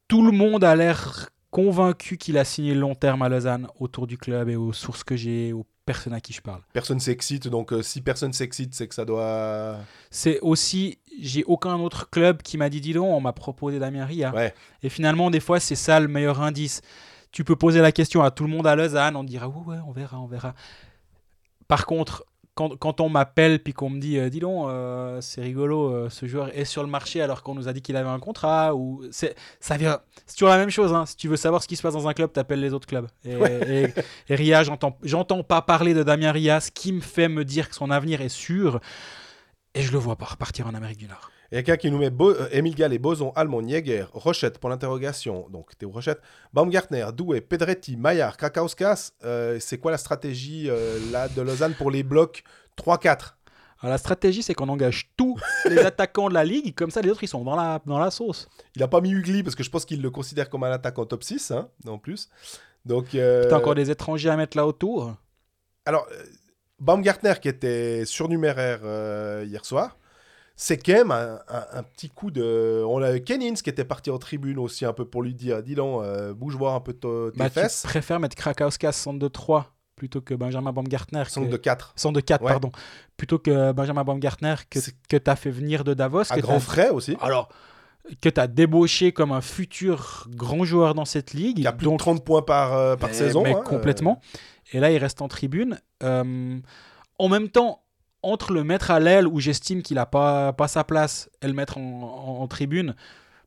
Tout le monde a l'air convaincu qu'il a signé long terme à Lausanne autour du club et aux sources que j'ai, aux personnes à qui je parle. Personne s'excite, donc euh, si personne s'excite, c'est que ça doit. C'est aussi, j'ai aucun autre club qui m'a dit, dis donc, on m'a proposé Damien Ria. Ouais. Et finalement, des fois, c'est ça le meilleur indice. Tu peux poser la question à tout le monde à Lausanne, on te dira, ouais, ouais, on verra, on verra. Par contre, quand, quand on m'appelle puis qu'on me dit, euh, dis donc, euh, c'est rigolo, euh, ce joueur est sur le marché alors qu'on nous a dit qu'il avait un contrat, ou c'est, ça vient, c'est toujours la même chose. hein. Si tu veux savoir ce qui se passe dans un club, t'appelles les autres clubs. Et, et- et Ria, j'entends, j'entends pas parler de Damien Ria, ce qui me fait me dire que son avenir est sûr. Et je le vois pas repartir en Amérique du Nord. Il y a quelqu'un qui nous met Bo euh, Émile Gallet, Boson, Almond, Jäger, Rochette pour l'interrogation. Donc Théo Rochette, Baumgartner, Doué, Pedretti, Maillard, Krakauskas. Euh, c'est quoi la stratégie euh, là de Lausanne pour les blocs 3-4 Alors, la stratégie, c'est qu'on engage tous les attaquants de la ligue, comme ça les autres ils sont dans la, dans la sauce. Il n'a pas mis Ugly parce que je pense qu'il le considère comme un attaquant top 6 hein, en plus. Donc, euh, T'as encore des étrangers à mettre là autour. Alors, Baumgartner qui était surnuméraire hier soir, c'est quand même un, un- un petit coup de. On a Kenins qui était parti en tribune aussi un peu pour lui dire dis donc, euh, bouge voir un peu tes Bah, tu fesses. préfères mettre Krakauskas centre de 3 plutôt que Benjamin Baumgartner. Centre de 4. centre de 4, Ouais. pardon. Plutôt que Benjamin Baumgartner que, que t'as fait venir de Davos. À que grands t'as- frais aussi. Alors, que t'as débauché comme un futur grand joueur dans cette ligue. Qui a plus donc de 30 points par, euh, par Mais- saison. mais hein, complètement. Et là, il reste en tribune. Euh, en même temps, entre le mettre à l'aile où j'estime qu'il n'a pas, pas sa place et le mettre en, en- en tribune,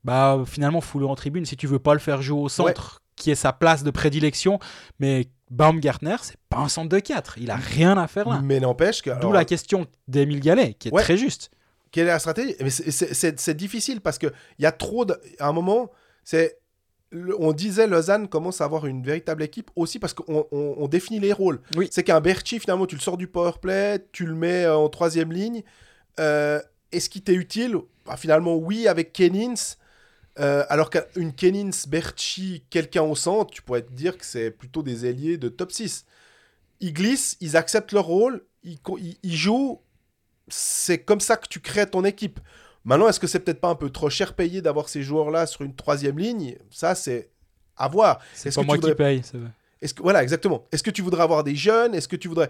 bah finalement, fous-le en tribune si tu veux pas le faire jouer au centre, qui est sa place de prédilection. Mais Baumgartner, c'est pas un centre de 4. Il a rien à faire là. Mais n'empêche que. D'où alors, la question d'Emile Gallet, qui est Ouais. très juste. Quelle est la stratégie? Mais c'est- difficile parce qu'il y a trop de. À un moment, c'est. On disait Lausanne commence à avoir une véritable équipe aussi parce qu'on on- on définit les rôles. Oui. C'est qu'un Berchi, finalement, tu le sors du powerplay, tu le mets euh, en troisième ligne. Euh, Est-ce qu'il t'est utile? Bah, Finalement, oui, avec Kenins. Euh, alors qu'une Kenins, Berchi, quelqu'un au centre, tu pourrais te dire que c'est plutôt des ailiers de top 6. Ils glissent, ils acceptent leur rôle, ils, co- ils- ils jouent. C'est comme ça que tu crées ton équipe. Maintenant, est-ce que c'est peut-être pas un peu trop cher payé d'avoir ces joueurs-là sur une troisième ligne? Ça, c'est à voir. C'est Est-ce pas que moi qui paye. c'est vrai. Est-ce que, voilà, exactement. Est-ce que tu voudrais avoir des jeunes? Est-ce que tu voudrais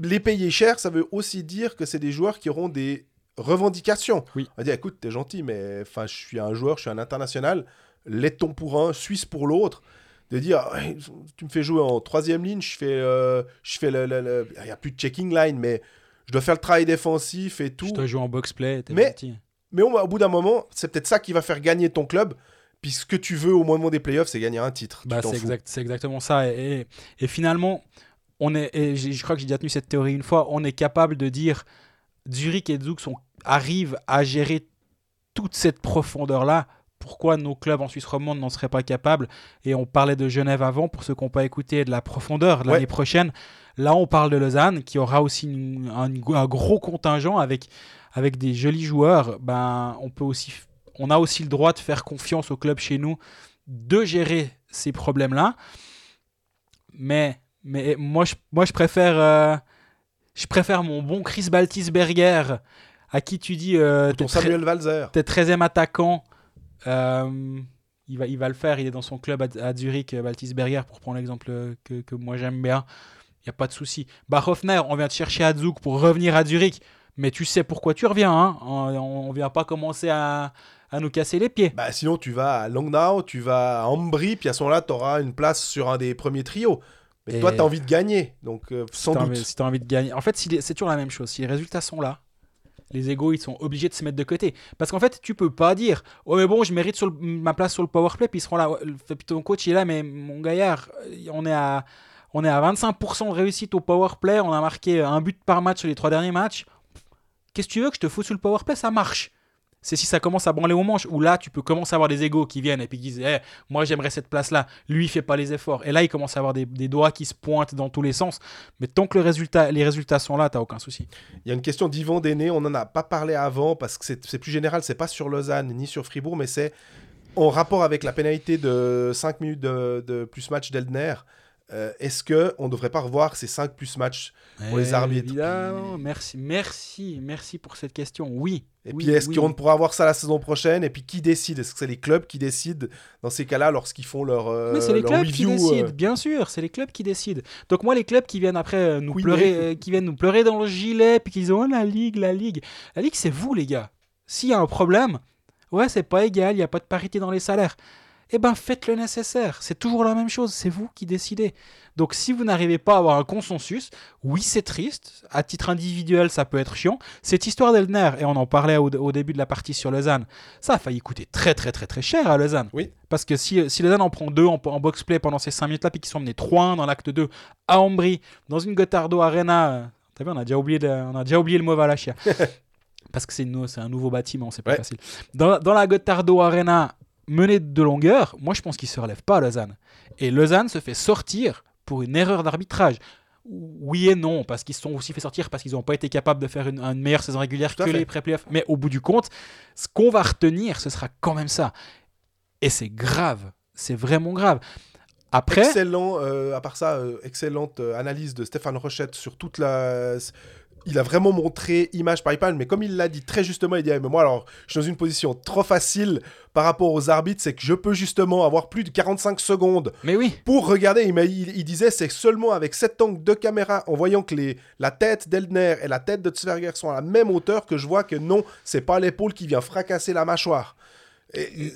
les payer cher? Ça veut aussi dire que c'est des joueurs qui auront des revendications. Oui. On va dire, écoute, t'es gentil, mais enfin, je suis un joueur, je suis un international. Laiton pour un, Suisse pour l'autre. De dire, tu me fais jouer en troisième ligne, je fais, euh, je fais le, il y a plus de checking line, mais je dois faire le travail défensif et tout. Je dois jouer en box-play. t'es Mais- gentil. Mais au, au bout d'un moment, c'est peut-être ça qui va faire gagner ton club. Puis ce que tu veux au moment des playoffs, c'est gagner un titre. Bah, c'est exact, exactement ça. Et, et- et finalement, on est, et je crois que j'ai déjà tenu cette théorie une fois, on est capable de dire Zurich et Zug sont, arrivent à gérer toute cette profondeur-là. Pourquoi nos clubs en Suisse romande n'en seraient pas capables? Et on parlait de Genève avant, pour ceux qui n'ont pas écouté, de la profondeur de Ouais. l'année prochaine. Là, on parle de Lausanne, qui aura aussi une- un, un gros contingent avec, avec des jolis joueurs. Ben, on, peut aussi, on a aussi le droit de faire confiance au club chez nous de gérer ces problèmes-là. Mais, mais moi, je, moi, je préfère, euh, je préfère mon bon Chris Baltisberger, à qui tu dis euh, Ton Samuel Valzer. t'es 13e attaquant. euh, il, va, il va le faire, il est dans son club à, à Zurich, Baltisberger, pour prendre l'exemple que, que moi j'aime bien. Il n'y a pas de souci. Bachhoffner, on vient te chercher à Zug pour revenir à Zurich. Mais tu sais pourquoi tu reviens. Hein on ne vient pas commencer à, à nous casser les pieds. Bah, sinon, tu vas à Langnau, tu vas à Ambry, puis à ce moment-là, tu auras une place sur un des premiers trios. Mais Et- toi, tu as envie de gagner, donc euh, sans si doute. envie, si t'as envie de gagner. En fait, si les- c'est toujours la même chose. Si les résultats sont là, les égos, ils sont obligés de se mettre de côté. Parce qu'en fait, tu peux pas dire Oh, mais bon, je mérite sur le- ma place sur le powerplay, puis ils seront là. Ton coach, il est là, mais mon gaillard, on est à, on est à 25% de réussite au powerplay. On a marqué un but par match sur les trois derniers matchs. Qu'est-ce que tu veux que je te foute sur le powerplay Ça marche. C'est si ça commence à branler aux manches, où là, tu peux commencer à avoir des égos qui viennent et puis qui disent Moi, j'aimerais cette place-là. Lui, il fait pas les efforts. Et là, il commence à avoir des, doigts qui se pointent dans tous les sens. Mais tant que le résultat, les résultats sont là, t'as aucun souci. Il y a une question d'Yvan Déné, on n'en a pas parlé avant, parce que c'est c'est plus général, c'est pas sur Lausanne ni sur Fribourg, mais c'est en rapport avec la pénalité de 5 minutes de, de plus match d'Eldner. Euh, Est-ce que on devrait pas revoir ces 5 plus matchs Pour les arbitres? Évidemment. Merci, merci, merci pour cette question. Oui. Et oui, puis est-ce oui, qu'on pourra avoir ça la saison prochaine? Et puis qui décide? Est-ce que c'est les clubs qui décident dans ces cas-là lorsqu'ils font leur, euh, Mais c'est les clubs qui review, décident, euh, bien sûr, c'est les clubs qui décident. Donc moi, les clubs qui viennent après nous Oui, pleurer, qui viennent nous pleurer dans le gilet, puis qui disent oh la ligue, la ligue, la ligue, c'est vous les gars. S'il y a un problème, ouais, c'est pas égal, il y a pas de parité dans les salaires. Eh ben, faites le nécessaire. C'est toujours la même chose. C'est vous qui décidez. Donc, si vous n'arrivez pas à avoir un consensus, oui, c'est triste. À titre individuel, ça peut être chiant. Cette histoire d'Elner, et on en parlait au, au début de la partie sur Lausanne, ça a failli coûter très, très, très, très cher à Lausanne. Oui. Parce que si, si Lausanne en prend deux en, en box-play pendant ces 5 minutes-là, puis qu'ils sont menés 3-1 dans l'acte 2 à Ambry, dans une Gotardo Arena, euh, t'as vu, on a déjà oublié, de- on a déjà oublié le mot Valachia. Parce que c'est un nouveau bâtiment, c'est pas Ouais. facile. Dans, dans la Gotardo Arena, menée de longueur, moi je pense qu'il se relève pas Lausanne. Et Lausanne se fait sortir pour une erreur d'arbitrage. Oui et non, parce qu'ils se sont aussi fait sortir parce qu'ils n'ont pas été capables de faire une, une meilleure saison régulière à que fait. les pré-playoffs. Mais au bout du compte, ce qu'on va retenir, ce sera quand même ça. Et c'est grave. C'est vraiment grave. Après, Excellent, euh, à part ça, euh, excellente euh, analyse de Stéphane Rochette sur toute la. Il a vraiment montré image par image, mais comme il l'a dit très justement, il dit Ah, mais moi alors, je suis dans une position trop facile par rapport aux arbitres, c'est que je peux justement avoir plus de 45 secondes mais oui, pour regarder. Il, m'a- il, il disait c'est seulement avec cet angle de caméra, en voyant que les, la tête d'Eldner et la tête de Tsverger sont à la même hauteur, que je vois que non, c'est pas l'épaule qui vient fracasser la mâchoire. Et- et-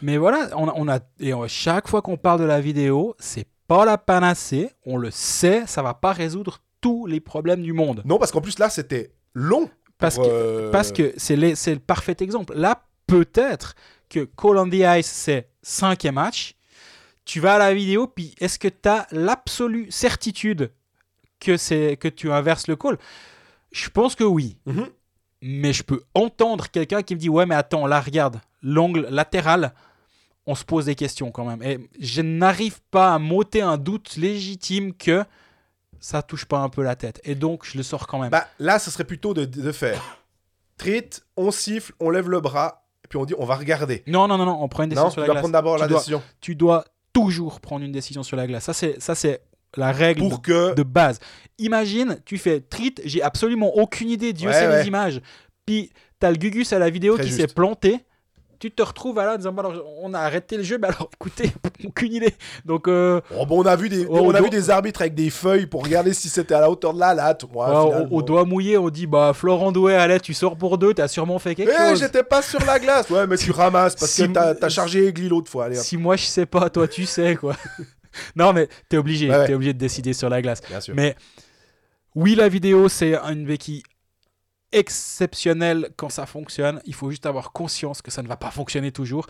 mais voilà, on a, on a- et on- chaque fois qu'on parle de la vidéo, c'est pas la panacée. On le sait, ça va pas résoudre tous les problèmes du monde. non, parce qu'en plus là, c'était long. Parce que, euh, parce que c'est les- c'est le parfait exemple. Là, peut-être que Call on the Ice, c'est cinquième match. Tu vas à la vidéo, puis est-ce que tu as l'absolue certitude que, c'est que tu inverses le call? Je pense que oui. Mhm. Mais je peux entendre quelqu'un qui me dit Ouais, mais attends, là, regarde, l'angle latéral, on se pose des questions quand même. Et je n'arrive pas à m'ôter un doute légitime que ça touche pas un peu la tête. Et donc, je le sors quand même. Bah, là, ce serait plutôt de, de faire treat, on siffle, on lève le bras, et puis on dit on va regarder. Non, non, non, non, on prend une décision Non, sur tu la dois glace. prendre d'abord Tu la dois- décision. Tu dois toujours prendre une décision sur la glace. Ça, c'est, ça, c'est la règle Pour de, que. de base. Imagine, tu fais treat, j'ai absolument aucune idée, Dieu Ouais, sait ouais. les images. Puis t'as le Gugus à la vidéo Très qui s'est planté. Tu te retrouves à là en disant, Bon, alors, on a arrêté le jeu, mais alors écoutez, aucune idée. Donc, euh, Oh, bon, on a vu des, Oh, on a vu des arbitres avec des feuilles pour regarder si c'était à la hauteur de la latte. Moi, au- doigt mouillé, on dit, bah, Florent Doué, allez, tu sors pour deux, t'as sûrement fait quelque Eh, chose. j'étais pas sur la glace. Ouais, mais tu ramasses parce Si- que t'as as chargé Egli l'autre fois. Allez. Si moi je sais pas, toi tu sais quoi. non mais t'es obligé, Ouais, ouais. t'es obligé de décider sur la glace. Bien sûr. Mais oui, la vidéo c'est une béquille exceptionnelle quand ça fonctionne. Il faut juste avoir conscience que ça ne va pas fonctionner toujours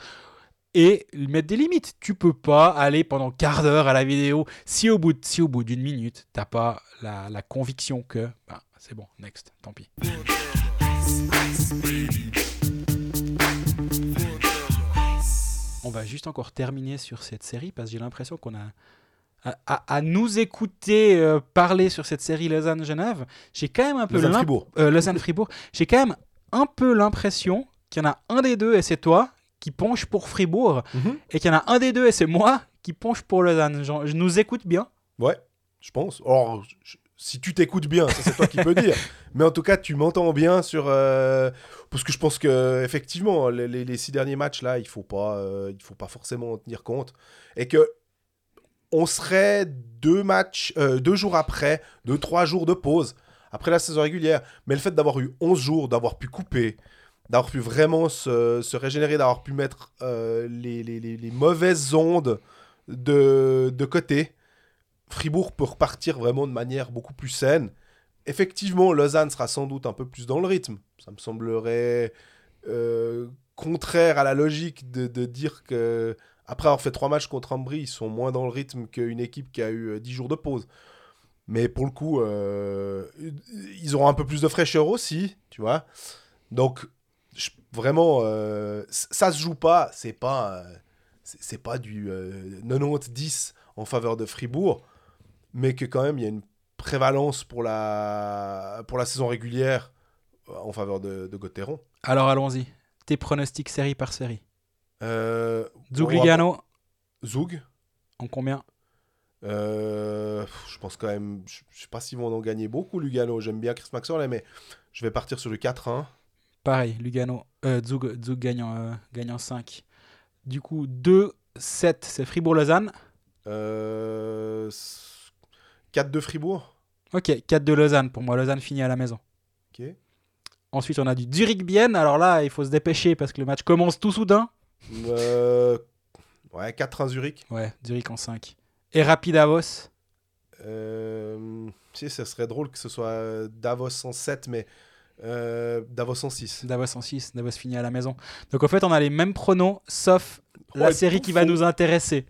et mettre des limites. Tu peux pas aller pendant quart d'heure à la vidéo si au bout si au bout d'une minute t'as pas la, la conviction que bah, c'est bon, next, tant pis. On va juste encore terminer sur cette série parce que j'ai l'impression qu'on a à, nous écouter euh, parler sur cette série Lausanne-Genève, j'ai quand même un peu Lausanne l'imp- Fribourg. euh, Lausanne-Fribourg, j'ai quand même un peu l'impression qu'il y en a un des deux et c'est toi qui penche pour Fribourg Mhm. et qu'il y en a un des deux et c'est moi qui penche pour Lausanne. Genre, je nous écoute bien. Ouais, je pense. Or, je- si tu t'écoutes bien, ça c'est toi qui peux dire. Mais en tout cas, tu m'entends bien sur. euh, Parce que je pense que effectivement, les, les- les six derniers matchs là, il faut pas, euh, il faut pas forcément en tenir compte, et que on serait deux matchs, euh, deux jours après, deux trois jours de pause après la saison régulière. Mais le fait d'avoir eu 11 jours, d'avoir pu couper, d'avoir pu vraiment se, régénérer, d'avoir pu mettre euh, les, mauvaises ondes de, de côté, Fribourg peut repartir vraiment de manière beaucoup plus saine. Effectivement, Lausanne sera sans doute un peu plus dans le rythme. Ça me semblerait euh, contraire à la logique de, de dire que après avoir fait trois matchs contre Ambry, ils sont moins dans le rythme qu'une équipe qui a eu euh, 10 jours de pause. Mais pour le coup, euh, ils auront un peu plus de fraîcheur aussi, tu vois. Donc, vraiment, euh, ça se joue pas. C'est pas, euh, c'est pas du euh, 90-10 en faveur de Fribourg, mais que quand même il y a une prévalence pour la, pour la saison régulière euh, en faveur de, de Gauthieron. Alors allons-y. Tes pronostics série par série. Euh, Zug on va- Lugano, Zug. en combien? Euh, je pense quand même, je, je sais pas s'ils vont en gagner beaucoup, Lugano. J'aime bien Chris Maxwell, mais je vais partir sur le 4-1. Pareil, Lugano. Euh, Zug, Zug gagnant, euh, gagnant 5. Du coup, 2, 7, c'est Fribourg-Lausanne. Euh, 4-2 Fribourg. Ok, 4 de Lausanne. Pour moi, Lausanne finit à la maison. Ok. Ensuite, on a du Zurich-Bienne. Alors là, il faut se dépêcher parce que le match commence tout soudain. Euh, ouais, 4-1 Zurich. Ouais, Zurich en 5. Et Rapid Davos. Euh, tu sais, ça serait drôle que ce soit Davos en 7, mais euh, Davos en 6. Davos en 6. Davos finit à la maison. Donc en fait, on a les mêmes pronos, sauf la série qui va nous intéresser.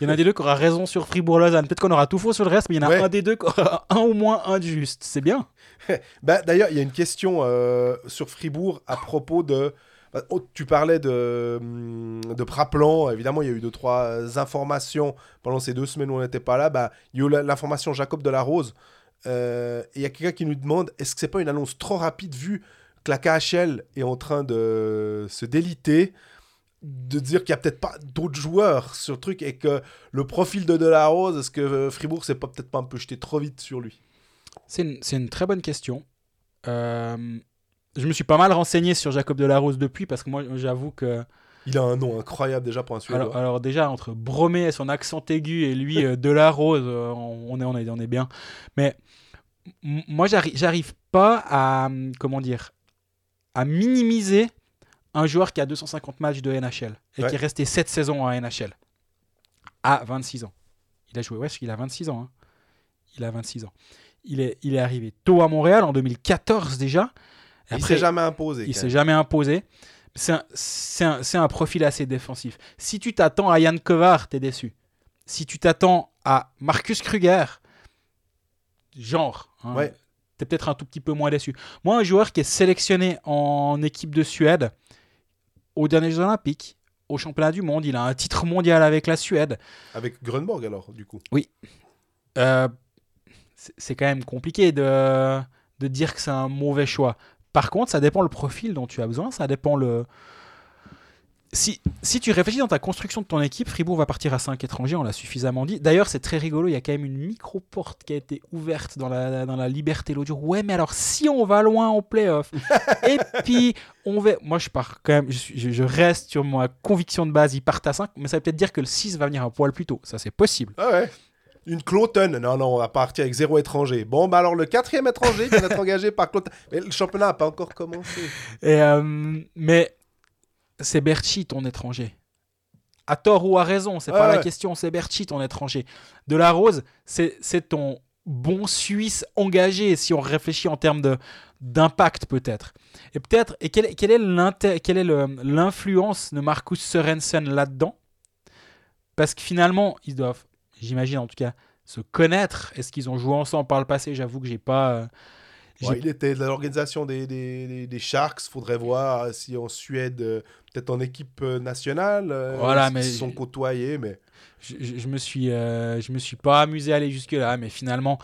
Il y en a des deux qui aura raison sur Fribourg-Lausanne. Peut-être qu'on aura tout faux sur le reste, mais il y en a Ouais. un des deux qui aura un ou moins un juste. C'est bien. Bah, D'ailleurs, il y a une question euh, sur Fribourg à propos de. Bah, oh, tu parlais de, hum, de Praplan. Évidemment, il y a eu deux, trois euh, informations pendant ces deux semaines où on n'était pas là. Bah, il y a eu l'information Jacob Delarose. Euh, et il y a quelqu'un qui nous demande est-ce que c'est pas une annonce trop rapide vu que la KHL est en train de se déliter de dire qu'il y a peut-être pas d'autres joueurs sur le truc et que le profil de Delarose, est-ce que euh, Fribourg s'est peut-être pas un peu jeté trop vite sur lui? C'est une, une très bonne question. Euh, je me suis pas mal renseigné sur Jacob Delarose depuis parce que moi, j'avoue que. Il a un nom incroyable déjà pour un Suédois. Alors, alors déjà, entre Bromé et son accent aigu et lui, euh, Delarose, euh, on, est, on, est, on est bien. Mais moi, j'arri- j'arrive pas à. Comment dire À minimiser un joueur qui a 250 matchs de NHL et Ouais. qui est resté 7 saisons en NHL à 26 ans. Il a joué, ouais, il a 26 ans. hein. Il a 26 ans. Il est, il est arrivé tôt à Montréal en 2014 déjà. Il s'est jamais imposé. il s'est jamais imposé. C'est un, profil assez défensif. Si tu t'attends à Yann Kovar, t'es déçu. Si tu t'attends à Marcus Kruger, genre, hein, Ouais. t'es peut-être un tout petit peu moins déçu. Moi, un joueur qui est sélectionné en équipe de Suède aux derniers Jeux Olympiques, au championnat du monde, il a un titre mondial avec la Suède. Avec Grunborg alors, du coup. Euh, c'est c'est quand même compliqué de, de dire que c'est un mauvais choix. Par contre, ça dépend le profil dont tu as besoin, ça dépend le, si, si tu réfléchis dans ta construction de ton équipe, Fribourg va partir à 5 étrangers, on l'a suffisamment dit. D'ailleurs, c'est très rigolo, il y a quand même une micro-porte qui a été ouverte dans la, dans la liberté jour. Ouais, mais alors si on va loin en playoff, et puis on va. Moi, je pars quand même, je, reste sur ma conviction de base, ils partent à 5, mais ça veut peut-être dire que le 6 va venir un poil plus tôt. Ça, c'est possible. Ah ouais. Une Cloton. Non, non, on va partir avec zéro étranger. Bon, bah alors le quatrième étranger vient d'être engagé par Cloton. Mais le championnat n'a pas encore commencé. Et, euh, mais c'est Berchi, ton étranger. À tort ou à raison, c'est Ouais, pas la question, c'est Berchi, ton étranger. De la Rose, c'est ton bon Suisse engagé, si on réfléchit en termes de d'impact peut-être. Et peut-être, et quelle, quelle est l'influence de Marcus Sørensen là-dedans? Parce que finalement, ils doivent, j'imagine en tout cas, se connaître. Est-ce qu'ils ont joué ensemble par le passé? J'avoue que j'ai pas... euh, Ouais, il était de l'organisation des, des, des- des Sharks. Faudrait voir euh, si en Suède, euh, peut-être en équipe nationale, euh, Voilà, ils mais- se sont côtoyés. Mais je, je- je me suis je me suis pas amusé à aller jusque là mais finalement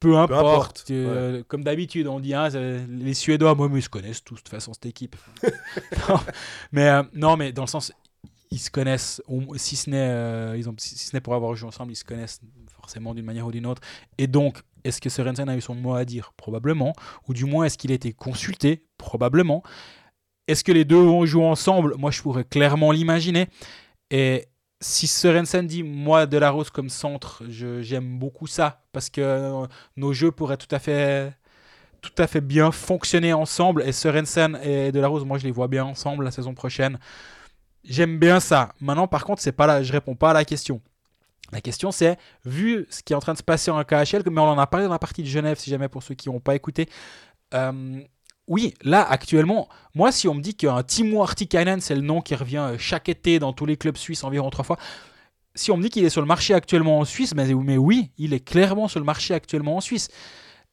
peu importe, importe, euh, comme d'habitude on dit hein, les Suédois moi mais ils se connaissent tous de toute façon cette équipe non, mais euh, non mais dans le sens ils se connaissent si ce n'est euh, si pour avoir joué ensemble ils se connaissent forcément d'une manière ou d'une autre. Et donc est-ce que Sorensen a eu son mot à dire? Probablement. Ou du moins est-ce qu'il a été consulté? Probablement. Est-ce que les deux vont jouer ensemble? Moi je pourrais clairement l'imaginer. Et si Sorensen dit moi de la Rose comme centre, j'aime beaucoup ça parce que euh, nos jeux pourraient tout à fait tout à fait bien fonctionner ensemble. Et Sorensen et de la Rose, moi je les vois bien ensemble la saison prochaine. J'aime bien ça. Maintenant par contre, c'est pas là, je réponds pas à la question. La question c'est vu ce qui est en train de se passer en KHL, mais on en a parlé dans la partie de Genève si jamais pour ceux qui n'ont pas écouté. Euh, oui, là actuellement, moi si on me dit qu'un Timo Artikainen, c'est le nom qui revient euh, chaque été dans tous les clubs suisses environ trois fois, si on me dit qu'il est sur le marché actuellement en Suisse, mais, mais oui, il est clairement sur le marché actuellement en Suisse.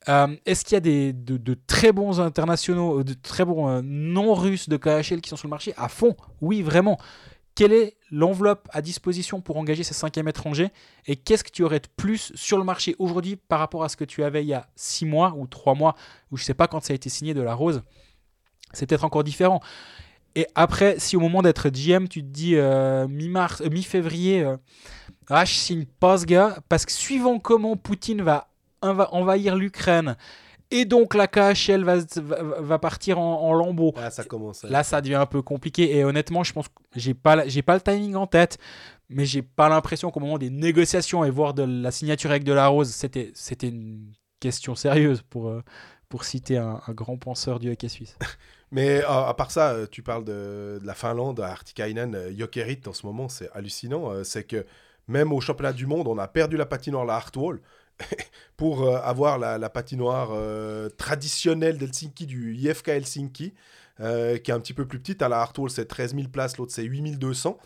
Euh, Est-ce qu'il y a des, de, très bons internationaux, euh, de très bons euh, non-russes de KHL qui sont sur le marché À fond, oui, vraiment. Quelle est l'enveloppe à disposition pour engager ces cinquièmes étrangers? Et qu'est-ce que tu aurais de plus sur le marché aujourd'hui par rapport à ce que tu avais il y a six mois ou trois mois, ou je sais pas quand ça a été signé de la Rose? C'est peut-être encore différent. Et après, si au moment d'être GM, tu te dis mi-mars, mi-février, ah, je signe pas ce gars, parce que suivant comment Poutine va, envahir l'Ukraine, et donc la KHL va, va, partir en, en lambeaux. là, ça commence. Là, ça devient un peu compliqué. Et honnêtement, je pense que j'ai pas, j'ai pas le timing en tête, mais j'ai pas l'impression qu'au moment des négociations et voire de la signature avec De La Rose, c'était, c'était une question sérieuse pour, euh, pour citer un, un grand penseur du hockey suisse. Mais euh, à part ça, euh, tu parles de, de la Finlande, Artikainen, Jokerit en ce moment, c'est hallucinant. c'est que même au championnat du monde, on a perdu la patinoire, la Hartwall, pour euh, avoir la, patinoire euh, traditionnelle d'Helsinki, du IFK Helsinki, euh, qui est un petit peu plus petite. À la Hartwall, c'est 13 000 places, l'autre, c'est 8 200.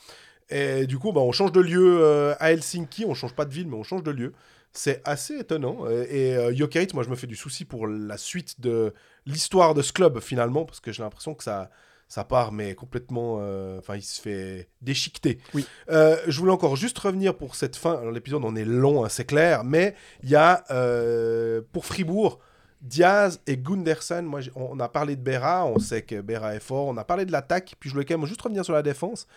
Et du coup, bah, on change de lieu à Helsinki, on change pas de ville, mais on change de lieu. C'est assez étonnant. Et euh, Jokerit, moi, je me fais du souci pour la suite de l'histoire de ce club, finalement, parce que j'ai l'impression que ça, ça part, mais complètement. euh, Enfin, il se fait déchiqueter. Oui. Euh, je voulais encore juste revenir pour cette fin. Alors, l'épisode, on est long, hein, c'est clair, mais il y a, euh, pour Fribourg, Diaz et Gunderson. Moi, on a parlé de Berra, on sait que Berra est fort. On a parlé de l'attaque, puis je voulais quand même juste revenir sur la défense.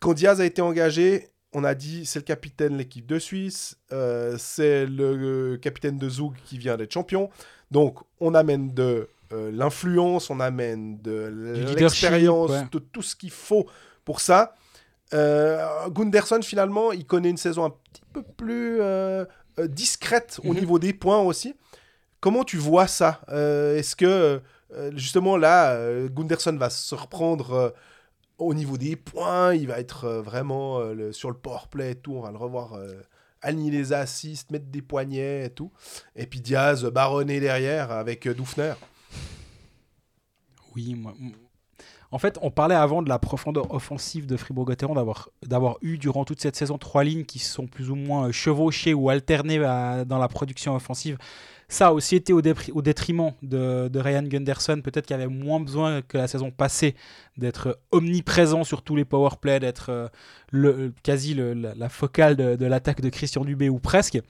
Quand Diaz a été engagé, on a dit c'est le capitaine de l'équipe de Suisse, euh, c'est le capitaine de Zug qui vient d'être champion. Donc, on amène de euh, l'influence, on amène de l'expérience, ouais. de tout ce qu'il faut pour ça. Euh, Gunderson, finalement, il connaît une saison un petit peu plus euh, discrète au Mhm. niveau des points aussi. Comment tu vois ça? Est-ce que, justement, là, Gunderson va se reprendre au niveau des points? Il va être vraiment le- sur le powerplay et tout? On va le revoir aligner les assists, mettre des poignets et tout. Et puis Diaz, baronner derrière avec Dufner. Oui, En fait, on parlait avant de la profondeur offensive de Fribourg-Gotteron, d'avoir, eu durant toute cette saison trois lignes qui sont plus ou moins euh, chevauchées ou alternées à- dans la production offensive. Ça a aussi été au, détriment de, Ryan Gunderson, peut-être qu'il avait moins besoin que la saison passée d'être omniprésent sur tous les powerplays, d'être euh, quasi la, focale de, l'attaque de Christian Dubé ou presque.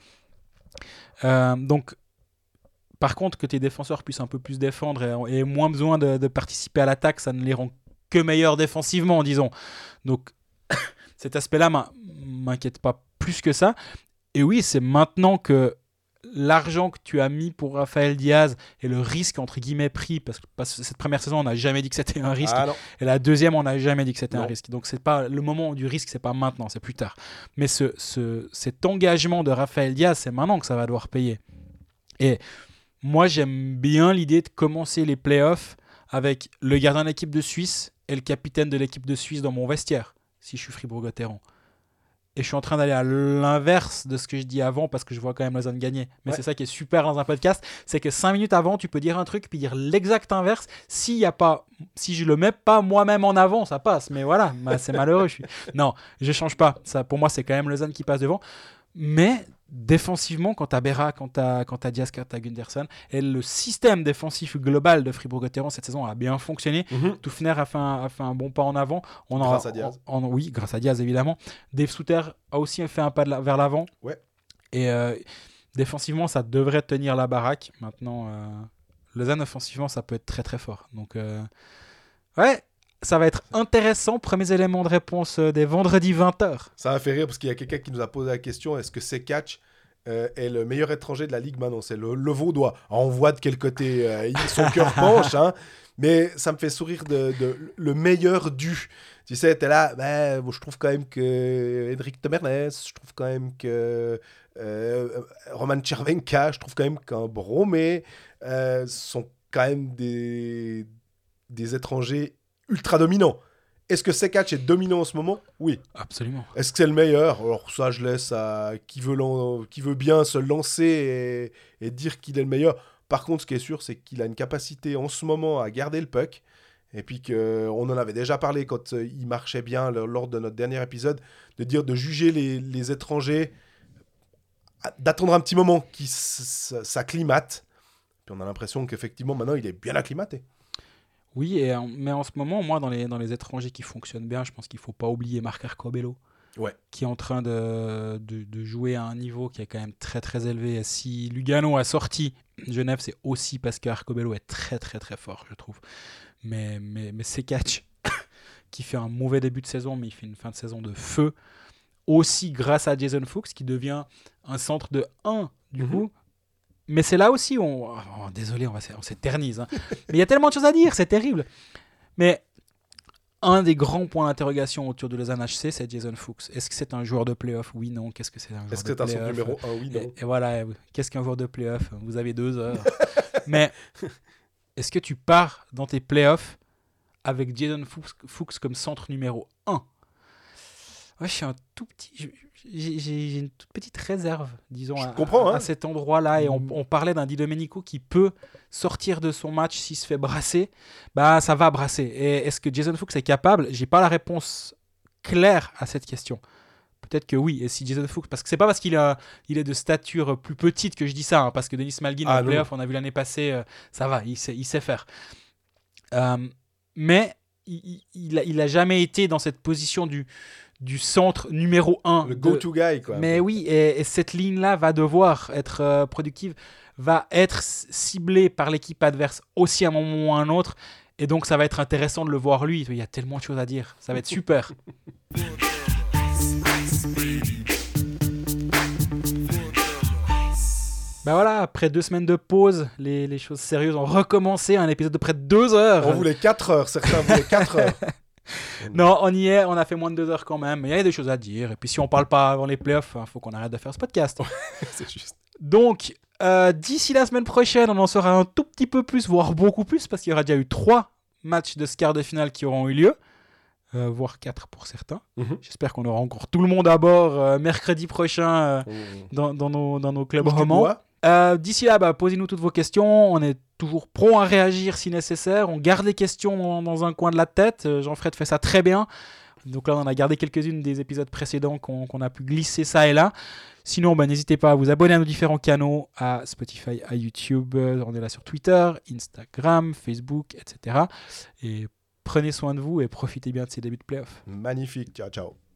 Euh, donc, par contre, que tes défenseurs puissent un peu plus défendre et, et aient moins besoin de, de participer à l'attaque, ça ne les rend que meilleur défensivement, disons. Donc, cet aspect-là m'in- m'inquiète pas plus que ça. Et oui, c'est maintenant que l'argent que tu as mis pour Raphaël Diaz et le risque entre guillemets pris parce que cette première saison on n'a jamais dit que c'était un risque. Ah et la deuxième on n'a jamais dit que c'était un risque. Donc c'est pas le moment du risque c'est pas maintenant c'est plus tard. Mais ce, ce- cet engagement de Raphaël Diaz c'est maintenant que ça va devoir payer. Et moi j'aime bien l'idée de commencer les playoffs avec le gardien de l'équipe de Suisse et le capitaine de l'équipe de Suisse dans mon vestiaire si je suis Fribourg-Gotteron et je suis en train d'aller à l'inverse de ce que je dis avant parce que je vois quand même Lausanne gagner. Mais Ouais. c'est ça qui est super dans un podcast, c'est que cinq minutes avant, tu peux dire un truc puis dire l'exact inverse. S'il y a pas, si je le mets pas moi-même en avant, ça passe. Mais voilà, bah, c'est malheureux. Je suis... Non, je change pas. Ça, pour moi, c'est quand même Lausanne qui passe devant. Mais défensivement, quand t'as Berra, quand t'as quand Diaz, quand t'as Gunderson, et le système défensif global de Fribourg-Gotteron cette saison a bien fonctionné. Toufner a fait, un, a fait un bon pas en avant. On en- Grâce à Diaz. en- en- oui, grâce à Diaz évidemment. Dave Souter a aussi fait un pas de la- vers l'avant. Ouais. Et euh, défensivement, ça devrait tenir la baraque. Maintenant, euh, Lausanne offensivement, ça peut être très très fort. Donc, euh, ouais, ça va être intéressant. Premiers éléments de réponse euh, des vendredis 20h. Ça va faire rire parce qu'il y a quelqu'un qui nous a posé la question est-ce que Sekatch euh, est le meilleur étranger de la ligue? Maintenant C'est le, le Vaudois. Alors, on voit de quel côté euh, son cœur penche, hein, mais ça me fait sourire de, de le meilleur du. Tu sais, t'es là, bon, je trouve quand même que Henrik Temernes, je trouve quand même que euh, Roman Chervenka, je trouve quand même qu'un Bromé sont quand même des, des étrangers ultra dominants. Est-ce que Sekatch est dominant en ce moment? Oui. Absolument. Est-ce que c'est le meilleur? Alors ça, je laisse à qui veut, qui veut bien se lancer et, et dire qu'il est le meilleur. Par contre, ce qui est sûr, c'est qu'il a une capacité en ce moment à garder le puck. Et puis qu'on en avait déjà parlé quand euh, il marchait bien lors de notre dernier épisode, de dire de juger les, les étrangers, d'attendre un petit moment qu'ils s'acclimatent. Puis on a l'impression qu'effectivement, maintenant, il est bien acclimaté. Oui, et, mais en ce moment, moi, dans les, dans les étrangers qui fonctionnent bien, je pense qu'il faut pas oublier Marc Arcobello. Ouais. Qui est en train de, de, de jouer à un niveau qui est quand même très très élevé. Et si Lugano a sorti Genève, c'est aussi parce que Arcobello est très très très fort, je trouve. Mais, mais, mais c'est catch qui fait un mauvais début de saison, mais il fait une fin de saison de feu. Aussi grâce à Jason Fuchs, qui devient un centre de 1 du Mhm. coup. Mais c'est là aussi, on... oh, désolé, on, s'éternise. hein. Mais il y a tellement de choses à dire, c'est terrible. Mais un des grands points d'interrogation autour de Lausanne HC, c'est Jason Fuchs. Est-ce que c'est un joueur de playoff? Oui, non. Qu'est-ce que c'est un joueur Est-ce que de c'est un son numéro 1 Oui, non. et, et voilà, qu'est-ce qu'un joueur de playoff? Vous avez deux heures. Mais est-ce que tu pars dans tes playoffs avec Jason Fuchs, Fuchs comme centre numéro 1 Ouais, je suis un tout petit. J'ai une toute petite réserve, disons, Je à, comprends, à- hein. à cet endroit-là. Et on, Mm. on parlait d'un Di Domenico qui peut sortir de son match s'il se fait brasser. Bah, ça va brasser. Et est-ce que Jason Fuchs est capable? J'ai pas la réponse claire à cette question. Peut-être que oui. Et si Jason Fuchs, parce que c'est pas parce qu'il il est de stature plus petite que je dis ça, hein, parce que Denis Malgin Ah, en playoff, on a vu l'année passée, euh, ça va, il sait, il sait faire. Euh, mais il, il- il a, il a jamais été dans cette position du, du centre numéro 1. Le go-to guy, quoi. Mais oui, et, et cette ligne-là va devoir être euh, productive, va être ciblée par l'équipe adverse aussi à un moment ou à un autre. Et donc, ça va être intéressant de le voir lui. Il y a tellement de choses à dire. Ça va être super. Bah voilà, après deux semaines de pause, les, les choses sérieuses ont recommencé. Un épisode de près de deux heures. On voulait 4 heures, certains voulaient 4 heures. Non, on y est, on a fait moins de deux heures quand même. Mais il y a des choses à dire. Et puis si on parle pas avant les playoffs, il faut qu'on arrête de faire ce podcast. c'est juste. Donc, euh, d'ici la semaine prochaine, on en saura un tout petit peu plus, voire beaucoup plus, parce qu'il y aura déjà eu trois matchs de ce quart de finale qui auront eu lieu, euh, voire quatre pour certains. Mhm. J'espère qu'on aura encore tout le monde à bord euh, mercredi prochain euh, dans, dans nos, dans nos clubs romans. Euh, D'ici là, bah, posez-nous toutes vos questions. On est toujours prompt à réagir si nécessaire. On garde les questions dans, un coin de la tête. Euh, Jean-Fred fait ça très bien. Donc là, on a gardé quelques-unes des épisodes précédents qu'on qu'on a pu glisser ça et là. Sinon, bah, n'hésitez pas à vous abonner à nos différents canaux, à Spotify, à YouTube. Euh, On est là sur Twitter, Instagram, Facebook, etc. Et prenez soin de vous et profitez bien de ces débuts de playoffs. Magnifique. Ciao, ciao.